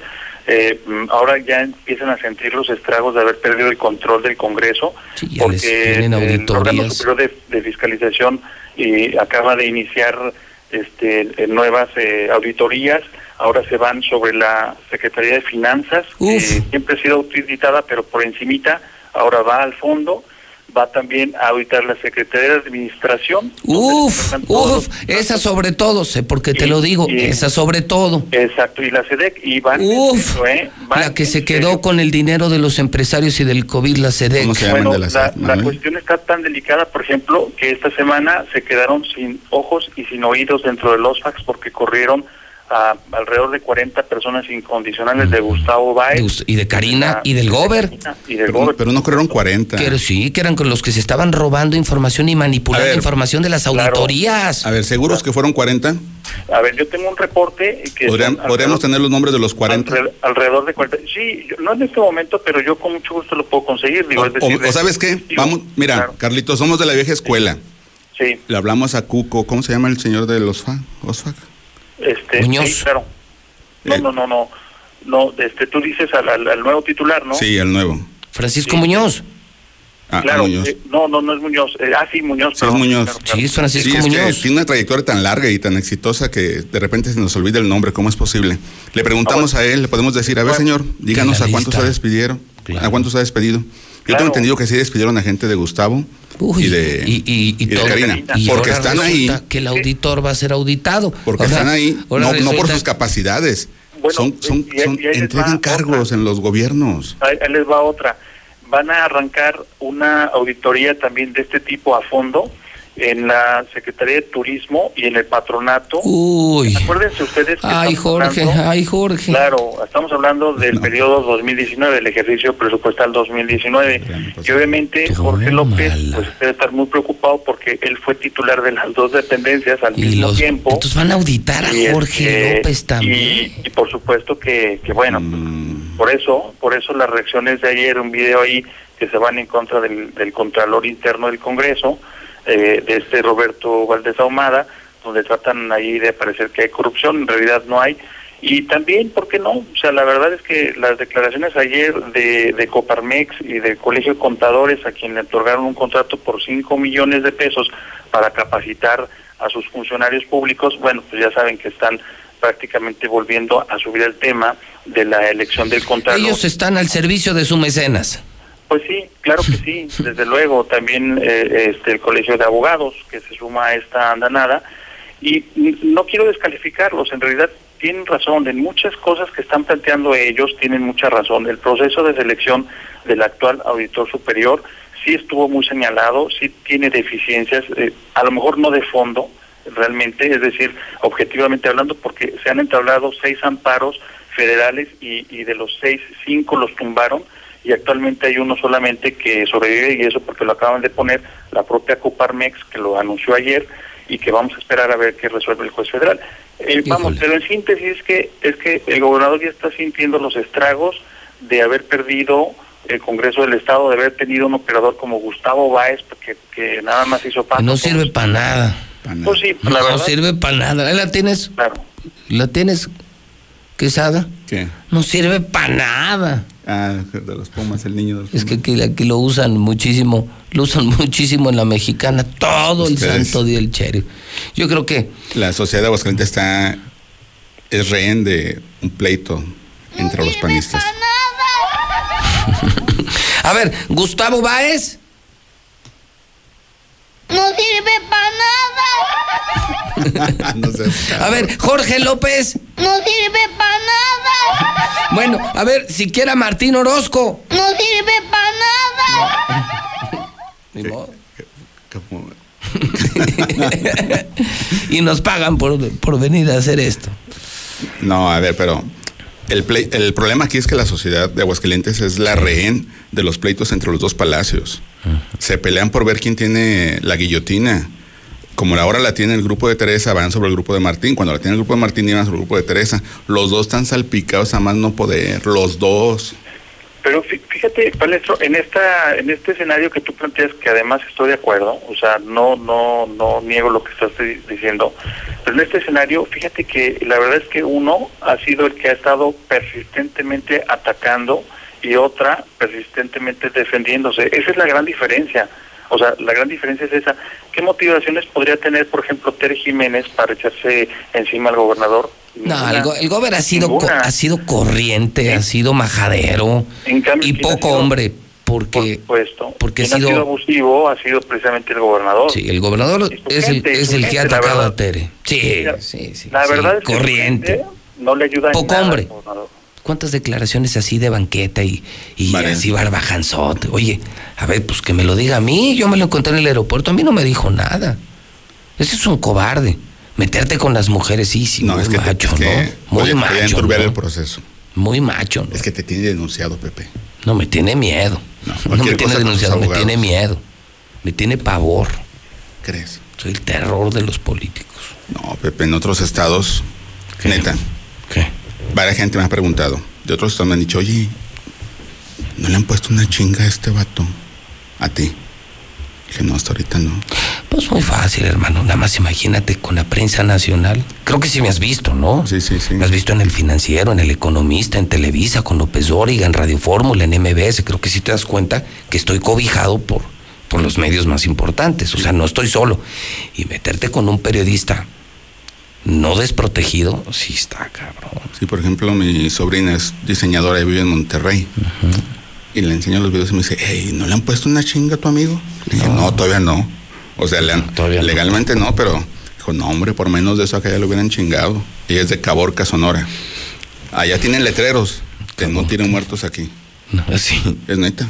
Eh, mm, ahora ya empiezan a sentir los estragos de haber perdido el control del Congreso, tienen el órgano superior de, de fiscalización eh, acaba de iniciar este, eh, nuevas eh, auditorías. Ahora se van sobre la Secretaría de Finanzas, que siempre ha sido auditada, pero por encimita. Ahora va al fondo va también a auditar la Secretaría de Administración. Uf, uf, esa sobre todo, sé porque te lo digo, esa sobre todo. Exacto, y la SEDEC, y van Uf, ¿eh? Van la que se quedó con el dinero de los empresarios y del COVID, la SEDEC. Bueno, la, la cuestión está tan delicada, por ejemplo, que esta semana se quedaron sin ojos y sin oídos dentro de los fax porque corrieron a alrededor de 40 personas incondicionales de Gustavo Báez. Y de Karina y del Gober. Y del Pero, pero no corrieron 40. Que sí, que eran con los que se estaban robando información y manipulando ver, información de las auditorías. A ver, ¿seguros que fueron 40? A ver, yo tengo un reporte que... ¿Podrían- ¿Podríamos tener los nombres de los 40? alre- alrededor de 40. Sí, yo- no en este momento, pero yo con mucho gusto lo puedo conseguir. Digo, es O, decir, o sabes qué, vamos, mira, Carlitos, somos de la vieja escuela. Sí. Le hablamos a Cuco, ¿cómo se llama el señor de los FA? OSFAC? Este, Muñoz. sí, claro. No, no, no, no. No, este, tú dices al, al- al nuevo titular, ¿no? Sí, el nuevo. Francisco Muñoz. Ah, claro. Muñoz. eh, no, no, no es Muñoz. Eh, ah, sí, Muñoz. Sí, es Muñoz. claro, claro. Francisco Sí, es que Muñoz. tiene una trayectoria tan larga y tan exitosa que de repente se nos olvida el nombre. ¿Cómo es posible? Le preguntamos a él, le podemos decir, a ver, señor, díganos a cuántos se despidieron. ¿A cuántos se ha despedido? Yo Claro. tengo entendido que sí despidieron a gente de Gustavo y de, y, y, y de todo. Karina. Y porque ahora están ahí, que el auditor va a ser auditado. porque Ahora- están ahí, no, no por sus capacidades. son, son, y ahí- son- y ahí entregan cargos en los gobiernos. Ahí, ahí les va otra. Van a arrancar una auditoría también de este tipo a fondo en la Secretaría de Turismo y en el patronato. Uy. Acuérdense ustedes que Ay, estamos Jorge, hablando- ay, Jorge. Claro, estamos hablando del periodo 2019, del ejercicio presupuestal 2019. Y obviamente Jorge López pues debe estar muy preocupado porque él fue titular de las dos dependencias al Y mismo los, tiempo. entonces van a auditar a Y, Jorge este, López también. Y, y por supuesto que, que bueno, Mm. por eso, por eso las reacciones de ayer, un video ahí que se van en contra del, del Contralor Interno del Congreso, eh, de este Roberto Valdés Ahumada, donde tratan ahí de parecer que hay corrupción, en realidad no hay. Y también, ¿por qué no? O sea, la verdad es que las declaraciones ayer de, de Coparmex y del Colegio de Contadores, a quien le otorgaron un contrato por 5 millones de pesos para capacitar a sus funcionarios públicos, bueno, pues ya saben que están prácticamente volviendo a subir el tema de la elección del Contralor. Ellos están al servicio de su mecenas. Pues sí, claro que sí, desde luego. También eh, este el Colegio de Abogados que se suma a esta andanada. Y no quiero descalificarlos, en realidad tienen razón. En muchas cosas que están planteando ellos tienen mucha razón. El proceso de selección del actual auditor superior sí estuvo muy señalado, sí tiene deficiencias, eh, a lo mejor no de fondo, realmente, es decir, objetivamente hablando, porque se han entablado seis amparos federales y, y de los seis, cinco los tumbaron y actualmente hay uno solamente que sobrevive y eso porque lo acaban de poner la propia Coparmex que lo anunció ayer y que vamos a esperar a ver qué resuelve el juez federal. Eh, vamos, pero en síntesis es que es que el gobernador ya está sintiendo los estragos de haber perdido el Congreso del Estado, de haber tenido un operador como Gustavo Báez, que, que nada más hizo paso. No sirve para nada. Pues sí, la no verdad. sirve para nada. Ahí la tienes. Claro. ¿La tienes? ¿Quesada? ¿Qué? No sirve para nada. Ah, de los Pumas, el niño de los Es que aquí, aquí lo usan muchísimo, lo usan muchísimo en la mexicana, todo el santo día el sheriff. Yo creo que La sociedad de Aguascalientes está. es rehén de un pleito entre los panistas. A ver, Gustavo Báez. No sirve para nada. no sé. A ver, Jorge López. No sirve para nada. Bueno, a ver, siquiera Martín Orozco. No sirve para nada. Ni modo. y nos pagan por, por venir a hacer esto. No, a ver, pero el, el problema aquí es que la sociedad de Aguascalientes es la rehén de los pleitos entre los dos palacios. Se pelean por ver quién tiene la guillotina. Como ahora la tiene el grupo de Teresa, van sobre el grupo de Martín. Cuando la tiene el grupo de Martín, iban sobre el grupo de Teresa. Los dos están salpicados a más no poder. Los dos. Pero fí- fíjate, Palestro, en esta en este escenario que tú planteas, que además estoy de acuerdo, o sea, no no no niego lo que estás di- diciendo, pero en este escenario, fíjate que la verdad es que uno ha sido el que ha estado persistentemente atacando y otra persistentemente defendiéndose. Esa es la gran diferencia. O sea, la gran diferencia es esa. ¿Qué motivaciones podría tener, por ejemplo, Tere Jiménez para echarse encima al gobernador? No, el, go- el gober ha sido, co- ha sido corriente, ha sido majadero En cambio, y poco hombre, porque, Puesto. porque ha sido abusivo ha sido precisamente el gobernador. Sí, el gobernador es el, es que ha atacado verdad. a Tere. Sí, sí, sí. La sí, verdad es que su corriente. gente no le ayuda en Poco al hombre. gobernador. ¿Cuántas declaraciones así de banqueta y, y así barbajanzote? Oye, a ver, pues que me lo diga a mí. Yo me lo encontré en el aeropuerto, a mí no me dijo nada. Ese es un cobarde. Meterte con las mujeres, sí, sí, muy es que te- macho, es que ¿no? Muy puede macho. ¿no? el proceso. Muy macho, ¿no? Es que te tiene denunciado, Pepe. No, me tiene miedo. No, me cualquier tiene denunciado, me tiene miedo. Me tiene pavor. ¿Crees? Soy el terror de los políticos. No, Pepe, en otros estados, neta. ¿Qué? Varias gente me ha preguntado. De otros me han dicho, oye, ¿no le han puesto una chinga a este vato? A ti. Dije, no, hasta ahorita no. Pues muy fácil, hermano. Nada más imagínate con la prensa nacional. Creo que sí me has visto, ¿no? Sí, sí, sí. Me has visto en El Financiero, en El Economista, en Televisa, con López Dóriga, en Radio Fórmula, en MBS. Creo que sí te das cuenta que estoy cobijado por, por los medios más importantes. O sea, no estoy solo. Y meterte con un periodista no desprotegido, sí está cabrón. Sí, por ejemplo, mi sobrina es diseñadora y vive en Monterrey. Y le enseño los videos y me dice, hey, ¿no le han puesto una chinga a tu amigo? Le dije, no, todavía no. O sea, le han- legalmente no. pero dijo, no, hombre, por menos de eso acá ya lo hubieran chingado. Ella es de Caborca, Sonora. Allá tienen letreros que no tienen muertos aquí. sí. Es neta.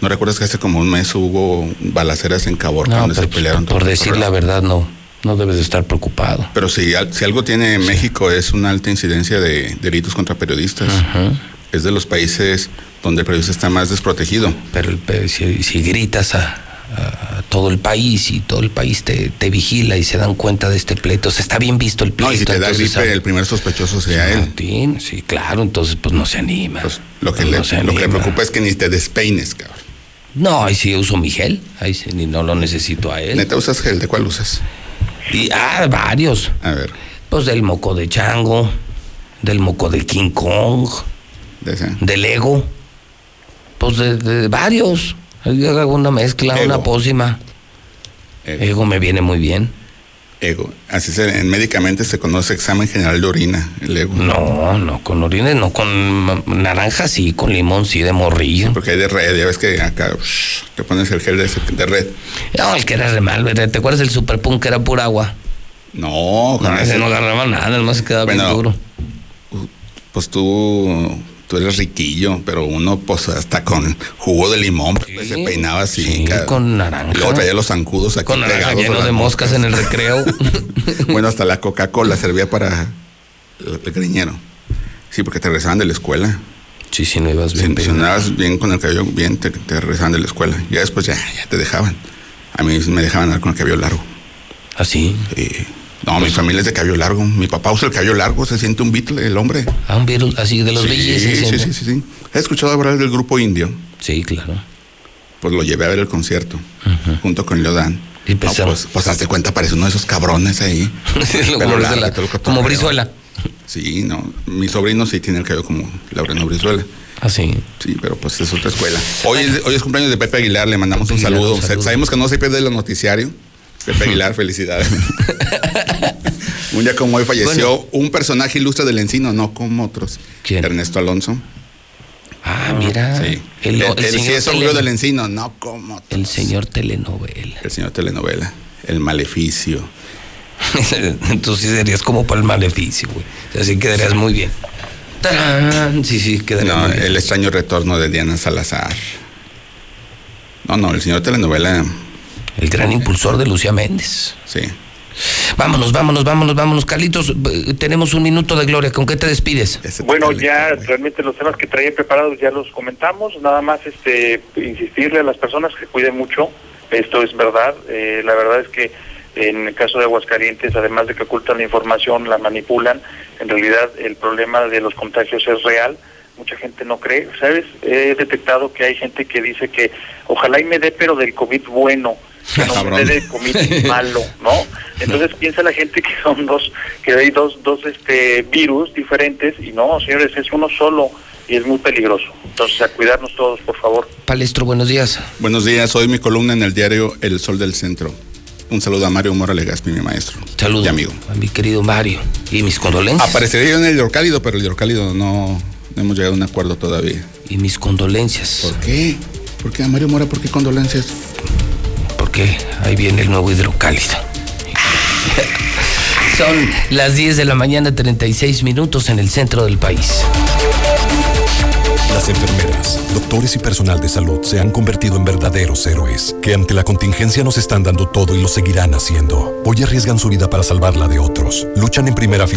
¿No recuerdas que hace como un mes hubo balaceras en Caborca No, donde se pero, pues, pelearon? por los decir la verdad, no. No debes de estar preocupado. Pero si, si algo tiene México es una alta incidencia de delitos contra periodistas. Es de los países donde el periodista está más desprotegido. Pero el si, si gritas a, a todo el país y todo el país te, te vigila y se dan cuenta de este pleito, o sea, está bien visto el pleito. No, y si te da gripe, ah, el primer sospechoso sea él. Martín, sí, claro, entonces pues no se anima. Lo que, le, lo que le preocupa es que ni te despeines, cabrón. No, ahí sí uso mi gel, ahí sí ni no lo necesito a él. ¿Neta usas gel? ¿De cuál usas? Y, ah, varios. A ver. Pues del moco de chango, del moco de King Kong, De ese. del ego. Pues de, de varios. Yo hago una mezcla, Ego. una pócima. Ego me viene muy bien. Ego. Así se, en médicamente se conoce examen general de orina, el ego. No, no, con orines, no, con naranja sí, con limón sí, de morrillo. Porque hay de red, ya ves que acá shh, te pones el gel de, de red. No, el que era re mal, ¿verdad? ¿te acuerdas del super punk que era pura agua? No, con No, ese no agarraba nada, además se quedaba bien duro. Pues tú, tú eres riquillo, pero uno pues hasta con jugo de limón pues, se peinaba así. sí, con naranja. Y luego traía los zancudos aquí Con naranja lleno de moscas en el recreo. bueno, hasta la Coca-Cola servía para el, griñero. Sí, porque te regresaban de la escuela. Sí, sí, no ibas Si, bien si no andabas bien con el cabello bien, te, te regresaban de la escuela. Ya después ya, ya te dejaban. A mí me dejaban andar con el cabello largo. ¿Ah, sí? Sí. No, mi familia es de cabello largo. Mi papá usa el cabello largo, se siente un Beatle, el hombre. Ah, un Beatle, así de los sí, Billys. Sí, sí, sí, sí, sí. ¿Has escuchado hablar del grupo indio? Sí, claro. Pues lo llevé a ver el concierto, junto con Leodán. Y no, pues, pues hazte cuenta, parece uno de esos cabrones ahí. como, largo, como Brizuela. Sí, no. Mi sobrino sí tiene el cabello como Laureano Brizuela. Ah, sí. Sí, pero pues es otra escuela. Hoy es, hoy es cumpleaños de Pepe Aguilar, le mandamos Pepe un, Aguilar, saludo. un saludo. Sabemos que no se pierde el noticiario. Pepe Aguilar, felicidades. un día como hoy falleció bueno. un personaje ilustre del Encino, no como otros. ¿Quién? Ernesto Alonso. Ah, mira. Sí. El, el, el, el sí es tele... del Encino, no como otros. El señor telenovela. El señor telenovela. El maleficio. Entonces serías como para el maleficio, güey. Así quedarías muy bien. ¡Tarán! Sí, sí, quedaría no, muy bien. el extraño retorno de Diana Salazar. No, no, el señor telenovela. El gran impulsor de Lucía Méndez. Sí. Vámonos, vámonos, vámonos, vámonos. Carlitos, tenemos un minuto de gloria. ¿Con qué te despides? Bueno, ya realmente los temas que traía preparados ya los comentamos. Nada más este insistirle a las personas que cuiden mucho. Esto es verdad. Eh, la verdad es que en el caso de Aguascalientes, además de que ocultan la información, la manipulan, en realidad el problema de los contagios es real. Mucha gente no cree. ¿Sabes? He detectado que hay gente que dice que ojalá y me dé, pero del COVID bueno que no me dé COVID malo, ¿no? Entonces piensa la gente que son dos, que hay dos, dos este virus diferentes y no, señores, es uno solo y es muy peligroso. Entonces a cuidarnos todos, por favor. Palestro, buenos días. Buenos días, hoy mi columna en el diario El Sol del Centro. Un saludo a Mario Mora Legaspi, mi maestro. Saludo. Y amigo. A mi querido Mario. Y mis condolencias. Aparecería yo en el hidrocálido, pero el hidrocálido no, no hemos llegado a un acuerdo todavía. Y mis condolencias. ¿Por qué? ¿Por qué a Mario Mora? ¿Por qué condolencias? Porque ahí viene el nuevo hidrocálido. Son las 10 de la mañana, 36 minutos en el centro del país. Las enfermeras, doctores y personal de salud se han convertido en verdaderos héroes, que ante la contingencia nos están dando todo y lo seguirán haciendo. Hoy arriesgan su vida para salvar la de otros. Luchan en primera fila